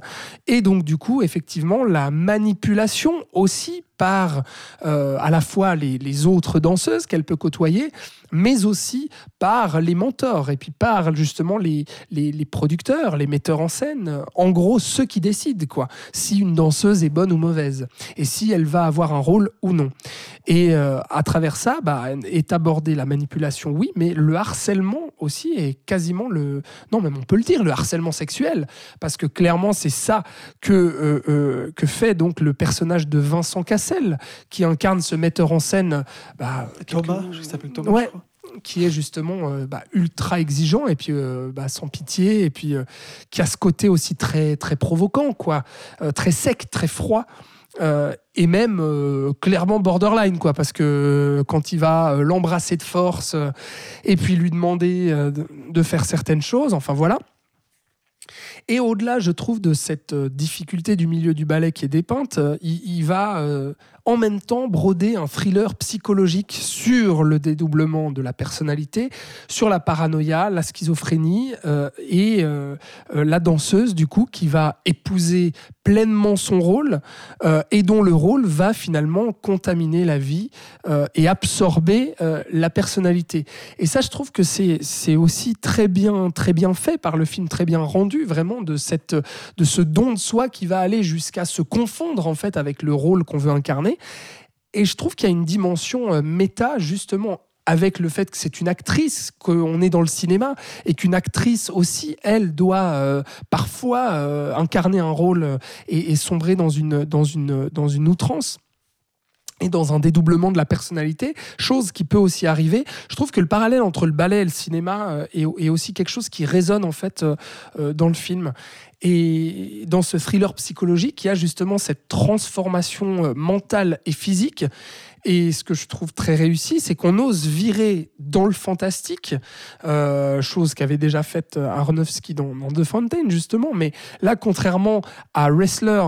et donc du coup, effectivement, la manipulation aussi par euh, à la fois les, autres danseuses qu'elle peut côtoyer, mais aussi par les mentors et puis par justement les, les, producteurs, les metteurs en scène, en gros ceux qui décident quoi, si une danseuse est bonne ou mauvaise et si elle va avoir un rôle ou non. Et euh, à travers ça, bah, est abordée la manipulation, oui, mais le harcèlement aussi est quasiment le, non même on peut le dire, le harcèlement sexuel, parce que clairement c'est ça que euh, que fait donc le personnage de Vincent Cassel qui incarne ce metteur en scène. Bah, Thomas, je s'appelle Thomas. Ouais, qui est justement euh, bah, ultra exigeant et puis euh, bah, sans pitié et puis euh, qui a ce côté aussi très très provoquant quoi, très sec, très froid. et même clairement borderline quoi parce que quand il va l'embrasser de force et puis lui demander de, faire certaines choses enfin voilà et au-delà, je trouve, de cette difficulté du milieu du ballet qui est dépeinte, il, va en même temps broder un thriller psychologique sur le dédoublement de la personnalité, sur la paranoïa, la schizophrénie euh, et euh, euh, la danseuse du coup qui va épouser pleinement son rôle et dont le rôle va finalement contaminer la vie et absorber la personnalité. Et ça, je trouve que c'est aussi très bien, très bien fait par le film, très bien rendu vraiment de, cette, de ce don de soi qui va aller jusqu'à se confondre en fait avec le rôle qu'on veut incarner et je trouve qu'il y a une dimension euh, méta, justement, avec le fait que c'est une actrice, qu'on est dans le cinéma, et qu'une actrice aussi, elle, doit euh, parfois euh, incarner un rôle et, sombrer dans une, dans, une, dans une outrance et dans un dédoublement de la personnalité, chose qui peut aussi arriver. Je trouve que le parallèle entre le ballet et le cinéma est, est aussi quelque chose qui résonne en fait dans le film. Et dans ce thriller psychologique, il y a justement cette transformation euh, mentale et physique. Et ce que je trouve très réussi, c'est qu'on ose virer dans le fantastique, euh, chose qu'avait déjà faite Aronofsky dans, dans The Fountain, justement. Mais là, contrairement à Wrestler,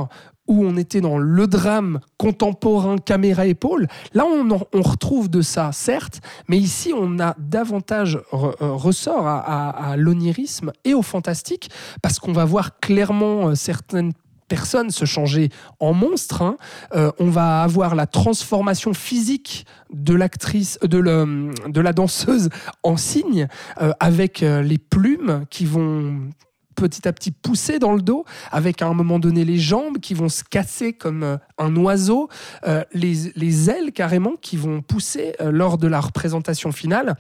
où on était dans le drame contemporain caméra épaule. Là, on, on retrouve de ça, certes, mais ici, on a davantage euh, ressort à, l'onirisme et au fantastique, parce qu'on va voir clairement euh, certaines personnes se changer en monstres. Hein. Euh, on va avoir la transformation physique de l'actrice, de, la danseuse en cygne, avec les plumes qui vont petit à petit pousser dans le dos, avec à un moment donné les jambes qui vont se casser comme euh, un oiseau, euh, les, les, ailes carrément qui vont pousser euh, lors de la représentation finale.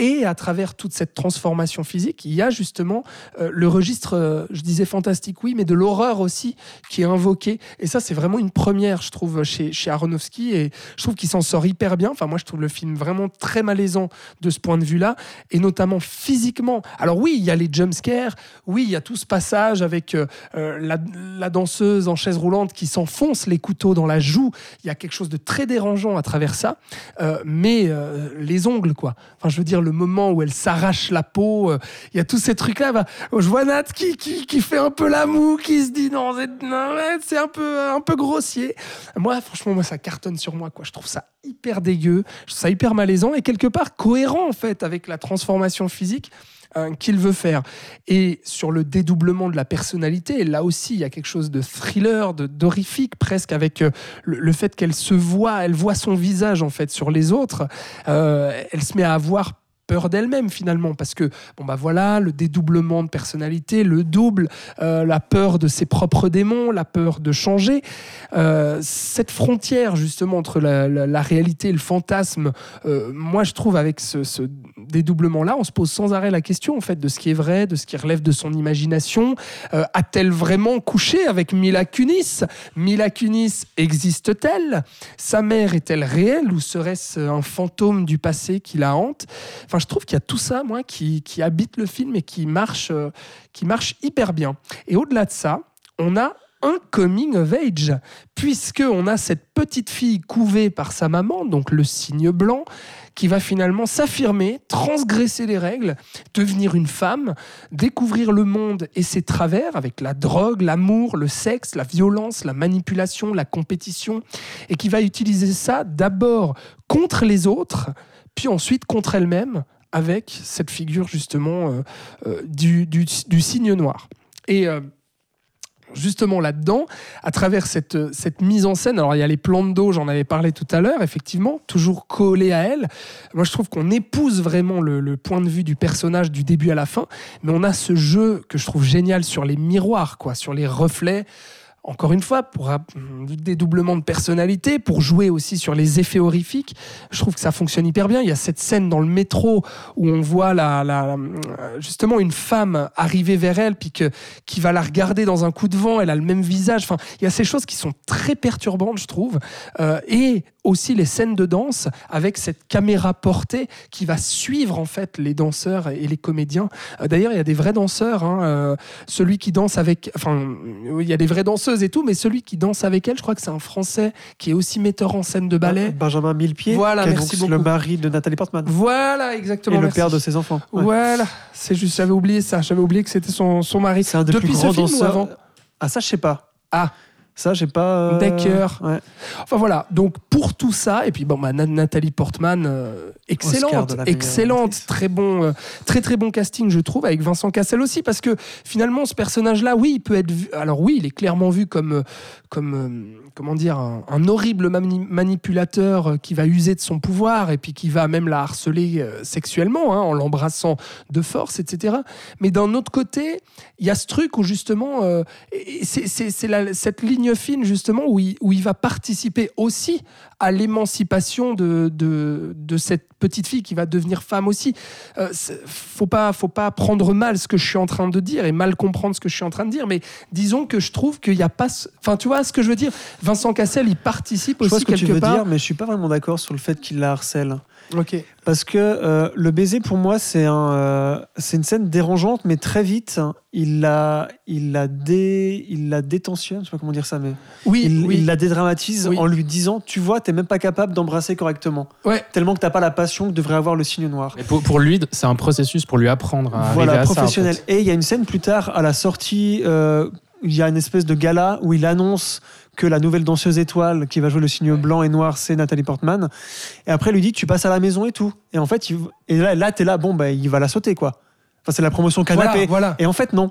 Et à travers toute cette transformation physique, il y a justement le registre, je disais fantastique, oui, mais de l'horreur aussi qui est invoqué. Et ça, c'est vraiment une première, je trouve, chez, chez Aronofsky. Et je trouve qu'il s'en sort hyper bien. Enfin, moi, je trouve le film vraiment très malaisant de ce point de vue-là, et notamment physiquement. Alors oui, il y a les jumpscares, oui, il y a tout ce passage avec euh, euh, la, danseuse en chaise roulante qui s'enfonce les couteaux dans la joue. Il y a quelque chose de très dérangeant à travers ça. Euh, mais les ongles, quoi. Enfin, je veux dire, le moment où elle s'arrache la peau, il y a tous ces trucs-là. Bah, je vois Nat qui, qui, fait un peu la moue, qui se dit non, c'est un peu, un peu grossier. Moi, franchement, moi, ça cartonne sur moi, quoi. Je trouve ça hyper dégueu, je trouve ça hyper malaisant et quelque part cohérent, en fait, avec la transformation physique. Euh, qu'il veut faire. Et sur le dédoublement de la personnalité, là aussi, il y a quelque chose de thriller, de d'horrifique presque, avec euh, le, fait qu'elle se voit, elle voit son visage en fait sur les autres. Euh, elle se met à avoir peur d'elle-même finalement parce que bon bah voilà le dédoublement de personnalité le double euh, la peur de ses propres démons la peur de changer euh, cette frontière justement entre la, réalité et le fantasme euh, moi je trouve avec ce, dédoublement-là, on se pose sans arrêt la question en fait de ce qui est vrai, de ce qui relève de son imagination. A-t-elle vraiment couché avec Mila Kunis? Mila Kunis existe-t-elle? Sa mère est-elle réelle ou serait-ce un fantôme du passé qui la hante? Enfin, je trouve qu'il y a tout ça, moi, qui, habite le film et qui marche, euh, qui marche hyper bien. Et au-delà de ça, on a un coming of age, puisque on a cette petite fille couvée par sa maman, donc le signe blanc, qui va finalement s'affirmer, transgresser les règles, devenir une femme, découvrir le monde et ses travers avec la drogue, l'amour, le sexe, la violence, la manipulation, la compétition, et qui va utiliser ça d'abord contre les autres, puis ensuite contre elle-même, avec cette figure justement euh, euh, du, du, du, signe noir. Et euh, justement là-dedans, à travers cette, cette mise en scène. Alors il y a les plans d'eau, j'en avais parlé tout à l'heure, effectivement, toujours collés à elle. Moi je trouve qu'on épouse vraiment le, le, point de vue du personnage du début à la fin, mais on a ce jeu que je trouve génial sur les miroirs, quoi, sur les reflets encore une fois, pour un dédoublement de personnalité, pour jouer aussi sur les effets horrifiques, je trouve que ça fonctionne hyper bien. Il y a cette scène dans le métro où on voit justement une femme arriver vers elle, puis qui va la regarder dans un coup de vent. Elle a le même visage. Enfin, il y a ces choses qui sont très perturbantes, je trouve. Euh, et aussi les scènes de danse avec cette caméra portée qui va suivre en fait les danseurs et les comédiens. Euh, d'ailleurs, il y a des vrais danseurs. Hein, euh, celui qui danse avec, enfin, il y a des vraies danseuses et tout, mais celui qui danse avec elle, je crois que c'est un Français qui est aussi metteur en scène de ballet. Benjamin Millepied. Voilà, merci beaucoup. Le mari de Nathalie Portman. Voilà, exactement. Et le père de ses enfants. Ouais. Voilà, c'est juste, j'avais oublié ça. J'avais oublié que c'était son, son mari. C'est un des Depuis plus ce grands film ou danseurs. avant? Ah ça, je sais pas. Ah. Ça, j'ai pas. euh, ouais. Enfin voilà, donc pour tout ça, et puis bon, bah, Na- Nathalie Portman, euh, excellente, excellente, très bon, euh, très très bon casting, je trouve, avec Vincent Cassel aussi, parce que finalement, ce personnage-là, oui, il peut être vu. Alors oui, il est clairement vu comme, comme comment dire, un, horrible mani- manipulateur euh, qui va user de son pouvoir et puis qui va même la harceler euh, sexuellement, hein, en l'embrassant de force, etc. Mais d'un autre côté, il y a ce truc où justement, euh, c'est cette ligne fine justement où il, où il va participer aussi à l'émancipation de, de, de cette petite fille qui va devenir femme aussi. Euh, faut pas, faut pas prendre mal ce que je suis en train de dire et mal comprendre ce que je suis en train de dire, mais disons que je trouve qu'il n'y a pas, enfin tu vois ce que je veux dire? Vincent Cassel, il participe Je aussi vois ce que quelque tu veux part. dire, mais je suis pas vraiment d'accord sur le fait qu'il la harcèle. Ok. Parce que euh, le baiser, pour moi, c'est un, euh, c'est une scène dérangeante, mais très vite, il la, il la, dé, il la détentionne, je sais pas comment dire ça, mais Oui, il, oui. il la dédramatise Oui. en lui disant, tu vois, t'es même pas capable d'embrasser correctement, Ouais. tellement que t'as pas la passion que devrait avoir le signe noir. Mais pour, pour lui, c'est un processus pour lui apprendre à voilà, arriver à professionnel. ça. en fait. Et il y a une scène plus tard, à la sortie, euh, il y a une espèce de gala où il annonce que la nouvelle danseuse étoile qui va jouer le signe blanc et noir, c'est Nathalie Portman. Et après, il lui dit, tu passes à la maison et tout. Et en fait, il- et là, là t'es là, bon, bah, il va la sauter, quoi. Enfin, c'est la promotion canapé. Voilà, voilà. Et en fait, non.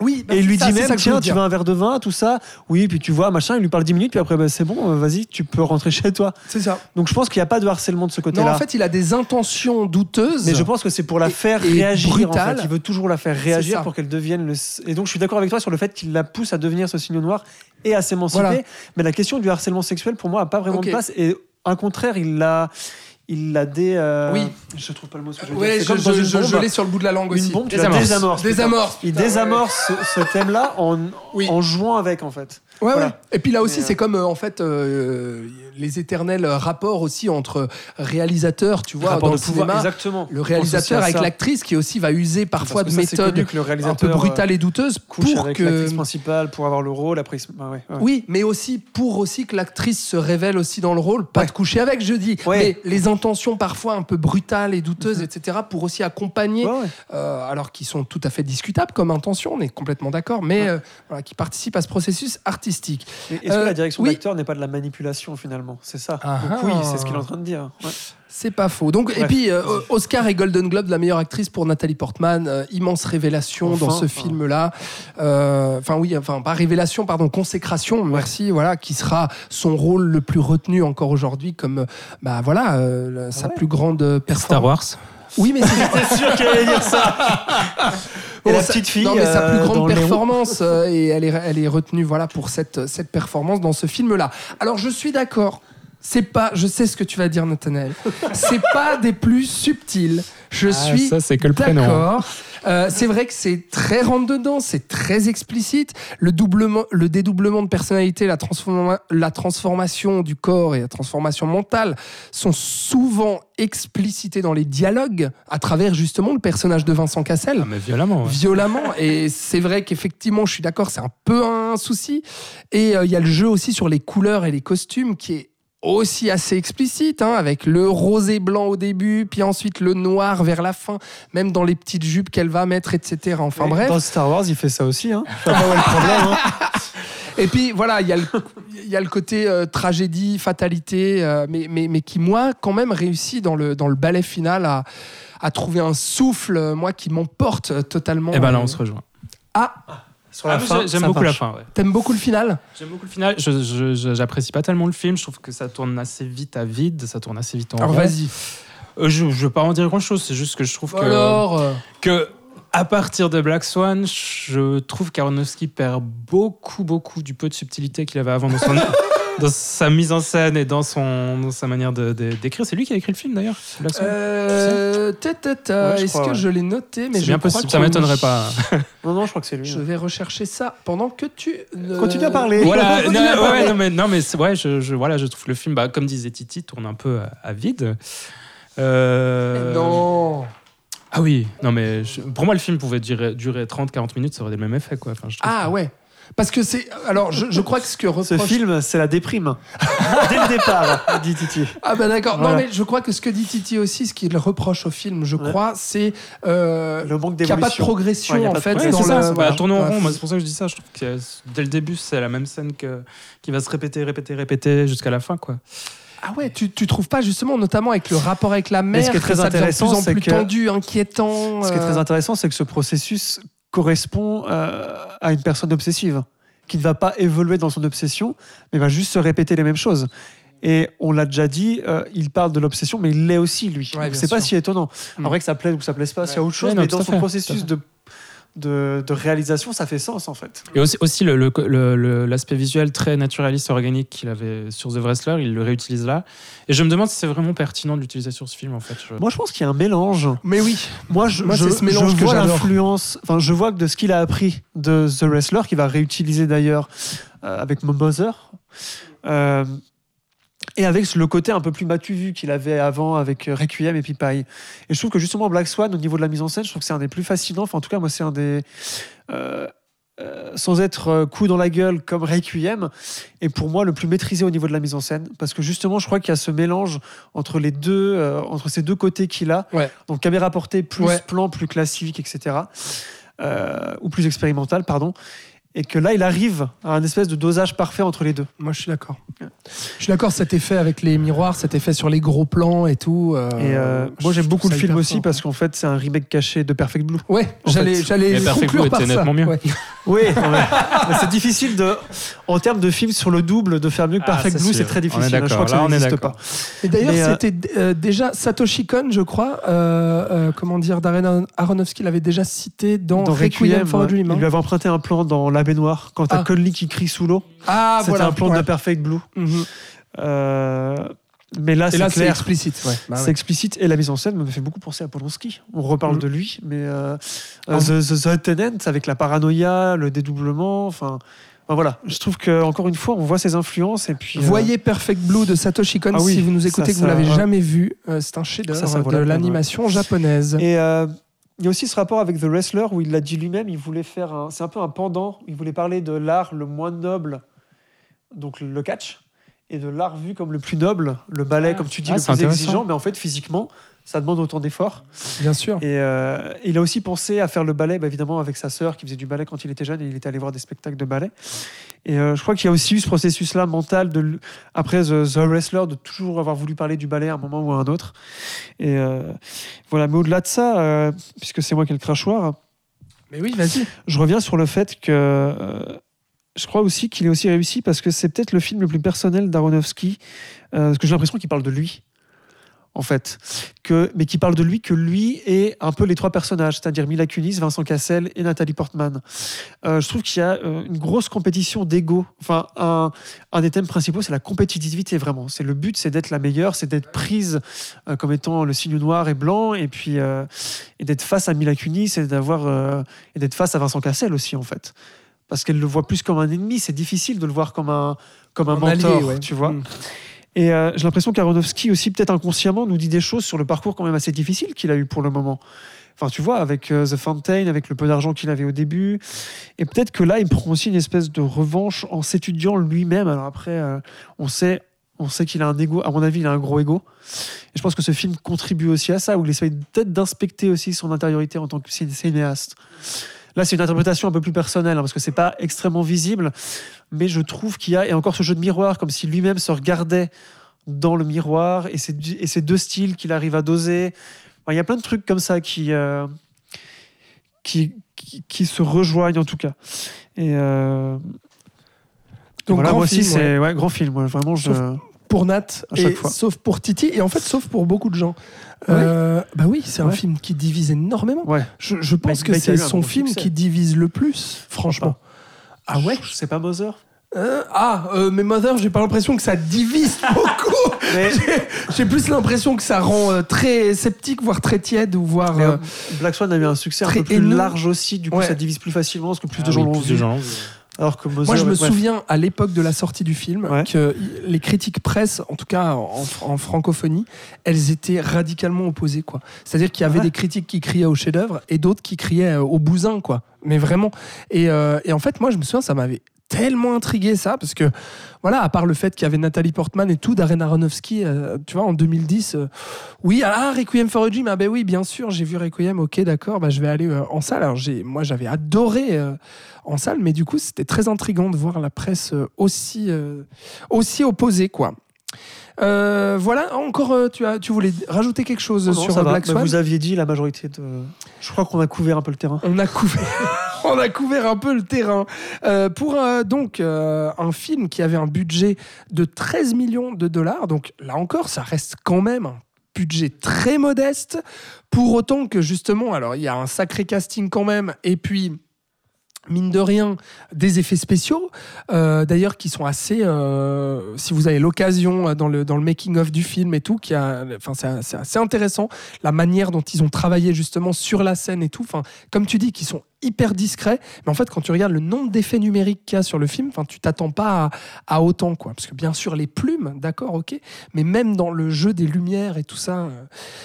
Oui, bah, et il c'est lui ça, dit même, tiens, tu veux un verre de vin, tout ça. Oui, puis tu vois, machin, il lui parle 10 minutes, puis après, bah, c'est bon, euh, vas-y, tu peux rentrer chez toi. C'est ça. Donc je pense qu'il n'y a pas de harcèlement de ce Non, côté-là. en fait, il a des intentions douteuses. Mais je pense que c'est pour la Et- faire et réagir. brutale. En fait. Il veut toujours la faire réagir pour qu'elle devienne le. Et donc je suis d'accord avec toi sur le fait qu'il la pousse à devenir ce signe noir et à s'émanciper. Voilà. Mais la question du harcèlement sexuel, pour moi, n'a pas vraiment de place. Et au contraire, il l'a. Il l'a dé. euh, Oui. Je trouve pas le mot. Ce que je veux Ouais, dire. je, C'est comme dans je- une je- bombe. je l'ai sur le bout de la langue Une aussi. bombe, tu la Désamorce. putain. Désamorce. Il ouais. désamorce ce, ce thème-là en, Oui. en jouant avec, en fait. Ouais, Voilà. ouais. Et puis là aussi, Mais, euh, c'est comme euh, en fait euh, les éternels rapports aussi entre réalisateurs, tu vois, Rapport dans le pouvoir, cinéma. exactement. Le réalisateur avec l'actrice qui aussi va user parfois de c'est méthodes un peu brutales et douteuses pour avec que l'actrice principale pour avoir le rôle. Après, bah ouais, ouais. oui, mais aussi pour aussi que l'actrice se révèle aussi dans le rôle, pas de coucher avec, je dis, mais les intentions parfois un peu brutales et douteuses, etc., pour aussi accompagner, euh, alors qui sont tout à fait discutables comme intention, on est complètement d'accord, mais voilà, qui participent à ce processus artistique. Mais Est-ce Euh, que la direction oui. d'acteur n'est pas de la manipulation finalement? C'est ça. Ah Donc ah. oui, c'est ce qu'il est en train de dire. Ouais. C'est pas faux. Donc, et puis, euh, Oscar et Golden Globe de la meilleure actrice pour Nathalie Portman. euh, immense révélation Enfin, dans ce enfin. film-là. Euh, Enfin, oui, enfin, pas révélation, pardon, consécration, merci, voilà, qui sera son rôle le plus retenu encore aujourd'hui comme, euh, bah voilà, euh, sa Ah ouais. plus grande Star performance. Wars. Oui, mais c'est sûr qu'elle allait dire ça. Et la petite fille. Non, mais sa plus euh, grande performance, euh, et elle est, elle est retenue voilà, pour cette, cette performance dans ce film-là. Alors, je suis d'accord. C'est pas, je sais ce que tu vas dire, Nathanaël. C'est pas des plus subtils. Je Ah, suis ça, c'est que le prénom. d'accord. Euh, c'est vrai que c'est très rentre dedans, c'est très explicite. Le, doublement, le dédoublement de personnalité, la, transforma- la transformation du corps et la transformation mentale sont souvent explicités dans les dialogues à travers justement le personnage de Vincent Cassel Ah, mais violemment. ouais. violemment. Et c'est vrai qu'effectivement, je suis d'accord, c'est un peu un souci. Et euh, il y a le jeu aussi sur les couleurs et les costumes qui est aussi assez explicite, hein, avec le rosé blanc au début, puis ensuite le noir vers la fin, même dans les petites jupes qu'elle va mettre, etc. Enfin Et bref. Dans Star Wars, il fait ça aussi. Hein. Je sais pas où est le problème. hein. Et puis voilà, il y, a le- il y a le côté euh, tragédie, fatalité, euh, mais, mais, mais qui, moi, quand même réussit dans le, dans le ballet final à, à trouver un souffle, euh, moi, qui m'emporte totalement. Et ben là, Euh, on se rejoint. Ah, Sur la Ah, fin, J'aime beaucoup la fin, ouais. t'aimes beaucoup le final? J'aime beaucoup le final. Je, j'apprécie pas tellement le film. Je trouve que ça tourne assez vite à vide. Ça tourne assez vite en Alors vas-y. Euh, je, je veux pas en dire grand chose. C'est juste que je trouve que, Alors, euh, que à partir de Black Swan, je trouve qu'Aronofsky perd beaucoup, beaucoup du peu de subtilité qu'il avait avant dans, son- dans sa mise en scène et dans, son, dans sa manière de- de- d'écrire. C'est lui qui a écrit le film d'ailleurs. Euh, ta, Ouais, est-ce que ouais. je l'ai noté Mais je bien possible. Ça m'étonnerait pas. Non, non, je crois que c'est lui. Je vais rechercher ça pendant que tu euh, Continue à parler. voilà, non, à parler. non, mais, non, mais ouais, je, je- voilà, je trouve le film, bah, comme disait Titi, tourne un peu à, à vide. Euh, Non. Ah oui, non, mais je- pour moi, le film pouvait durer, durer 30-40 minutes, ça aurait le même effet. Quoi. Enfin, je Ah que- ouais. Parce que c'est. Alors, je, je crois que ce que Ce film, c'est la déprime. Dès le départ, dit Titi. Ah ben d'accord. Voilà. Non mais je crois que ce que dit Titi aussi, ce qu'il reproche au film, je Ouais. crois, c'est euh, Le manque qu'il n'y a pas de d'évolution. progression Ouais, en de fait Ouais, dans c'est ça, le. ça voilà. tourner en rond. Moi, c'est pour ça que je dis ça. Je trouve que dès le début, c'est la même scène que, qui va se répéter, répéter, répéter jusqu'à la fin. Quoi. Ah ouais, tu, tu trouves pas justement, notamment avec le rapport avec la mère, ce qui est que très devient de intéressant, plus en c'est plus que- tendu, inquiétant. Ce qui est très euh, intéressant, c'est que ce processus correspond euh, à une personne obsessive qui ne va pas évoluer dans son obsession, mais va juste se répéter les mêmes choses. Et on l'a déjà dit, euh, il parle de l'obsession, mais il l'est aussi, lui. Ouais, c'est pas si étonnant. Mm. En vrai, que ça plaise ou que ça plaise pas, c'est autre chose, Ouais, non, mais dans son processus de, de, de réalisation, ça fait sens, en fait. Et aussi, aussi le- le- le- le- l'aspect visuel très naturaliste, organique qu'il avait sur The Wrestler, il le réutilise là. Et je me demande si c'est vraiment pertinent de l'utiliser sur ce film, en fait. Je- Moi, je pense qu'il y a un mélange. Mais oui. Moi, je, Moi, je, c'est ce mélange je que vois l'influence. Enfin, je vois que de ce qu'il a appris de The Wrestler, qu'il va réutiliser d'ailleurs euh, avec Mother, euh, et avec le côté un peu plus matu vu qu'il avait avant avec euh, Requiem et Pipaille. Et je trouve que justement Black Swan, au niveau de la mise en scène, je trouve que c'est un des plus fascinants. Enfin, en tout cas, moi, c'est un des. euh, euh, sans être coup dans la gueule comme Requiem, et pour moi le plus maîtrisé au niveau de la mise en scène, parce que justement je crois qu'il y a ce mélange entre les deux, euh, entre ces deux côtés qu'il a, Ouais. donc caméra portée plus Ouais. plan, plus classique, etc., euh, ou plus expérimental, pardon, et que là il arrive à un espèce de dosage parfait entre les deux. Moi, je suis d'accord. Je suis d'accord, cet effet avec les miroirs, cet effet sur les gros plans et tout. euh, et euh, moi j'aime beaucoup le film aussi fort. parce qu'en fait c'est un remake caché de Perfect Blue. Ouais, j'allais, j'allais conclure Blue par était ça. nettement mieux. Ouais. Oui, c'est difficile de, en termes de film sur le double, de faire mieux que Ah, Perfect Blue, c'est très difficile. d'accord. Je crois que Là, ça n'existe pas. Et d'ailleurs, euh, c'était euh, déjà Satoshi Kon, je crois, euh, euh, comment dire, Darren Aronofsky l'avait déjà cité dans, Requiem, for a. Dream. hein. Il lui avait emprunté un plan dans La baignoire quand t'as Ah. Conley qui crie sous l'eau. Ah, C'était voilà. un plan ouais. de Perfect Blue. Mhm. Euh, mais là, c'est clair. explicite. Ouais. Bah c'est ouais. explicite et la mise en scène me fait beaucoup penser à Polanski. On reparle Mm. de lui, mais euh, euh, The, The- The Tenant avec la paranoïa, le dédoublement, enfin, voilà. Je trouve que encore une fois, on voit ses influences et puis. euh, Voyez Perfect Blue de Satoshi Kon Ah oui, si vous nous écoutez ça, que vous l'avez jamais vu. Euh, c'est un chef-d'œuvre de l'animation japonaise. Et euh, il y a aussi ce rapport avec The Wrestler où il l'a dit lui-même, il voulait faire un, c'est un peu un pendant, il voulait parler de l'art le moins noble, donc le catch, et de l'art vu comme le plus noble, le ballet, Ah. comme tu dis, Ah, le plus exigeant, mais en fait physiquement, ça demande autant d'efforts. Bien sûr. Et euh, il a aussi pensé à faire le ballet, bah, évidemment, avec sa sœur qui faisait du ballet quand il était jeune et il était allé voir des spectacles de ballet. Et euh, je crois qu'il y a aussi eu ce processus-là mental, de, après The, The Wrestler, de toujours avoir voulu parler du ballet à un moment ou à un autre. Et euh, voilà, mais au-delà de ça, euh, puisque c'est moi qui ai le crachoir, Mais oui, vas-y. je reviens sur le fait que euh, je crois aussi qu'il est aussi réussi parce que c'est peut-être le film le plus personnel d'Aronofsky, euh, parce que j'ai l'impression qu'il parle de lui. En fait, que, mais qui parle de lui que lui est un peu les trois personnages, c'est-à-dire Mila Kunis, Vincent Cassel et Nathalie Portman. Euh, je trouve qu'il y a euh, une grosse compétition d'ego. Enfin, un, un, des thèmes principaux, c'est la compétitivité vraiment. C'est le but, c'est d'être la meilleure, c'est d'être prise euh, comme étant le signe noir et blanc, et puis et d'être face à Mila Kunis et d'avoir et d'être face à Vincent Cassel aussi en fait, parce qu'elle le voit plus comme un ennemi. C'est difficile de le voir comme un comme un mentor, tu vois. Mm. Et euh, j'ai l'impression qu'Aronofsky aussi, peut-être inconsciemment, nous dit des choses sur le parcours quand même assez difficile qu'il a eu pour le moment. Enfin, tu vois, avec euh, The Fountain, avec le peu d'argent qu'il avait au début. Et peut-être que là, il prend aussi une espèce de revanche en s'étudiant lui-même. Alors après, euh, on sait, on sait qu'il a un ego. À mon avis, il a un gros ego. Et je pense que ce film contribue aussi à ça, où il essaye peut-être d'inspecter aussi son intériorité en tant que cinéaste. Là, c'est une interprétation un peu plus personnelle, hein, parce que c'est pas extrêmement visible, mais je trouve qu'il y a, et encore ce jeu de miroir, comme si lui-même se regardait dans le miroir, et ces deux styles qu'il arrive à doser. il y a plein de trucs comme ça qui, euh, qui, qui, se rejoignent, en tout cas. Et. Euh, donc, voilà, grand moi aussi, c'est ouais. grand film. vraiment, je pour Nat, et sauf pour Titi, et en fait, sauf pour beaucoup de gens. Euh, bah oui, c'est un film qui divise énormément. Je, je pense que c'est son film qui divise le plus, franchement. Ah ouais C'est pas Mother? Euh, ah, euh, mais Mother, j'ai pas l'impression que ça divise beaucoup. J'ai plus l'impression que ça rend très sceptique, voire très tiède, ou voire. Black Swan a eu un succès un peu plus large aussi, du coup ça divise plus facilement parce que plus ah de gens l'ont vu. Alors que Moi, je me souviens à l'époque de la sortie du film que les critiques presse, en tout cas en, francophonie, elles étaient radicalement opposées. quoi. C'est-à-dire qu'il y avait des critiques qui criaient au chef-d'œuvre et d'autres qui criaient euh, au bousin, quoi. Mais vraiment. Et, euh, et en fait, moi, je me souviens, ça m'avait tellement intrigué ça parce que voilà à part le fait qu'il y avait Nathalie Portman et tout Darren Aronofsky euh, tu vois en 2010 oui ah Requiem for a Dream ah ben oui bien sûr j'ai vu Requiem ok d'accord bah, je vais aller en salle alors j'ai moi j'avais adoré en salle, mais du coup, c'était très intriguant de voir la presse euh, aussi, euh, aussi opposée, quoi. Euh, voilà, encore, tu, as, tu voulais rajouter quelque chose sur Black bah, Swan Vous aviez dit la majorité de. Je crois qu'on a couvert un peu le terrain. On a couvert, on a couvert un peu le terrain. pour donc un film qui avait un budget de 13 millions de dollars, donc là encore, ça reste quand même un budget très modeste. Pour autant que justement, alors il y a un sacré casting quand même, et puis mine de rien, des effets spéciaux, euh, d'ailleurs qui sont assez, euh, si vous avez l'occasion euh, dans le, dans le making-of du film et tout, qui a, enfin, c'est assez intéressant, la manière dont ils ont travaillé justement sur la scène et tout, enfin, comme tu dis, qui sont hyper discret. Mais en fait, quand tu regardes le nombre d'effets numériques qu'il y a sur le film, tu t'attends pas à, autant. quoi. Parce que bien sûr, les plumes, d'accord, ok. Mais même dans le jeu des lumières et tout ça euh,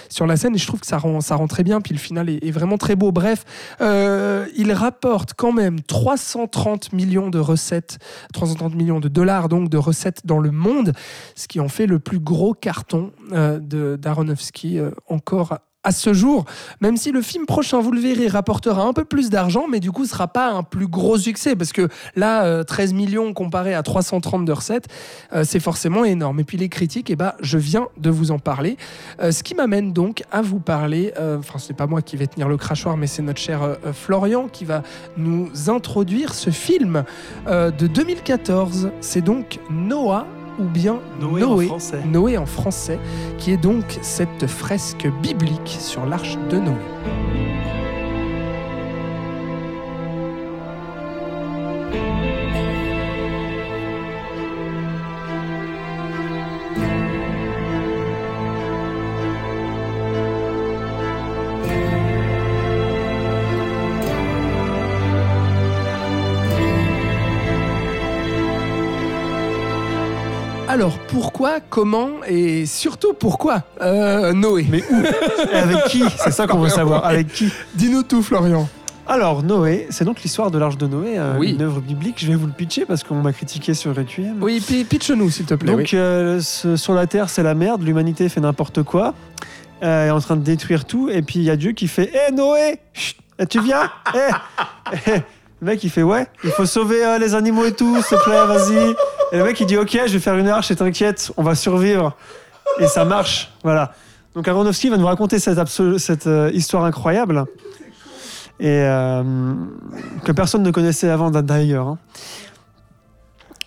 sur la scène, je trouve que ça rend, ça rend très bien. Puis le final est, vraiment très beau. Bref, euh, il rapporte quand même 330 millions de recettes, 330 millions de dollars donc de recettes dans le monde, ce qui en fait le plus gros carton euh, d'Aronofsky encore à ce jour, même si le film prochain, vous le verrez, rapportera un peu plus d'argent, mais du coup, ce sera pas un plus gros succès, parce que là, 13 euh, millions comparé à 330 de recettes, euh, c'est forcément énorme. Et puis les critiques, eh ben, je viens de vous en parler. Euh, ce qui m'amène donc à vous parler, enfin, ce n'est pas moi qui vais tenir le crachoir, mais c'est notre cher Florian qui va nous introduire ce film de 2014. C'est donc Noah ou bien Noé, en français. Noé en français, qui est donc cette fresque biblique sur l'arche de Noé. Alors pourquoi, comment et surtout pourquoi euh, Noé? Mais où? Et avec qui? C'est ça qu'on veut savoir. Avec qui? Dis-nous tout, Florian. Alors, Noé, c'est donc l'histoire de l'Arche de Noé, euh, une œuvre biblique. Je vais vous le pitcher parce qu'on m'a critiqué sur Requiem. Oui, pitch-nous, s'il te plaît. Donc, euh, sur la Terre, c'est la merde, l'humanité fait n'importe quoi, est en train de détruire tout, et puis il y a Dieu qui fait Hé Noé Chut, Tu viens? Hé Le mec, il fait Ouais, il faut sauver les animaux et tout, s'il te plaît, vas-y. Et le mec, il dit Ok, je vais faire une arche et t'inquiète, on va survivre. Et ça marche. Voilà. Donc Aronofsky va nous raconter cette, cette euh, histoire incroyable et euh, que personne ne connaissait avant d'ailleurs. Hein.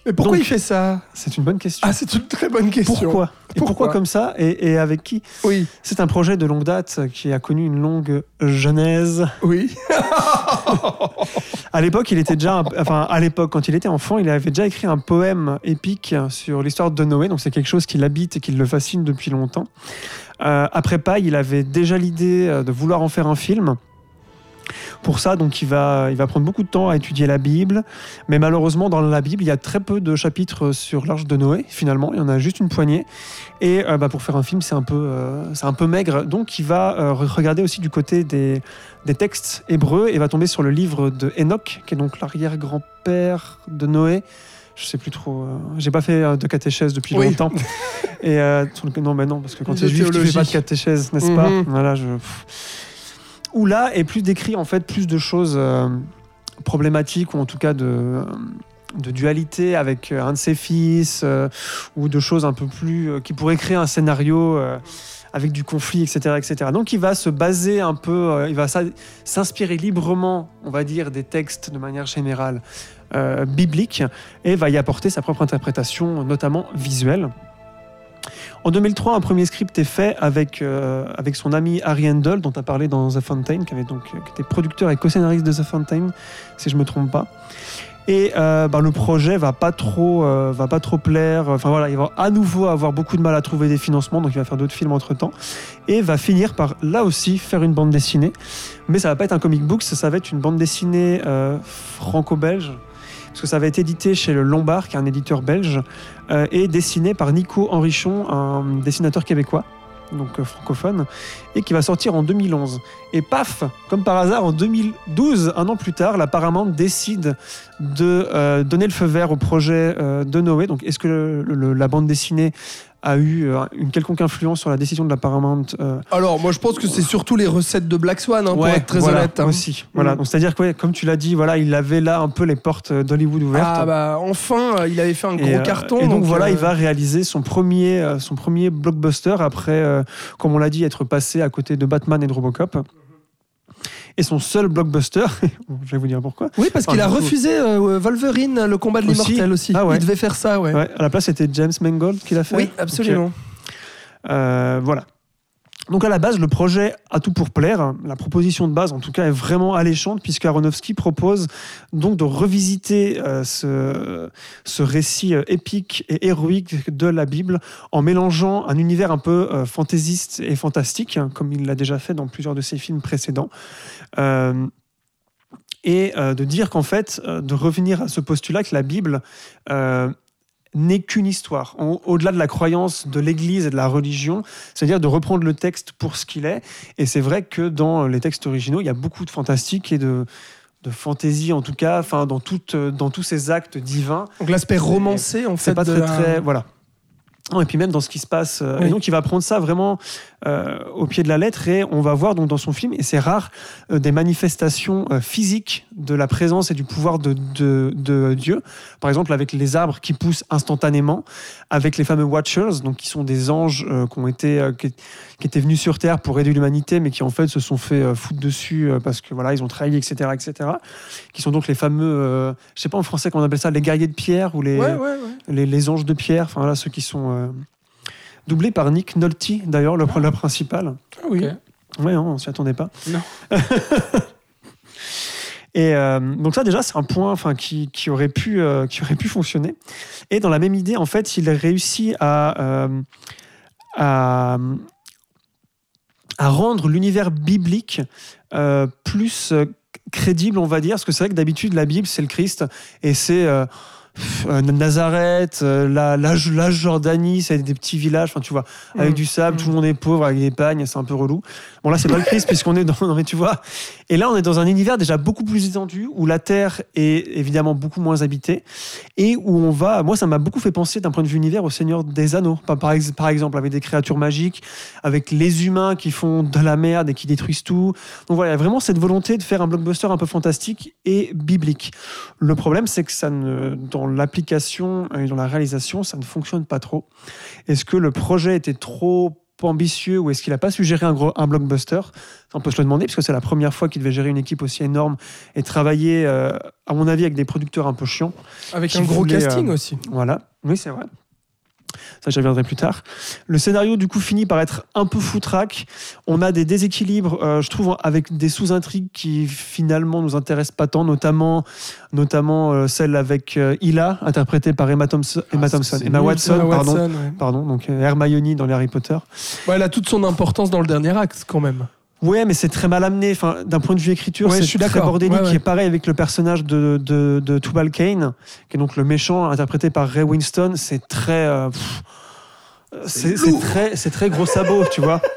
Mais pourquoi Donc- il fait ça C'est une bonne question. Ah, c'est une très bonne question. pourquoi? Et pourquoi Pourquoi comme ça? Et, et avec qui? Oui, C'est un projet de longue date qui a connu une longue genèse. oui. À l'époque, il était déjà, enfin à l'époque quand il était enfant, il avait déjà écrit un poème épique sur l'histoire de Noé. Donc c'est quelque chose qui l'habite et qui le fascine depuis longtemps. Euh, après Paille, il avait déjà l'idée euh, de vouloir en faire un film. Pour ça, donc, il va, il va prendre beaucoup de temps à étudier la Bible. Mais malheureusement, dans la Bible, il y a très peu de chapitres sur l'arche de Noé, finalement. Il y en a juste une poignée. Et euh, bah, pour faire un film, c'est un, peu, euh, c'est un peu maigre. Donc, il va euh, re- regarder aussi du côté des, des textes hébreux et va tomber sur le livre de Enoch, qui est donc l'arrière-grand-père de Noé. Je sais plus trop. euh, J'ai pas fait euh, de catéchèse depuis Oui. longtemps. Et euh, non, mais non, parce que quand tu es juif, tu fais pas de catéchèse, n'est-ce pas? Mhm. Voilà, je. pff. Où là est plus décrit en fait plus de choses euh, problématiques ou en tout cas de dualité avec euh, un de ses fils euh, ou de choses un peu plus qui pourraient créer un scénario avec du conflit, etc., etc. Donc il va se baser un peu, il va s'inspirer librement, on va dire, des textes de manière générale bibliques et va y apporter sa propre interprétation, notamment visuelle. En 2003, un premier script est fait avec, euh, avec son ami Harry Handel, dont as parlé dans The Fountain, qui, avait donc, qui était producteur et co-scénariste de The Fountain, si je me trompe pas. Et euh, bah, le projet va pas trop, euh, va pas trop plaire. Enfin voilà, il va à nouveau avoir beaucoup de mal à trouver des financements, donc il va faire d'autres films entre temps, et va finir par là aussi faire une bande dessinée. Mais ça va pas être un comic book, ça, va être une bande dessinée euh, franco-belge, parce que ça va être édité chez le Lombard, qui est un éditeur belge, euh, et dessiné par Nico Henrichon, un dessinateur québécois, donc euh, francophone, et qui va sortir en 2011. Et paf, comme par hasard, en 2012, un an plus tard, la Paramount décide de euh, donner le feu vert au projet de Noé. Donc, est-ce que la bande dessinée a eu euh, une quelconque influence sur la décision de la Paramount euh, Alors, moi, je pense que c'est surtout les recettes de Black Swan, hein, pour être très voilà, honnête. hein. Aussi. Voilà. Mm. Donc, c'est-à-dire que, ouais, comme tu l'as dit, voilà, il avait là un peu les portes euh, d'Hollywood ouvertes. Ah bah enfin, il avait fait un gros Et, carton. et donc, voilà, euh, il va réaliser son premier, son premier blockbuster après, comme on l'a dit, être passé à côté de Batman et de Robocop. Et son seul blockbuster, je vais vous dire pourquoi. Oui, parce qu'il a coup. refusé euh, Wolverine, le combat de l'immortel aussi. Ah ouais. Il devait faire ça, ouais. Ouais, à la place, c'était James Mangold qui l'a fait. Oui, absolument. Euh, voilà. Donc à la base, le projet a tout pour plaire. La proposition de base, en tout cas, est vraiment alléchante puisque Aronofsky propose donc de revisiter euh, ce, récit euh, épique et héroïque de la Bible en mélangeant un univers un peu euh, fantaisiste et fantastique, hein, comme il l'a déjà fait dans plusieurs de ses films précédents. Et de dire qu'en fait, de revenir à ce postulat que la Bible n'est qu'une histoire, Au- au-delà de la croyance de l'Église et de la religion, c'est-à-dire de reprendre le texte pour ce qu'il est. Et c'est vrai que dans les textes originaux, il y a beaucoup de fantastique et de, de fantaisie, en tout cas, enfin, dans, dans tous ces actes divins. Donc l'aspect romancé, en fait. C'est pas de très, la- très. Voilà. Non, et puis même dans ce qui se passe. euh, Oui. Et donc il va prendre ça vraiment euh, au pied de la lettre et on va voir donc dans son film, et c'est rare, euh, des manifestations euh, physiques de la présence et du pouvoir de, de, de Dieu. Par exemple avec les arbres qui poussent instantanément, avec les fameux Watchers, donc qui sont des anges qui, ont été, qui, qui étaient venus sur Terre pour aider l'humanité, mais qui en fait se sont fait euh, foutre dessus euh, parce que voilà, ils ont trahi, etc., etc. Qui sont donc les fameux, euh, je sais pas en français comment on appelle ça, les guerriers de pierre ou les Ouais, ouais, ouais. les, les anges de pierre, enfin voilà, ceux qui sont euh, doublés par Nick Nolte, d'ailleurs, le, le principal. Ah oui. Ok. Ouais, non, on s'y attendait pas. Non. Et euh, donc ça déjà c'est un point enfin qui, qui aurait pu euh, qui aurait pu fonctionner. Et dans la même idée en fait il réussit à euh, à, à rendre l'univers biblique euh, plus euh, crédible on va dire parce que c'est vrai que d'habitude la Bible c'est le Christ et c'est euh, Nazareth, la, la, la Jordanie, c'est des petits villages, enfin tu vois, avec Mm. du sable, tout le monde est pauvre, avec des pagnes, c'est un peu relou. Bon là c'est pas le Christ puisqu'on est dans, non mais tu vois, et là on est dans un univers déjà beaucoup plus étendu où la Terre est évidemment beaucoup moins habitée et où on va, moi ça m'a beaucoup fait penser d'un point de vue univers au Seigneur des Anneaux, par, par ex- par exemple avec des créatures magiques, avec les humains qui font de la merde et qui détruisent tout. Donc voilà, il y a vraiment cette volonté de faire un blockbuster un peu fantastique et biblique. Le problème, c'est que ça dans l'application et dans la réalisation, ça ne fonctionne pas trop. Est-ce que le projet était trop ambitieux ou est-ce qu'il n'a pas su gérer un, gros, un blockbuster? On peut se le demander, parce que c'est la première fois qu'il devait gérer une équipe aussi énorme et travailler, euh, à mon avis, avec des producteurs un peu chiants. Avec un gros voulait, casting euh, aussi. Voilà, oui, c'est vrai. Ça, j'y reviendrai plus tard. Le scénario, du coup, finit par être un peu foutraque. On a des déséquilibres, euh, je trouve, avec des sous-intrigues qui finalement nous intéressent pas tant, notamment, notamment euh, celle avec euh, Hila, interprétée par Emma Thompson, Emma, Ah, Thompson, Emma nul, Watson, Emma pardon. Watson, ouais. Pardon, donc euh, Hermione dans les Harry Potter. Ouais, elle a toute son importance dans le dernier acte quand même. Ouais, mais c'est très mal amené. Enfin, d'un point de vue écriture, Ouais, c'est très bordélique. Ouais, ouais. Et pareil avec le personnage de, de, de Tubal Cain, qui est donc le méchant interprété par Ray Winston. C'est très, euh, c'est très, c'est très gros sabot, tu vois.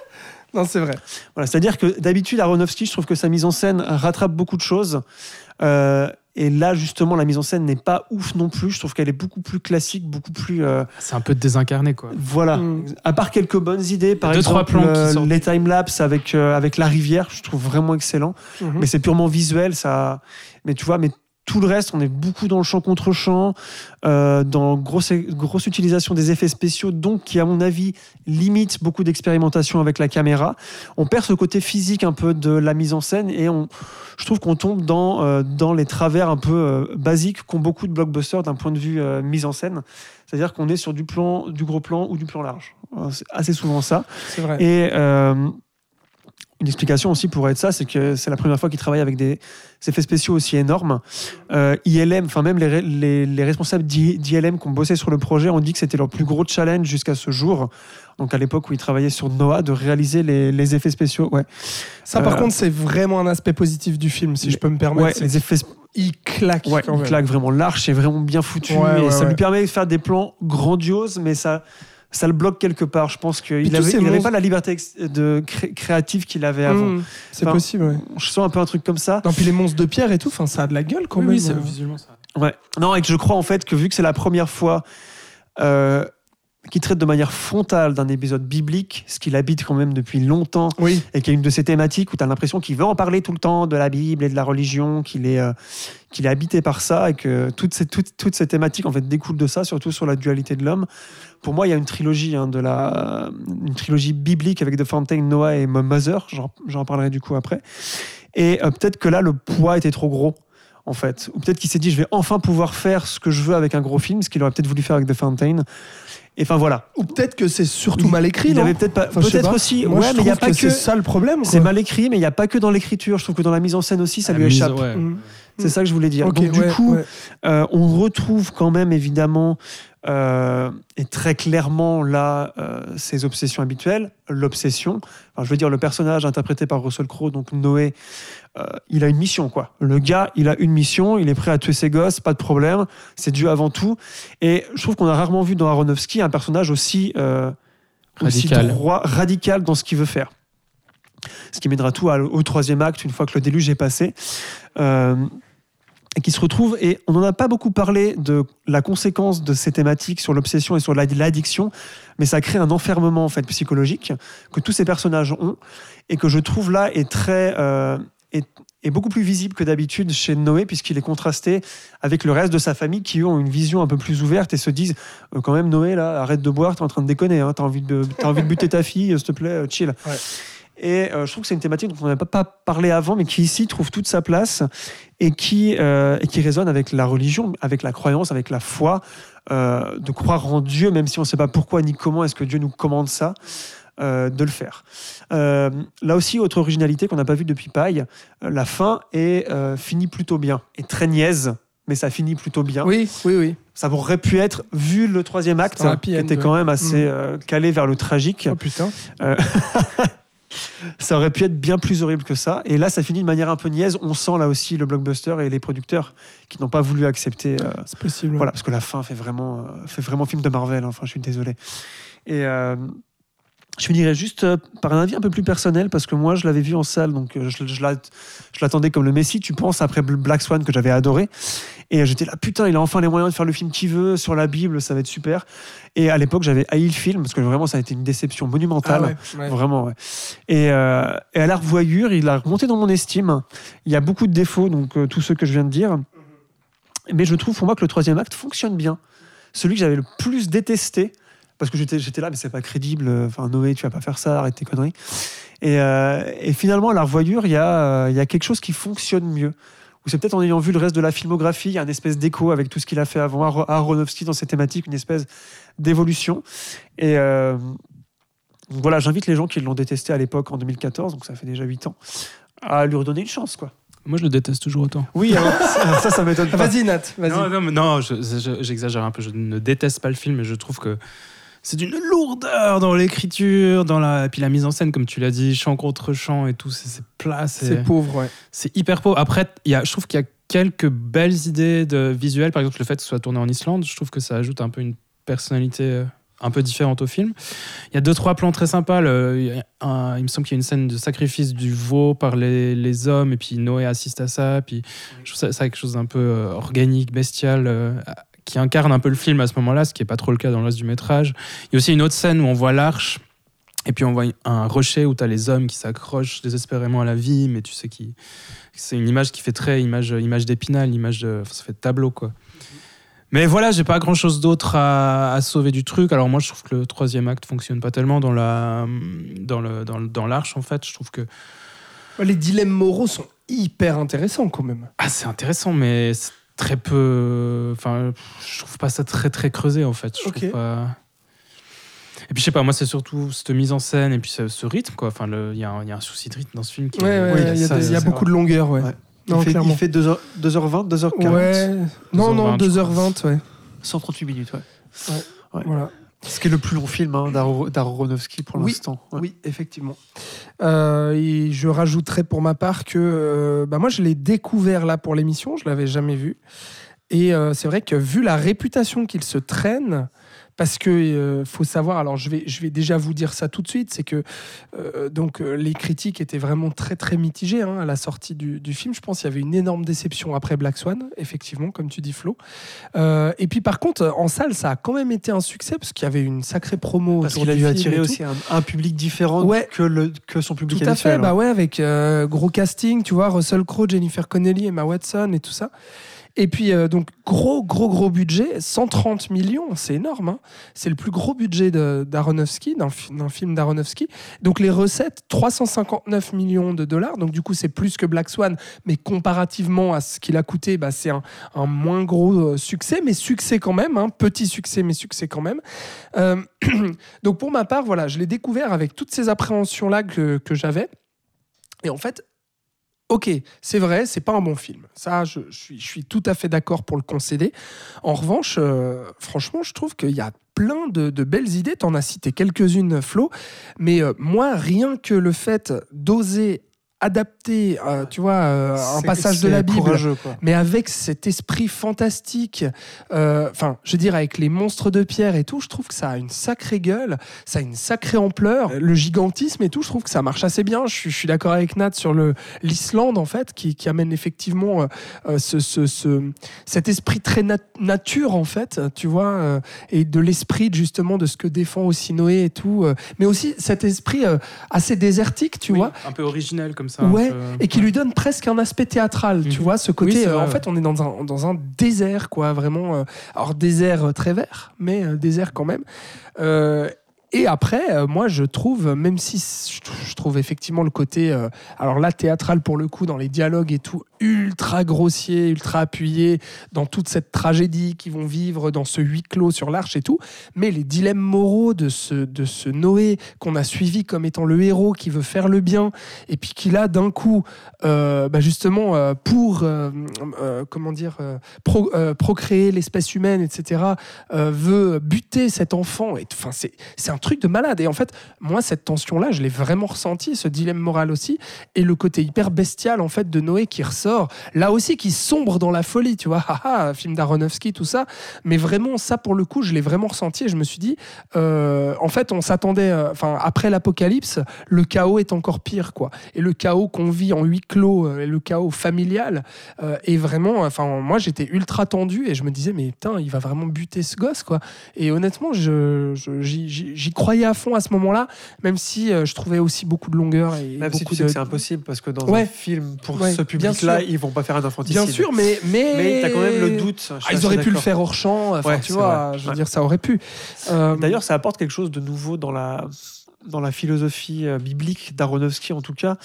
Non, c'est vrai. Voilà, c'est-à-dire que d'habitude, Aronofsky, je trouve que sa mise en scène rattrape beaucoup de choses. Euh, et là, justement, la mise en scène n'est pas ouf non plus. Je trouve qu'elle est beaucoup plus classique, beaucoup plus. euh, C'est un peu désincarné, quoi. voilà. Mm. À part quelques bonnes idées, par Deux, trois exemple, plans euh, les timelapses avec, euh, avec la rivière, je trouve vraiment excellent. Mhm. Mais c'est purement visuel, ça. Mais tu vois, mais tout le reste, on est beaucoup dans le champ contre champ, euh, dans grosse, grosse utilisation des effets spéciaux, donc qui, à mon avis, limite beaucoup d'expérimentation avec la caméra. On perd ce côté physique un peu de la mise en scène et on, je trouve qu'on tombe dans, euh, dans les travers un peu euh, basiques qu'ont beaucoup de blockbusters d'un point de vue mise en scène. C'est-à-dire qu'on est sur du plan, du gros plan ou du plan large. C'est assez souvent ça. C'est vrai. Et une explication aussi pourrait être ça, c'est que c'est la première fois qu'ils travaillent avec des effets spéciaux aussi énormes. Euh, ILM, enfin même les, les, les responsables d'I- d'ILM qui ont bossé sur le projet ont dit que c'était leur plus gros challenge jusqu'à ce jour. Donc à l'époque où ils travaillaient sur Noah, de réaliser les, les effets spéciaux. Ouais, Ça, par Euh, contre, c'est vraiment un aspect positif du film, si je peux me permettre. ouais les effets Il claque. ouais, quand il même. claque vraiment. L'arche est vraiment bien foutu Ouais, et ouais, ça lui permet de faire des plans grandioses, mais ça. Ça le bloque quelque part. Je pense qu'il n'avait monstres- pas la liberté de cré- créative qu'il avait avant. Mm, c'est Enfin, possible, ouais. Je sens un peu un truc comme ça. Non, puis les monstres de pierre et tout, enfin, ça a de la gueule quand Oui, même. oui, c'est euh. visuellement ça. Ouais. Non, et que je crois en fait que vu que c'est la première fois euh, qu'il traite de manière frontale d'un épisode biblique, ce qu'il habite quand même depuis longtemps, Oui, et qui est une de ces thématiques où tu as l'impression qu'il veut en parler tout le temps, de la Bible et de la religion, qu'il est, euh, qu'il est habité par ça, et que toutes ces, toutes, toutes ces thématiques en fait découlent de ça, surtout sur la dualité de l'homme. Pour moi, il y a une trilogie, hein, de la, une trilogie biblique avec The Fountain, Noah et Mother, j'en j'en parlerai du coup après. Et euh, peut-être que là, le poids était trop gros en fait. Ou peut-être qu'il s'est dit, je vais enfin pouvoir faire ce que je veux avec un gros film, ce qu'il aurait peut-être voulu faire avec The Fountain. Et enfin voilà. ou peut-être que c'est surtout mal écrit, Il non avait peut-être pas. Enfin, peut-être aussi. Moi, ouais, je mais il n'y a trouve pas que que. c'est ça le problème. C'est mal écrit, mais il n'y a pas que dans l'écriture. Je trouve que dans la mise en scène aussi, ça La lui mise- échappe. ouais. Mm. C'est ça que je voulais dire. Donc du ouais, coup, ouais. euh, on retrouve quand même évidemment euh, et très clairement là euh, ses obsessions habituelles, l'obsession. Enfin, je veux dire le personnage interprété par Russell Crowe, donc Noé, euh, il a une mission quoi. Le gars, il a une mission, il est prêt à tuer ses gosses, pas de problème. C'est Dieu avant tout. Et je trouve qu'on a rarement vu dans Aronofsky un personnage aussi euh, aussi Radical. droit, radical dans ce qu'il veut faire. Ce qui mènera tout au troisième acte une fois que le déluge est passé. Euh, et qui se retrouve, et on n'en a pas beaucoup parlé de la conséquence de ces thématiques sur l'obsession et sur la- l'addiction, mais ça crée un enfermement en fait psychologique que tous ces personnages ont et que je trouve là est très euh, est, est beaucoup plus visible que d'habitude chez Noé puisqu'il est contrasté avec le reste de sa famille qui eux ont une vision un peu plus ouverte et se disent euh, quand même Noé là arrête de boire t'es en train de déconner hein, t'as envie de t'as envie de buter ta fille euh, s'il te plaît euh, chill Ouais. et euh, je trouve que c'est une thématique dont on n'avait pas, pas parlé avant, mais qui ici trouve toute sa place et qui, euh, et qui résonne avec la religion, avec la croyance, avec la foi, euh, de croire en Dieu, même si on ne sait pas pourquoi ni comment est-ce que Dieu nous commande ça, euh, de le faire. Euh, là aussi, autre originalité qu'on n'a pas vue depuis Paille, euh, la fin est finie plutôt bien, et très niaise, mais ça finit plutôt bien. Oui, oui, oui. Ça aurait pu être, vu le troisième acte, happy qui était quand même assez Mm. calé vers le tragique, Oh putain. ça aurait pu être bien plus horrible que ça. Et là, ça finit de manière un peu niaise. On sent là aussi le blockbuster et les producteurs qui n'ont pas voulu accepter. euh, C'est possible. voilà, parce que la fin fait vraiment, euh, fait vraiment film de Marvel. hein. Enfin, je suis désolé. Et euh, je finirai juste euh, par un avis un peu plus personnel parce que moi, je l'avais vu en salle, donc euh, je, je l'a- je l'attendais comme le Messi. Tu penses après Black Swan que j'avais adoré. Et j'étais là, putain, il a enfin les moyens de faire le film qu'il veut sur la Bible, ça va être super. Et à l'époque, j'avais haï le film parce que vraiment, ça a été une déception Ah monumentale. ouais, ouais. Vraiment, ouais. Et, euh, et à la revoyure, il a remonté dans mon estime. Il y a beaucoup de défauts, donc euh, tous ceux que je viens de dire. Mais je trouve pour moi que le troisième acte fonctionne bien. Celui que j'avais le plus détesté parce que j'étais là, mais c'est pas crédible. Enfin, Noé, tu vas pas faire ça, arrête tes conneries. Et, euh, et finalement, à la revoyure, il y, a, euh, il y a quelque chose qui fonctionne mieux. Ou c'est peut-être en ayant vu le reste de la filmographie, il y a une espèce d'écho avec tout ce qu'il a fait avant Aro- Aronofsky dans ses thématiques, une espèce d'évolution. Et euh, voilà, j'invite les gens qui l'ont détesté à l'époque en 2014, donc ça fait déjà 8 ans, à lui redonner une chance, quoi. Moi, je le déteste toujours autant. Oui, alors, ça, ça, m'étonne pas. Vas-y, Nat, vas-y. Non, non, je- je- j'exagère un peu. Je ne déteste pas le film, mais je trouve que c'est d'une lourdeur dans l'écriture, dans la, puis la mise en scène, comme tu l'as dit, chant contre chant et tout, c'est plat, C'est pauvre, ouais. c'est hyper pauvre. Après, il y a, je trouve qu'il y a quelques belles idées de visuels. Par exemple, le fait que ce soit tourné en Islande, je trouve que ça ajoute un peu une personnalité euh, un peu différente au film. Il y a deux, trois plans très sympas. Le- il, un- me semble qu'il y a une scène de sacrifice du veau par les, les hommes, et puis Noé assiste à ça. Puis je trouve ça, ça quelque chose d'un peu euh, organique, bestial. euh, qui incarne un peu le film à ce moment-là, ce qui n'est pas trop le cas dans reste du métrage. Il y a aussi une autre scène où on voit l'arche, et puis on voit un rocher où tu as les hommes qui s'accrochent désespérément à la vie, mais tu sais qui c'est une image qui fait très image, image d'épinal, image de, ça fait tableau quoi. Mais voilà, j'ai pas grand chose d'autre à, à sauver du truc. Alors moi, je trouve que le troisième acte fonctionne pas tellement dans la, dans le, dans, l'arche en fait. Je trouve que Les dilemmes moraux sont hyper intéressants quand même. ah c'est intéressant, mais très peu. Enfin, je trouve pas ça très très creusé en fait. Je Ok. trouve pas. Et puis je sais pas, moi c'est surtout cette mise en scène et puis ce, ce rythme quoi. Enfin, il y, a un- il y a un souci de rythme dans ce film qui. Ouais, est- ouais, Oui, il y a, ça, des- il y a beaucoup de longueur, ouais. Ouais. Non, il, fait, il fait 2h, 2h20, 2h40, Ouais. Non, non, 2h20, je 2h20, ouais. 138 minutes. Ouais. Voilà. Ce qui est le plus long film hein, d'Aro- d'Aronofsky pour Oui. l'instant. Ouais. Oui, effectivement. Euh, et je rajouterais pour ma part que euh, bah moi, je l'ai découvert là pour l'émission, je l'avais jamais vu. Et euh, c'est vrai que vu la réputation qu'il se traîne, parce que euh, faut savoir, alors je vais, je vais déjà vous dire ça tout de suite, c'est que euh, donc euh, les critiques étaient vraiment très très mitigées hein, à la sortie du, du film. Je pense qu'il y avait une énorme déception après Black Swan, effectivement, comme tu dis Flo. Euh, et puis par contre, en salle, ça a quand même été un succès parce qu'il y avait une sacrée promo Parce qu'il a dû attirer tout. aussi un, un public différent Ouais. que, le, que son public Tout à fait, habituel. bah hein. ouais, avec euh, gros casting, tu vois, Russell Crowe, Jennifer Connelly, Emma Watson et tout ça. Et puis, euh, donc, gros, gros, gros budget, 130 millions, c'est énorme. hein. C'est le plus gros budget d'Aronofsky, d'un film d'Aronofsky. Donc, les recettes, 359 millions de dollars. Donc, du coup, c'est plus que Black Swan, mais comparativement à ce qu'il a coûté, bah, c'est un, un moins gros euh, succès, mais succès quand même. hein. Petit succès, mais succès quand même. Euh, donc, pour ma part, voilà, je l'ai découvert avec toutes ces appréhensions-là que, que j'avais. Et en fait, ok, c'est vrai, c'est pas un bon film. Ça, je, suis, tout à fait d'accord pour le concéder. En revanche, euh, franchement, je trouve qu'il y a plein de, de belles idées. T'en as cité quelques-unes, Flo. Mais euh, moi, rien que le fait d'oser adapter, euh, tu vois, euh, un passage de la Bible. mais avec cet esprit fantastique, euh, enfin, je veux dire, avec les monstres de pierre et tout, je trouve que ça a une sacrée gueule, ça a une sacrée ampleur, le gigantisme et tout, je trouve que ça marche assez bien. Je suis, je suis d'accord avec Nat sur le l'Islande en fait, qui, qui amène effectivement ce, ce- ce- cet esprit très nat- nature en fait, tu vois, et de l'esprit justement de ce que défend aussi Noé et tout, mais aussi cet esprit assez désertique, tu Oui, vois, un peu original comme ça. Ouais, peu- et qui lui donne presque un aspect théâtral, tu Mhm. vois, ce côté. Oui, euh, en fait, on est dans un, dans un désert, quoi, vraiment. euh, alors, désert euh, très vert, mais désert quand même. Et après, moi, je trouve, même si je trou- je trouve effectivement le côté, euh, alors là, théâtral pour le coup, dans les dialogues et tout, ultra grossier, ultra appuyé, dans toute cette tragédie qu'ils vont vivre dans ce huis clos sur l'arche et tout, mais les dilemmes moraux de ce, de ce Noé qu'on a suivi comme étant le héros qui veut faire le bien, et puis qui là, d'un coup, euh, bah, justement, euh, pour, euh, comment dire, pro- procréer l'espèce humaine, etc., veut buter cet enfant. Et Enfin, c'est c'est un truc de malade. Et en fait, moi, cette tension-là, je l'ai vraiment ressenti, ce dilemme moral aussi, et le côté hyper bestial, en fait, de Noé qui ressort, là aussi, qui sombre dans la folie, tu vois, haha, film d'Aronofsky, tout ça. Mais vraiment, ça, pour le coup, je l'ai vraiment ressenti, et je me suis dit, euh, en fait, on s'attendait, euh, enfin, après l'apocalypse, le chaos est encore pire, quoi. Et le chaos qu'on vit en huis clos, euh, le chaos familial, est vraiment, enfin, moi, j'étais ultra tendu, et je me disais, mais putain, il va vraiment buter ce gosse, quoi. Et honnêtement, je, je- j'y- croyais à fond à ce moment-là, même si je trouvais aussi beaucoup de longueur et Même si beaucoup tu sais de. que c'est impossible parce que dans Ouais. un film pour Ouais, ce public-là pas, ils vont pas faire un infanticide. Bien sûr, mais mais, Mais t'as quand même le doute. Ah, ils auraient pu le faire hors champ. Enfin, Ouais, tu vois, vrai. je veux Ouais. dire, ça aurait pu. Euh, D'ailleurs, ça apporte quelque chose de nouveau dans la, dans la philosophie euh, biblique d'Aronofsky, en tout cas,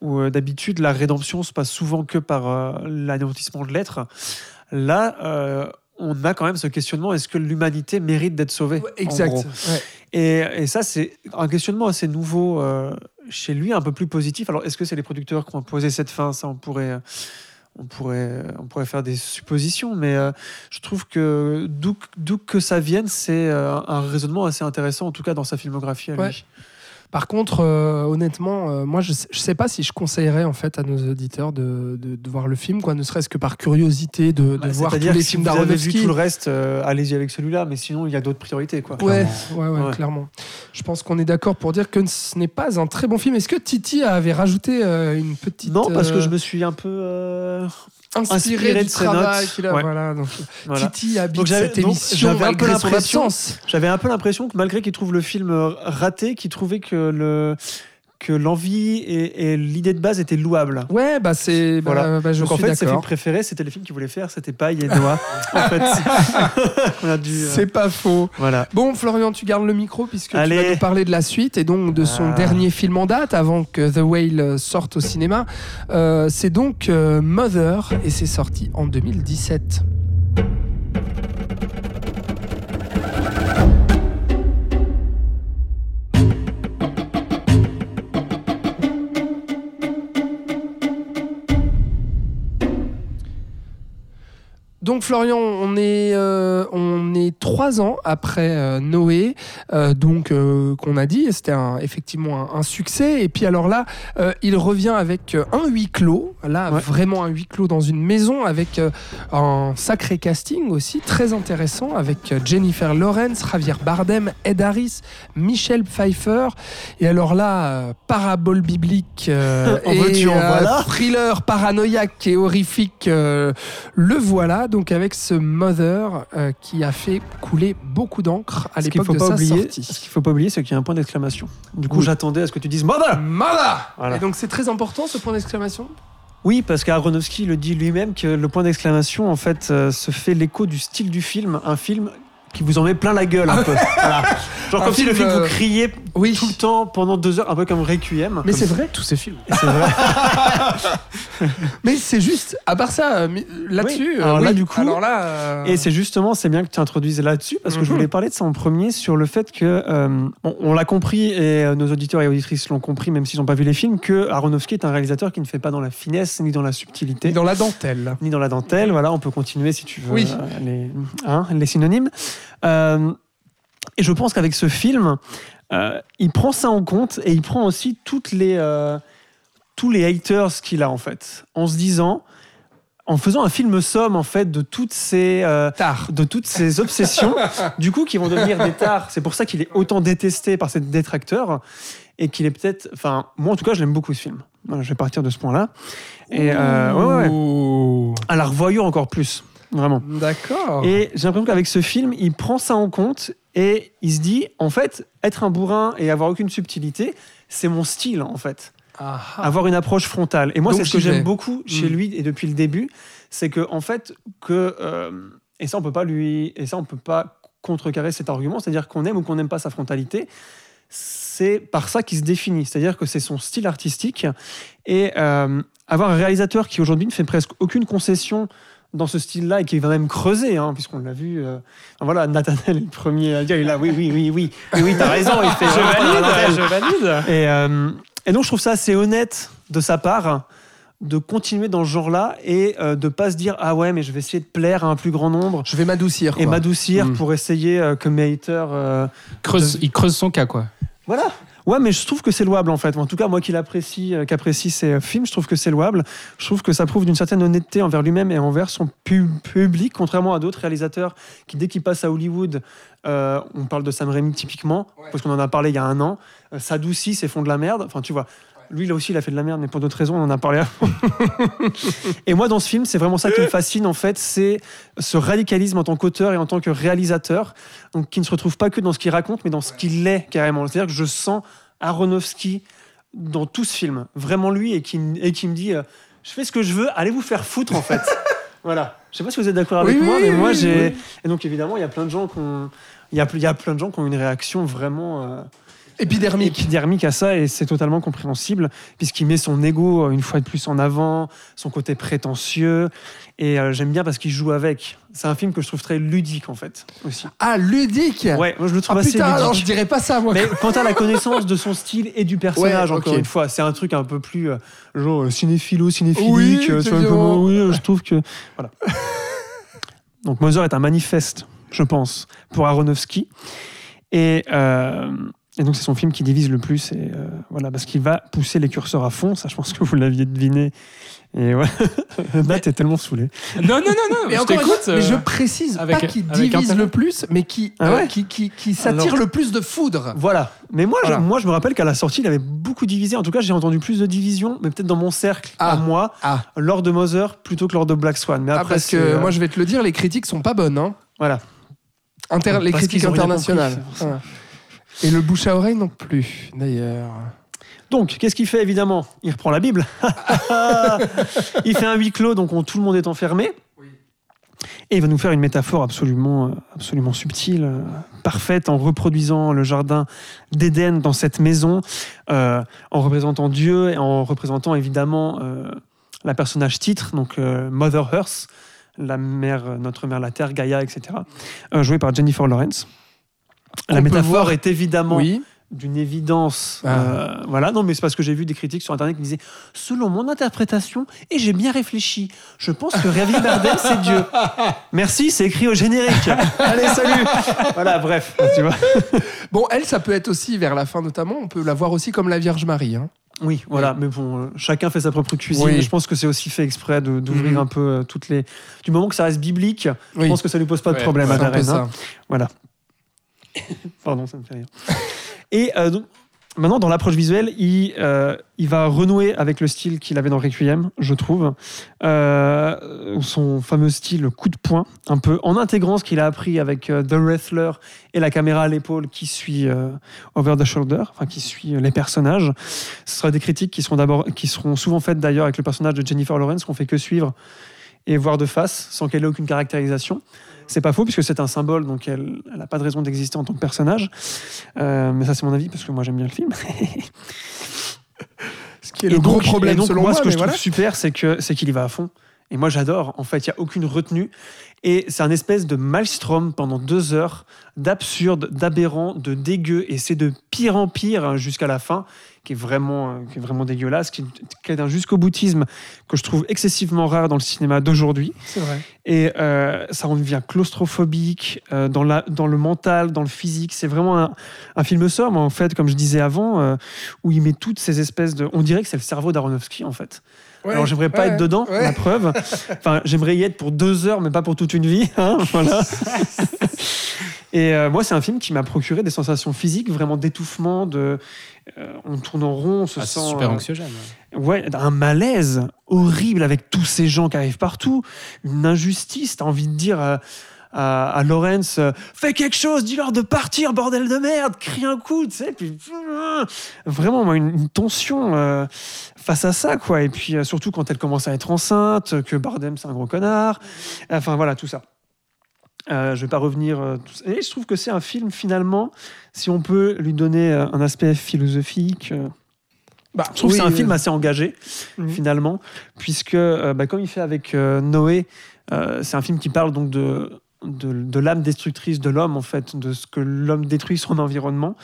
où euh, d'habitude, la rédemption se passe souvent que par euh, l'anéantissement de l'être. Là, on a quand même ce questionnement est-ce que l'humanité mérite d'être sauvée ouais, exact. Ouais. Et, ça, c'est un questionnement assez nouveau euh, chez lui, un peu plus positif. Alors, est-ce que c'est les producteurs qui ont posé cette fin? Ça, on pourrait, euh, on pourrait, on pourrait faire des suppositions, mais euh, je trouve que d'où que ça vienne, c'est euh, un raisonnement assez intéressant, en tout cas dans sa filmographie à lui. Par contre, euh, honnêtement, euh, moi, je sais, je sais pas si je conseillerais en fait à nos auditeurs de, de, de voir le film, quoi, ne serait-ce que par curiosité de, de Bah, voir tous les que si films vous avez vu d'Aronofsky. tout le reste, euh, allez-y avec celui-là, mais sinon, il y a d'autres priorités. Quoi, Ouais, clairement. ouais, ouais, Ouais. clairement. Je pense qu'on est d'accord pour dire que ce n'est pas un très bon film. Est-ce que Titi avait rajouté une petite Non, parce que je me suis un peu. Inspiré, inspiré du de ses travail notes. qu'il a. Ouais. Voilà, donc, voilà. Titi habite Donc cette donc émission j'avais un peu son absence. J'avais un peu l'impression que malgré qu'il trouve le film raté, qu'il trouvait que le que l'envie et, et l'idée de base étaient louables. Ouais, bah c'est. bah, Voilà. bah, je Donc en suis fait, ses films préférés, c'était les films qu'il voulait faire, c'était pas et Noah. en fait, euh, C'est pas faux. Voilà. Bon, Florian, tu gardes le micro puisque tu Allez. vas nous parler de la suite et donc de son Ah. dernier film en date avant que The Whale sorte au cinéma. Euh, c'est donc euh, Mother et c'est sorti en 2017. Donc Florian, on est, euh, on est trois ans après euh, Noé, euh, donc qu'on a dit, c'était effectivement un, un succès. Et puis alors là, il revient avec un huis clos, là Ouais. vraiment un huis clos dans une maison avec un sacré casting aussi très intéressant avec Jennifer Lawrence, Javier Bardem, Ed Harris, Michel Pfeiffer. Et alors là, parabole biblique En et veux-tu, en voilà. thriller paranoïaque et horrifique, le voilà. Donc avec ce Mother euh, qui a fait couler beaucoup d'encre à l'époque de pas sa oublier, sortie. ce qu'il faut pas oublier, c'est qu'il y a un point d'exclamation. Du coup, Oui. j'attendais à ce que tu dises Mother. Mother Voilà. Et donc c'est très important ce point d'exclamation? Oui, parce qu'Aronofsky le dit lui-même que le point d'exclamation, en fait, euh, se fait l'écho du style du film, un film qui vous en met plein la gueule un peu. Voilà. Genre Un comme si le film, film vous euh, Oui. tout le temps pendant deux heures, un peu comme Requiem. Mais Comme- c'est vrai, Tous ces films. c'est vrai. mais c'est juste, à part ça, euh, là-dessus, Oui. Alors euh, là, oui. du coup- alors là, euh, Et c'est justement, c'est bien que tu introduises là-dessus, parce que je Mhm. voulais parler de ça en premier, sur le fait que, euh, on, on l'a compris, et euh, nos auditeurs et auditrices l'ont compris, même s'ils n'ont pas vu les films, que Aronofsky est un réalisateur qui ne fait pas dans la finesse, ni dans la subtilité, dans la dentelle. ni dans la dentelle. Voilà, on peut continuer si tu veux Oui. euh, les, hein, les synonymes. Euh, et je pense qu'avec ce film, euh, il prend ça en compte et il prend aussi toutes les, euh, tous les haters qu'il a en fait, en se disant, en faisant un film somme en fait de toutes ces euh, de toutes ces obsessions, du coup, qui vont devenir des tares. C'est pour ça qu'il est autant détesté par ses détracteurs et qu'il est peut-être. Enfin, moi en tout cas, je l'aime beaucoup ce film. Voilà, je vais partir de ce point-là. Et euh, ouais, ouais, à la revoyure encore plus, vraiment. D'accord. Et j'ai l'impression qu'avec ce film, il prend ça en compte et il se dit, en fait, être un bourrin et avoir aucune subtilité, c'est mon style, en fait. Avoir une approche frontale. Et moi, c'est ce que j'aime beaucoup chez Mm. lui et depuis le début, c'est que, en fait, que. euh, et ça, on peut pas lui. Et ça, on peut pas contrecarrer cet argument, c'est-à-dire qu'on aime ou qu'on n'aime pas sa frontalité. C'est par ça qu'il se définit, c'est-à-dire que c'est son style artistique. Et euh, avoir un réalisateur qui aujourd'hui ne fait presque aucune concession dans ce style-là et qui va même creuser, hein, puisqu'on l'a vu. euh, enfin, voilà, Nathanaël est le premier à dire il a oui, oui, oui, oui, oui, oui, t'as raison, il fait. je valide. Et, euh, et donc, je trouve ça assez honnête de sa part de continuer dans ce genre-là et euh, de pas se dire ah ouais mais je vais essayer de plaire à un plus grand nombre Je vais m'adoucir. et m'adoucir Mm. pour essayer euh, que mes haters euh, Creuse, il creuse son cas, quoi. voilà ouais mais je trouve que c'est louable en fait. En tout cas moi qui l'apprécie euh, qu'apprécie ces euh, films je trouve que c'est louable. Je trouve que ça prouve d'une certaine honnêteté envers lui-même et envers son pu- public contrairement à d'autres réalisateurs qui dès qu'ils passent à Hollywood euh, on parle de Sam Raimi typiquement Ouais. parce qu'on en a parlé il y a un an euh, s'adoucissent et font de la merde. Enfin tu vois lui, là aussi, il a fait de la merde, mais pour d'autres raisons, on en a parlé avant. et moi, dans ce film, c'est vraiment ça qui me fascine, en fait, c'est ce radicalisme en tant qu'auteur et en tant que réalisateur, donc qui ne se retrouve pas que dans ce qu'il raconte, mais dans ce qu'il est carrément. C'est-à-dire que je sens Aronofsky dans tout ce film, vraiment lui, et qui, et qui me dit, euh, je fais ce que je veux, allez vous faire foutre en fait. voilà. Je sais pas si vous êtes d'accord avec Oui, moi, mais oui, moi oui, j'ai. Et donc évidemment, il y a plein de gens qui ont. Il y a, y a plein de gens qui ont une réaction vraiment euh, Épidermique. épidermique à ça et c'est totalement compréhensible puisqu'il met son ego euh, une fois de plus en avant, son côté prétentieux et euh, j'aime bien parce qu'il joue avec. C'est un film que je trouve très ludique en fait aussi. Ah, ludique Ouais, moi je le Ah trouve assez putain, ludique. alors je dirais pas ça, moi. Mais quant à la connaissance de son style et du personnage, Ouais, encore une fois, c'est un truc un peu plus euh, genre cinéphilo, cinéphilique. Oui, tu vois, comment- oui, je trouve que. Voilà. Donc Mother est un manifeste, je pense, pour Aronofsky. Et, euh, et donc c'est son film qui divise le plus. Et euh, voilà, parce qu'il va pousser les curseurs à fond. Ça, je pense que vous l'aviez deviné. Et ouais, Nat est tellement saoulé. Non, non, non, non. Mais je encore fois, mais je euh, précise avec- pas qu'il avec divise le plus, mais qui, Ah euh, qui, qui, qui s'attire Alors- le plus de foudre. Voilà. Mais moi, Voilà. je, moi, je me rappelle qu'à la sortie, il avait beaucoup divisé. En tout cas, j'ai entendu plus de divisions, mais peut-être dans mon cercle Ah. à moi, Ah. lors de Mother plutôt que lors de Black Swan. Mais Ah, après, parce que euh, moi je vais te le dire, les critiques sont pas bonnes. Hein. voilà. Inter- les Parce critiques internationales. compris, c'est pour Ouais. Et le bouche à oreille non plus, d'ailleurs. Donc, qu'est-ce qu'il fait évidemment? Il reprend la Bible. il fait un huis clos, donc on- tout le monde est enfermé. Et il va nous faire une métaphore absolument, euh, absolument subtile, euh, parfaite, en reproduisant le jardin d'Éden dans cette maison, euh, en représentant Dieu et en représentant évidemment euh, la personnage titre, donc euh, Mother Earth, la mère, notre mère la Terre, Gaïa, etc., euh, jouée par Jennifer Lawrence. La métaphore est évidemment Oui. d'une évidence. Ah. euh, voilà, non, mais c'est parce que j'ai vu des critiques sur Internet qui disaient Selon mon interprétation, et j'ai bien réfléchi, je pense que Javier Bardem, c'est Dieu. Merci, c'est écrit au générique. Allez, salut Voilà, bref, tu vois. Bon, elle, ça peut être aussi vers la fin notamment. On peut la voir aussi comme la Vierge Marie. hein. Oui, voilà, mais bon, euh, chacun fait sa propre cuisine. Oui. Je pense que c'est aussi fait exprès d'ouvrir Mhm. un peu euh, toutes les. Du moment que ça reste biblique, je pense que ça lui pose pas de problème à Darren. hein. ça. Pardon, ça me fait rire. Et euh, maintenant, dans l'approche visuelle, il, euh, il va renouer avec le style qu'il avait dans Requiem, je trouve. Euh, son fameux style coup de poing, un peu en intégrant ce qu'il a appris avec The Wrestler et la caméra à l'épaule qui suit Over the Shoulder, enfin qui suit les personnages. Ce sera des critiques qui seront, qui seront souvent faites d'ailleurs avec le personnage de Jennifer Lawrence, qu'on fait que suivre et voir de face, sans qu'elle ait aucune caractérisation. C'est pas faux, puisque c'est un symbole, donc elle n'a pas de raison d'exister en tant que personnage. Euh, mais ça, c'est mon avis, parce que moi, j'aime bien le film. Ce qui est le gros problème et donc, selon moi. moi. ce que je trouve voilà. super, c'est que c'est qu'il y va à fond. Et moi, j'adore. En fait, il y a aucune retenue. Et c'est un espèce de maelstrom pendant deux heures, d'absurde, d'aberrant, de dégueu. Et c'est de pire en pire hein, jusqu'à la fin, qui est vraiment, euh, qui est vraiment dégueulasse, qui, qui est d'un jusqu'au boutisme que je trouve excessivement rare dans le cinéma d'aujourd'hui. C'est vrai. Et euh, ça en devient claustrophobique euh, dans, la, dans le mental, dans le physique. C'est vraiment un, un film somme, en fait, comme je disais avant, euh, où il met toutes ces espèces de. On dirait que c'est le cerveau d'Aronofsky, en fait. Alors, j'aimerais pas Ouais, être dedans, ouais. la preuve. Enfin, j'aimerais y être pour deux heures, mais pas pour toute une vie. hein, voilà. Et euh, moi, c'est un film qui m'a procuré des sensations physiques, vraiment d'étouffement, de. euh, on tourne en rond, on se ah, sent. super euh, anxiogène. ouais. Ouais, un malaise horrible avec tous ces gens qui arrivent partout, une injustice. T'as envie de dire à, à, Lawrence, euh, fais quelque chose, dis-leur de partir, bordel de merde, crie un coup, tu sais. Puis vraiment moi, une, une tension euh, face à ça, quoi. Et puis euh, surtout quand elle commence à être enceinte, que Bardem c'est un gros connard. Enfin voilà, tout ça. Euh, je vais pas revenir. euh. Et je trouve que c'est un film finalement, si on peut lui donner euh, un aspect philosophique. euh, Bah, je trouve que c'est un euh, film assez engagé, Mhm. finalement, puisque, euh, bah, comme il fait avec euh, Noé, euh, c'est un film qui parle donc de, de, de l'âme destructrice de l'homme, en fait, de ce que l'homme détruit son environnement.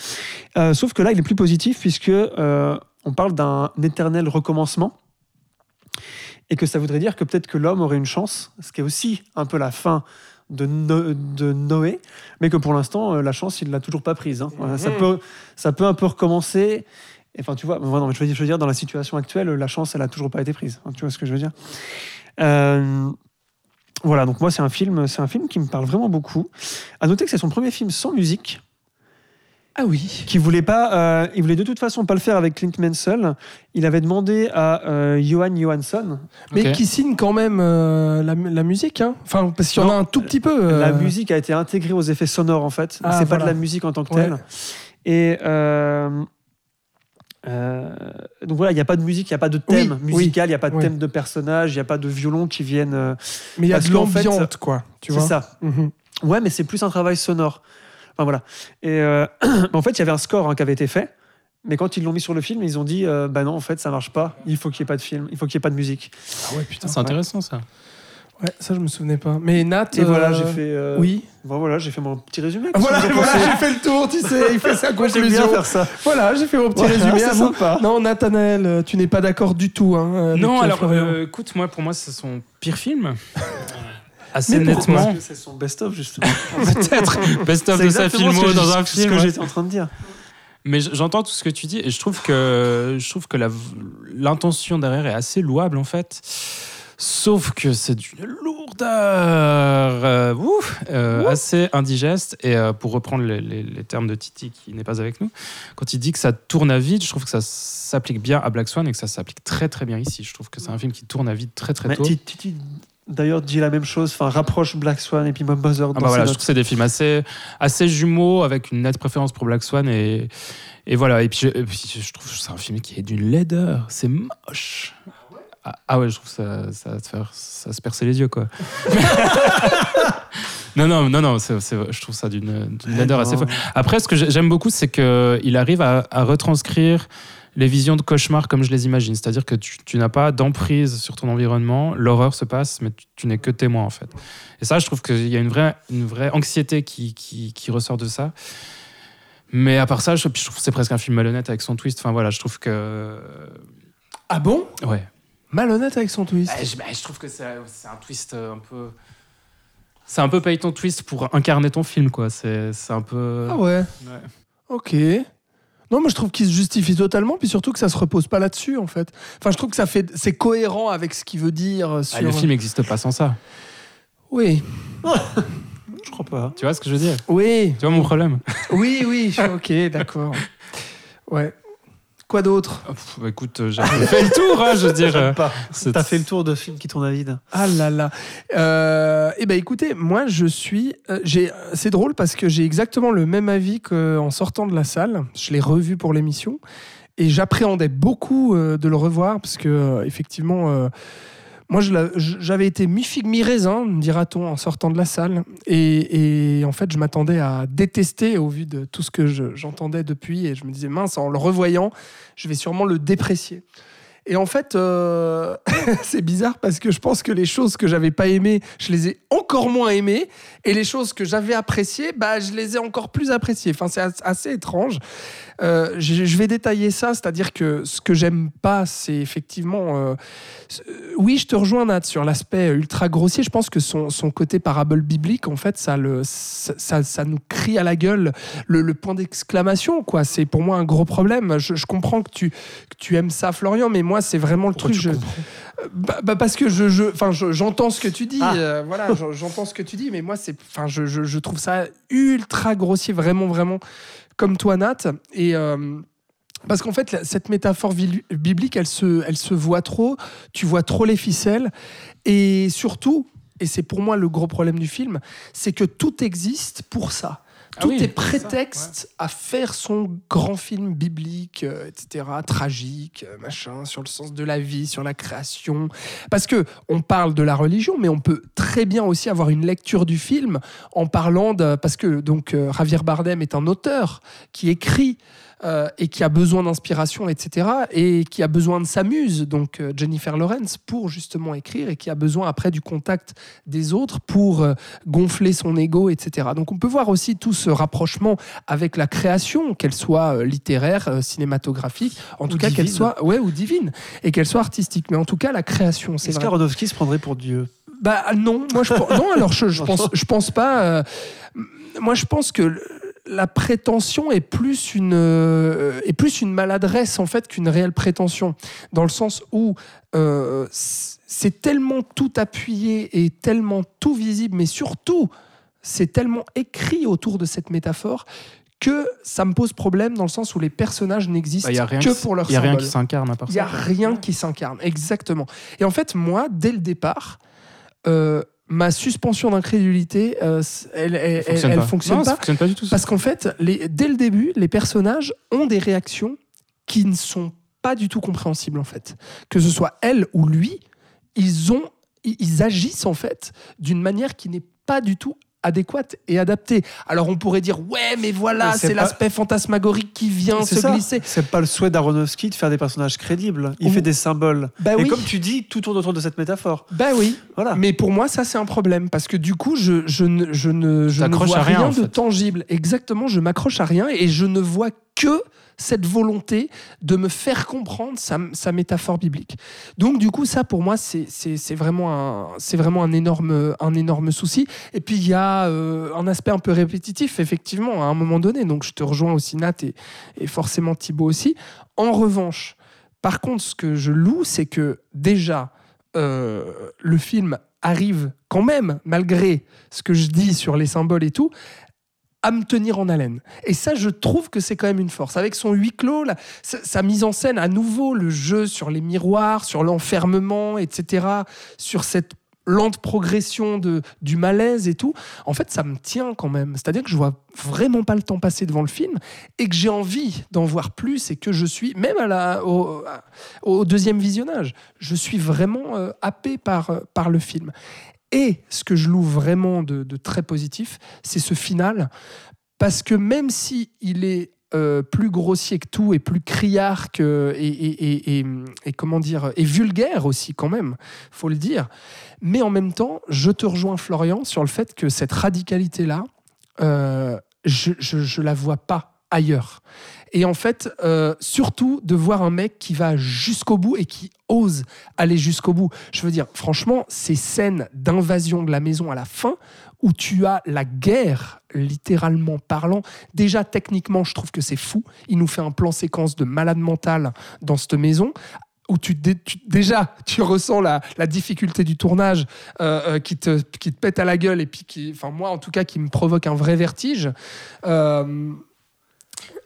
Euh, sauf que là, il est plus positif, puisque euh, on parle d'un éternel recommencement. Et que ça voudrait dire que peut-être que l'homme aurait une chance, ce qui est aussi un peu la fin de, No- de Noé, mais que pour l'instant, euh, la chance, il l'a toujours pas prise. hein. Voilà, ça, Mhm. peut, ça peut un peu recommencer. Enfin, tu vois, voilà, mais je veux dire, je veux dire, dans la situation actuelle, la chance, elle a toujours pas été prise. Hein, tu vois ce que je veux dire Euh, Voilà, donc moi, c'est un film, c'est un film qui me parle vraiment beaucoup. À noter que c'est son premier film sans musique, Ah oui. qui voulait pas, euh, il voulait de toute façon pas le faire avec Clint Mansell. Il avait demandé à euh, Johan Johansson. Mais qui signe quand même euh, la, la musique. Hein enfin, parce qu'il y en a un tout petit peu. euh, La musique a été intégrée aux effets sonores en fait. Ah, c'est voilà. pas de la musique en tant que Ouais. telle. Et euh, donc voilà, il n'y a pas de musique, il n'y a pas de thème Oui, musical, il n'y a pas de oui. thème de personnage, il n'y a pas de violon qui viennent. euh, Mais il y a de qu'en fait, l'ambiance, quoi. Tu c'est vois ça. Mhm. Ouais, mais c'est plus un travail sonore. Enfin voilà. Et euh, en fait, il y avait un score hein, qui avait été fait. Mais quand ils l'ont mis sur le film, ils ont dit euh, bah non, en fait, ça marche pas. Il faut qu'il n'y ait pas de film, il faut qu'il n'y ait pas de musique. Ah ouais, putain. C'est intéressant ça. Ouais, ça, je me souvenais pas. Mais Nat. Et voilà, euh, j'ai fait. euh, Oui. Bon, voilà, j'ai fait mon petit résumé. Voilà, que en voilà, j'ai fait le tour, tu sais. Il fait sa j'aime bien conclusion. faire ça. Voilà, j'ai fait mon petit Voilà, résumé. c'est à vous. sympa. Non, Nathanaël, euh, tu n'es pas d'accord du tout. Hein, avec, non, euh, alors euh, écoute, moi pour moi c'est son pire film. Assez Mais nettement. Parce que c'est son best-of, justement. Peut-être best-of C'est de sa filmo ce que dans un Ce film. que ouais. j'étais en train de dire. Mais j'entends tout ce que tu dis et je trouve que je trouve que la- l'intention derrière est assez louable en fait. Sauf que c'est d'une lourdeur euh, ouf, euh, assez indigeste. Et euh, pour reprendre les, les- les termes de Titi qui n'est pas avec nous, quand il dit que ça tourne à vide, je trouve que ça s'applique bien à Black Swan et que ça s'applique très très bien ici. Je trouve que c'est un film qui tourne à vide très très Mais tôt. Titi, d'ailleurs, dit la même chose. Enfin, rapproche Black Swan et puis Mob Mother dans Ah bah voilà, je trouve que c'est des films assez, assez jumeaux avec une nette préférence pour Black Swan et, et voilà. Et puis, je, et puis je trouve que c'est un film qui est d'une laideur, c'est moche. Ah, ah ouais, je trouve ça, ça, se percer les yeux quoi. non non non non, je trouve ça d'une d'une laideur assez non. folle. Après, ce que j'ai- j'aime beaucoup, c'est que il arrive à, à retranscrire les visions de cauchemar comme je les imagine. C'est-à-dire que tu, tu n'as pas d'emprise sur ton environnement, l'horreur se passe, mais tu, tu n'es que témoin en fait. Et ça, je trouve qu'il y a une vraie, une vraie anxiété qui, qui, qui ressort de ça. Mais à part ça, je, je trouve que c'est presque un film malhonnête avec son twist. Enfin voilà, je trouve que. Ah bon? Ouais. Malhonnête avec son twist. je, bah, je trouve que c'est un twist euh, un peu. C'est un peu paye ton twist pour incarner ton film, quoi. C'est un peu. Ah ouais, Ouais. ok. Non, mais je trouve qu'il se justifie totalement, puis surtout que ça se repose pas là-dessus, en fait. Enfin, je trouve que ça fait, c'est cohérent avec ce qu'il veut dire euh, sur. Ah, le film n'existe pas sans ça. Oui, Je crois pas. Tu vois ce que je veux dire? Oui, Tu vois mon problème? Oui, oui. ok, d'accord. Ouais. Quoi d'autre Ah, pff, bah, Écoute, euh, j'ai fait le tour, hein, je veux dire. euh, T'as fait le tour de films qui tournent à vide. Ah là là. Euh, eh ben écoutez, moi je suis. j'ai. C'est drôle parce que j'ai exactement le même avis qu'en sortant de la salle. Je l'ai revu pour l'émission et j'appréhendais beaucoup de le revoir parce que euh, effectivement. Moi, j'avais été mi-figue, mi-raisin, dira-t-on, en sortant de la salle. Et, en fait, je m'attendais à détester au vu de tout ce que je- j'entendais depuis. Et je me disais, mince, en le revoyant, je vais sûrement le déprécier. Et en fait, euh, c'est bizarre parce que je pense que les choses que j'avais pas aimées, je les ai encore moins aimées. Et les choses que j'avais appréciées, bah, je les ai encore plus appréciées. Enfin, c'est as- assez étrange. Euh, je, je vais détailler ça, c'est-à-dire que ce que j'aime pas, c'est effectivement. euh, euh, oui, je te rejoins, Nat, sur l'aspect ultra grossier. Je pense que son, son côté parabole biblique, en fait, ça, le, ça, ça- ça nous crie à la gueule le, le point d'exclamation. quoi. C'est pour moi un gros problème. Je, je comprends que tu, que tu aimes ça, Florian, mais moi, c'est vraiment le truc. je- bah, bah, parce que je, enfin, je- j'entends ce que tu dis. Ah. euh, voilà, je- j'entends ce que tu dis, mais moi, c'est, enfin, je, je, je trouve ça ultra grossier, vraiment, vraiment, comme toi, Nat. Et euh, parce qu'en fait, cette métaphore biblique, elle se, elle se voit trop. Tu vois trop les ficelles, et surtout, et c'est pour moi le gros problème du film, c'est que tout existe pour ça. Ah Tout oui, est ça, prétexte à faire son grand film biblique, euh, etc., tragique, euh, machin, sur le sens de la vie, sur la création. Parce que on parle de la religion, mais on peut très bien aussi avoir une lecture du film en parlant de, parce que donc euh, Javier Bardem est un auteur qui écrit. Euh, et qui a besoin d'inspiration, etc., et qui a besoin de sa muse, donc euh, Jennifer Lawrence, pour justement écrire, et qui a besoin après du contact des autres pour euh, gonfler son ego, etc. Donc on peut voir aussi tout ce rapprochement avec la création, qu'elle soit littéraire, cinématographique, en tout cas qu'elle soit ouais ou divine, et qu'elle soit artistique. Mais en tout cas la création, c'est Est-ce qu'Aronofsky se prendrait pour Dieu? Bah non, moi je non alors je, je pense je pense pas. euh, moi je pense que la prétention est plus une euh, est plus une maladresse en fait qu'une réelle prétention dans le sens où euh, c'est tellement tout appuyé et tellement tout visible, mais surtout c'est tellement écrit autour de cette métaphore que ça me pose problème dans le sens où les personnages n'existent Bah, que pour leur Il n'y a rien qui s'incarne à part Il n'y a ça. rien qui s'incarne, exactement. Et en fait, moi, dès le départ, euh, ma suspension d'incrédulité, euh, elle, elle, Ça elle- elle pas. fonctionne Non, pas. fonctionne pas du tout. ça. Parce qu'en fait, les, dès le début, les personnages ont des réactions qui ne sont pas du tout compréhensibles en fait. Que ce soit elle ou lui, ils ont, ils agissent en fait d'une manière qui n'est pas du tout adéquate et adaptée. Alors on pourrait dire ouais mais voilà Mais c'est c'est pas- l'aspect fantasmagorique qui vient C'est se ça. glisser. C'est pas le souhait d'Aronofsky de faire des personnages crédibles. Il fait des symboles. Bah Et oui. comme tu dis, tout tourne autour de cette métaphore. Bah oui. Voilà. Mais pour moi, ça, c'est un problème. Parce que du coup, je, je ne, je ne, je ne vois à rien, rien, en de tangible. Exactement, je m'accroche à rien et je ne vois que cette volonté de me faire comprendre sa, métaphore biblique. Donc, du coup, ça, pour moi, c'est vraiment, un, énorme, souci. Et puis, il y a euh, un aspect un peu répétitif, effectivement, à un moment donné. Donc, je te rejoins aussi, Nat, et, et forcément Thibaut aussi. En revanche, par contre, ce que je loue, c'est que déjà, euh, le film arrive quand même, malgré ce que je dis sur les symboles et tout, à me tenir en haleine. Et ça, je trouve que c'est quand même une force. Avec son huis clos, sa, mise en scène, à nouveau, le jeu sur les miroirs, sur l'enfermement, etc., sur cette lente progression de, du malaise et tout, en fait, ça me tient quand même. C'est-à-dire que je vois vraiment pas le temps passer devant le film et que j'ai envie d'en voir plus et que je suis, même à la, au deuxième visionnage, je suis vraiment euh, happé par, euh, par le film. Et ce que je loue vraiment de, très positif, c'est ce final, parce que même si il est euh, plus grossier que tout et plus criard que, et, comment dire et vulgaire aussi quand même, faut le dire. Mais en même temps, je te rejoins Florian sur le fait que cette radicalité là, je, je, je la vois pas ailleurs. Et en fait, euh, surtout de voir un mec qui va jusqu'au bout et qui ose aller jusqu'au bout. Je veux dire, franchement, ces scènes d'invasion de la maison à la fin, où tu as la guerre, littéralement parlant, déjà techniquement, je trouve que c'est fou. Il nous fait un plan séquence de malade mental dans cette maison où tu, dé- tu- déjà tu ressens la, difficulté du tournage euh, euh, qui, te, pète à la gueule et puis qui, enfin moi en tout cas, qui me provoque un vrai vertige.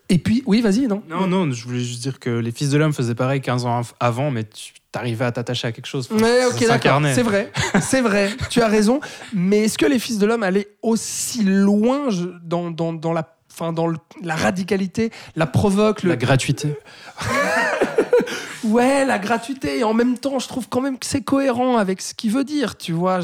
Et puis, oui, vas-y, non Non, non, je voulais juste dire que les Fils de l'Homme faisaient pareil 15 ans av- avant, mais tu t'arrivais à t'attacher à quelque chose. Enfin, ça ok, d'accord. C'est vrai, c'est vrai. Tu as raison. Mais est-ce que les Fils de l'homme allaient aussi loin dans, dans, dans la, enfin, dans le- la radicalité, la provoque, le, La gratuité. ouais, la gratuité. Et en même temps, je trouve quand même que c'est cohérent avec ce qu'il veut dire. Tu vois,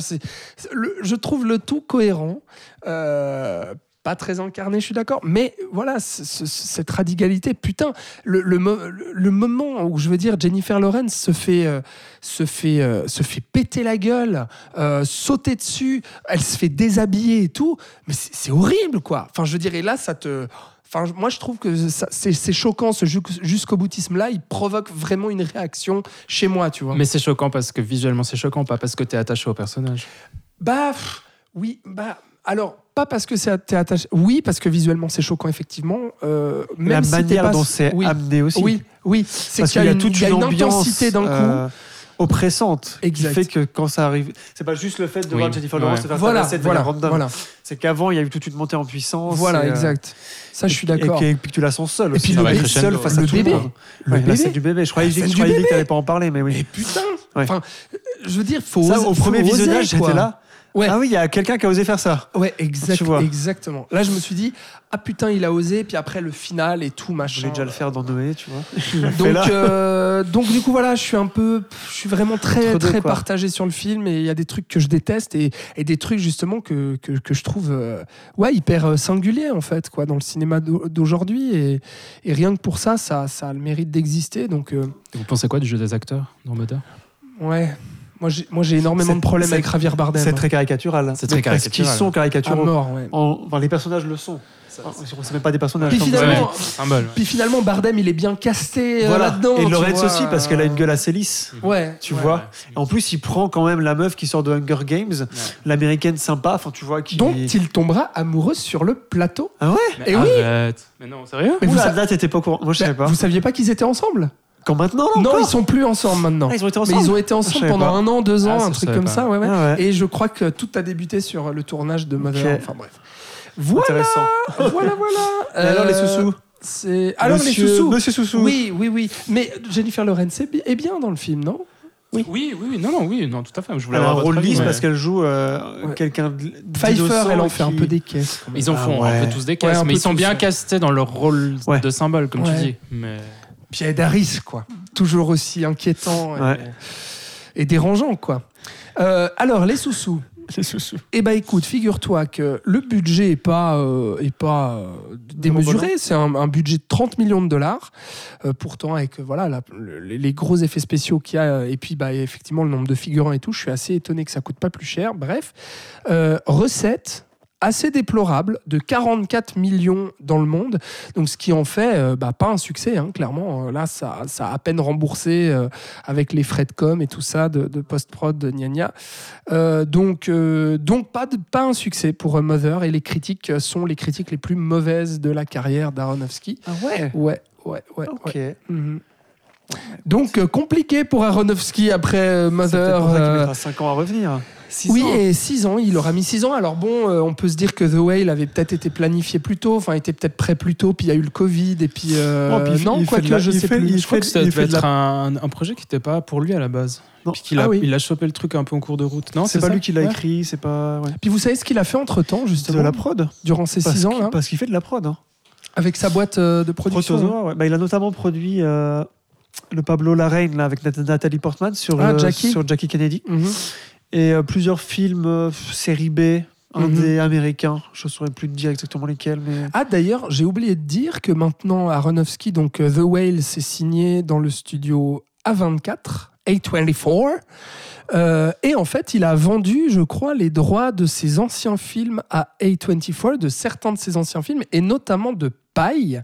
le- je trouve le tout cohérent. Euh, pas très incarné, je suis d'accord. Mais voilà, ce- ce- cette radicalité, putain, le, le, mo- le- le moment où je veux dire Jennifer Lawrence se fait, euh, se fait, euh, se fait péter la gueule, euh, sauter dessus, elle se fait déshabiller et tout, mais c'est c'est horrible, quoi. Enfin, je veux dire, et là, ça te. Enfin, moi, je trouve que ça- c'est c'est choquant, ce jus- jusqu'au boutisme-là. Il provoque vraiment une réaction chez moi, tu vois. Mais c'est choquant parce que visuellement c'est choquant, pas parce que t'es attaché au personnage. Bah, pff, oui, bah. Alors, pas parce que c'est t'es attaché. Oui, parce que visuellement, c'est choquant, effectivement. Euh, même la si manière pas- dont c'est oui, amené aussi. Oui, oui. C'est Parce qu'il y a une, toute il y a une ambiance intensité d'un coup. euh, oppressante Exact. qui fait que quand ça arrive, c'est pas juste le fait de Oui, voir Jennifer ouais. Lawrence se faire voilà, voilà, random. voilà, C'est qu'avant, il y a eu toute une montée en puissance. voilà, et, euh, exact. Ça, je suis et- d'accord. Et, que- puis tu la sens seule. Et puis le bébé, seule face le à tout le bébé. monde. Le Ouais, la bébé. scène du bébé. Je croyais, que t'allais pas en parler, mais Mais oui. putain, Ouais. enfin, je veux dire, faut Ça, oser- au premier visionnage, j'étais là. Ouais. Ah oui, il y a quelqu'un qui a osé faire ça. Ouais, exact, Tu vois. exactement. Là, je me suis dit, ah putain, il a osé, puis après le final et tout, Je machin. voulais déjà le faire dans Noé, tu vois. Donc, euh, donc du coup voilà, je suis un peu, je suis vraiment très Entre très quoi. partagé sur le film et il y a des trucs que je déteste et, et des trucs justement que, que, que je trouve euh, ouais hyper euh, singuliers en fait quoi dans le cinéma d'au- d'aujourd'hui et, et rien que pour ça ça ça a le mérite d'exister donc euh, Vous pensez quoi du jeu des acteurs dans Moda ouais moi j'ai moi j'ai énormément de problèmes avec Javier Bardem C'est très caricatural. C'est très Mais Parce qu'ils caricatural. sont à caricaturaux. mort ouais. En- Enfin, les personnages le sont. C'est même pas des personnages. Puis comme finalement, symbole. puis finalement Bardem il est bien casté euh, Voilà. là-dedans Et vois. aussi, parce qu'elle a une gueule assez lisse. ouais Tu ouais. vois En plus, il prend quand même la meuf qui sort de Hunger Games, l'américaine sympa, enfin tu vois qui. dont il tombera amoureux sur le plateau Ah ouais Mais Et oui. arrête. Mais non, sérieux mais vous, Oula, sa- là t'étais pas au courant. Moi je savais bah, pas. vous saviez pas qu'ils étaient ensemble? Quand maintenant Non, encore ils sont plus ensemble maintenant. Ah, ils ont été Mais ensemble. ils ont été ensemble pendant pas. un an, deux ans, Ah, un truc comme pas. ça. Ouais, ouais. Ah ouais. Et je crois que tout a débuté sur le tournage de Mother. Ok. Enfin bref. Voilà, Intéressant. voilà, voilà. Et alors les Euh, sous-sous c'est alors Monsieur- les sous-sous. Monsieur Soussou. Oui, oui, oui. Mais Jennifer Lawrence est bi- est bien dans le film, non? Oui. oui, oui, non, non, oui, non, tout à fait. Je voulais Elle a un rôle lisse mais- parce qu'elle joue euh, Ouais. quelqu'un de- Pfeiffer, elle en fait un peu des caisses. Ils en Ah font ouais. un peu tous des caisses, mais ils sont bien castés dans leur rôle Ouais. de symbole, comme Ouais. tu dis. Mais Puis Ed Harris, quoi. Toujours aussi inquiétant et, Ouais. et dérangeant, quoi. Euh, alors, les sous-sous. C'est sous Eh ben écoute, figure-toi que le budget est pas, euh, est pas euh, démesuré. C'est un, un budget de 30 millions de dollars. Pourtant, avec voilà, la- les les gros effets spéciaux qu'il y a, et puis bah, effectivement le nombre de figurants et tout, je suis assez étonné que ça coûte pas plus cher. Bref, recette assez déplorable de 44 millions dans le monde. Donc ce qui en fait euh, bah, pas un succès, hein, clairement. Euh, Là, ça, ça a à peine remboursé euh, avec les frais de com et tout ça, de, de post-prod, de gna gna. Euh, donc, donc pas, de, pas un succès pour Mother et les critiques sont les critiques les plus mauvaises de la carrière d'Aronofsky. Ah ouais? Ouais, ouais, ouais. Ok. ouais. Mhm. Donc compliqué pour Aronofsky après euh, C'est Mother. pour ça qu'il mettra 5 ans à revenir. Six oui, ans. et 6 ans, il aura mis 6 ans. Alors bon, euh, on peut se dire que The Whale avait peut-être été planifié plus tôt, enfin était peut-être prêt plus tôt, puis il y a eu le Covid, et puis... euh, Non, puis non, il quoi fait que de la- je sais fait- plus. Je crois fait- que ça devait de être la- un, un projet qui n'était pas pour lui à la base. Non. Puis qu'il a, Ah oui. il a chopé le truc un peu en cours de route. Non, c'est pas ça lui qui l'a Ouais. écrit, c'est pas. Ouais. Puis vous savez ce qu'il a fait entre-temps, De justement, la prod. durant ces Parce 6 ans, là, Parce qu'il fait de la prod. Hein. avec sa boîte euh, de production. Protozoa, ouais. Bah, il a notamment produit euh, le Pablo Larraine là, avec Nat- Nathalie Portman sur, Ah, euh, Jackie. sur Jackie Kennedy. Mhm. Et euh, plusieurs films euh, série B, indés Mhm. américains. Je ne saurais plus te dire exactement lesquels. Mais... Ah d'ailleurs, j'ai oublié de dire que maintenant Aronofsky, donc euh, The Whale, s'est signé dans le studio A24, A24. Euh, et en fait, il a vendu, je crois, les droits de ses anciens films à A24, de certains de ses anciens films, et notamment de Paille,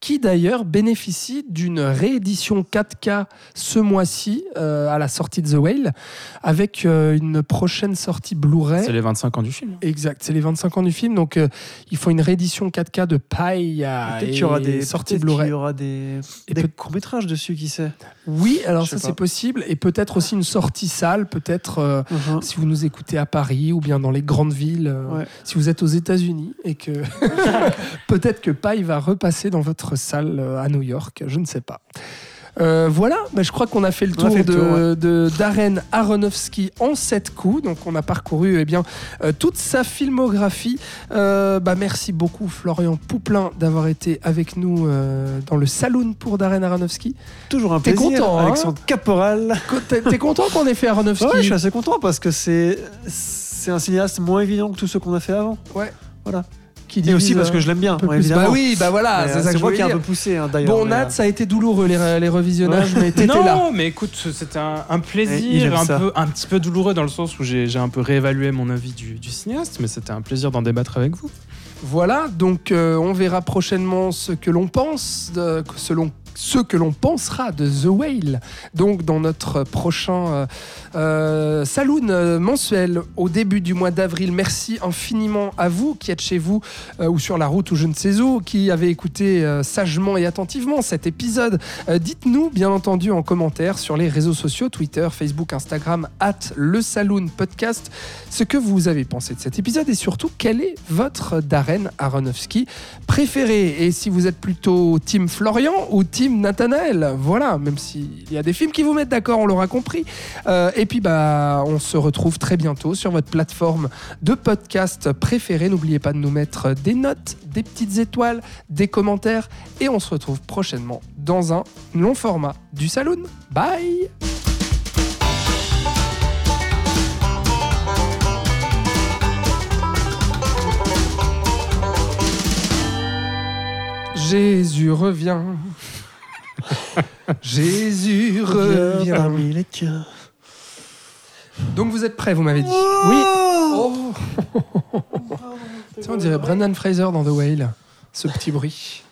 qui d'ailleurs bénéficie d'une réédition 4K ce mois-ci, euh, à la sortie de The Whale, avec euh, une prochaine sortie Blu-ray. C'est les 25 ans du film. Exact, c'est les 25 ans du film, donc euh, ils font une réédition 4K de Paille Peut-être qu'il y aura des, sortie peut-être qu'il Blu-ray. y aura des, des courts-métrages dessus, qui sait? Oui, alors ça c'est possible, et peut-être aussi une sortie salle, peut-être euh, Mhm. si vous nous écoutez à Paris ou bien dans les grandes villes, euh, Ouais. si vous êtes aux États-Unis et que peut-être que Paille va repasser dans votre salle euh, à New York, je ne sais pas. Euh, voilà, bah, je crois qu'on a fait le tour fait le de, tour, ouais. de Darren Aronofsky en sept coups. Donc on a parcouru eh bien, euh, toute sa filmographie. Euh, bah, merci beaucoup Florian Pouplin d'avoir été avec nous dans le saloon pour Darren Aronofsky. Toujours un T'es plaisir. content, hein Alexandre Caporal. T'es t'es content qu'on ait fait Aronofsky Ouais, je suis assez content parce que c'est c'est un cinéaste moins évident que tous ceux qu'on a fait avant. Qui Et aussi parce que euh, je l'aime bien, ouais, plus. Bah oui, bah voilà, c'est euh, ça que je moi qui ai un peu poussé hein, d'ailleurs. Bon, Nat, euh, ça a été douloureux les, les revisionnages, mais t'étais non, là. mais écoute, c'était un, plaisir, aime un, peu, un petit peu douloureux dans le sens où j'ai j'ai un peu réévalué mon avis du, du cinéaste, mais c'était un plaisir d'en débattre avec vous. Voilà, donc euh, on verra prochainement ce que l'on pense, de, que selon ce que l'on pensera de The Whale, donc dans notre prochain euh, euh, saloon euh, mensuel au début du mois d'avril. Merci infiniment à vous qui êtes chez vous ou sur la route ou je ne sais où, qui avez écouté sagement et attentivement cet épisode. Dites-nous bien entendu en commentaire sur les réseaux sociaux, Twitter, Facebook, Instagram, at le Saloon Podcast, ce que vous avez pensé de cet épisode et surtout quel est votre Darren Aronofsky préféré. Et si vous êtes plutôt Team Florian ou Team Nathanaël, voilà, même s'il y a des films qui vous mettent d'accord, on l'aura compris. Euh, et puis bah, on se retrouve très bientôt sur votre plateforme de podcast préférée. N'oubliez pas de nous mettre des notes, des petites étoiles, des commentaires et on se retrouve prochainement dans un long format du Saloon. Bye Jésus revient. Jésus revient. parmi les tiens. Donc vous êtes prêts, vous m'avez dit Oui. Oh. Tiens, on dirait Brendan Fraser dans The Whale. Ce petit bruit.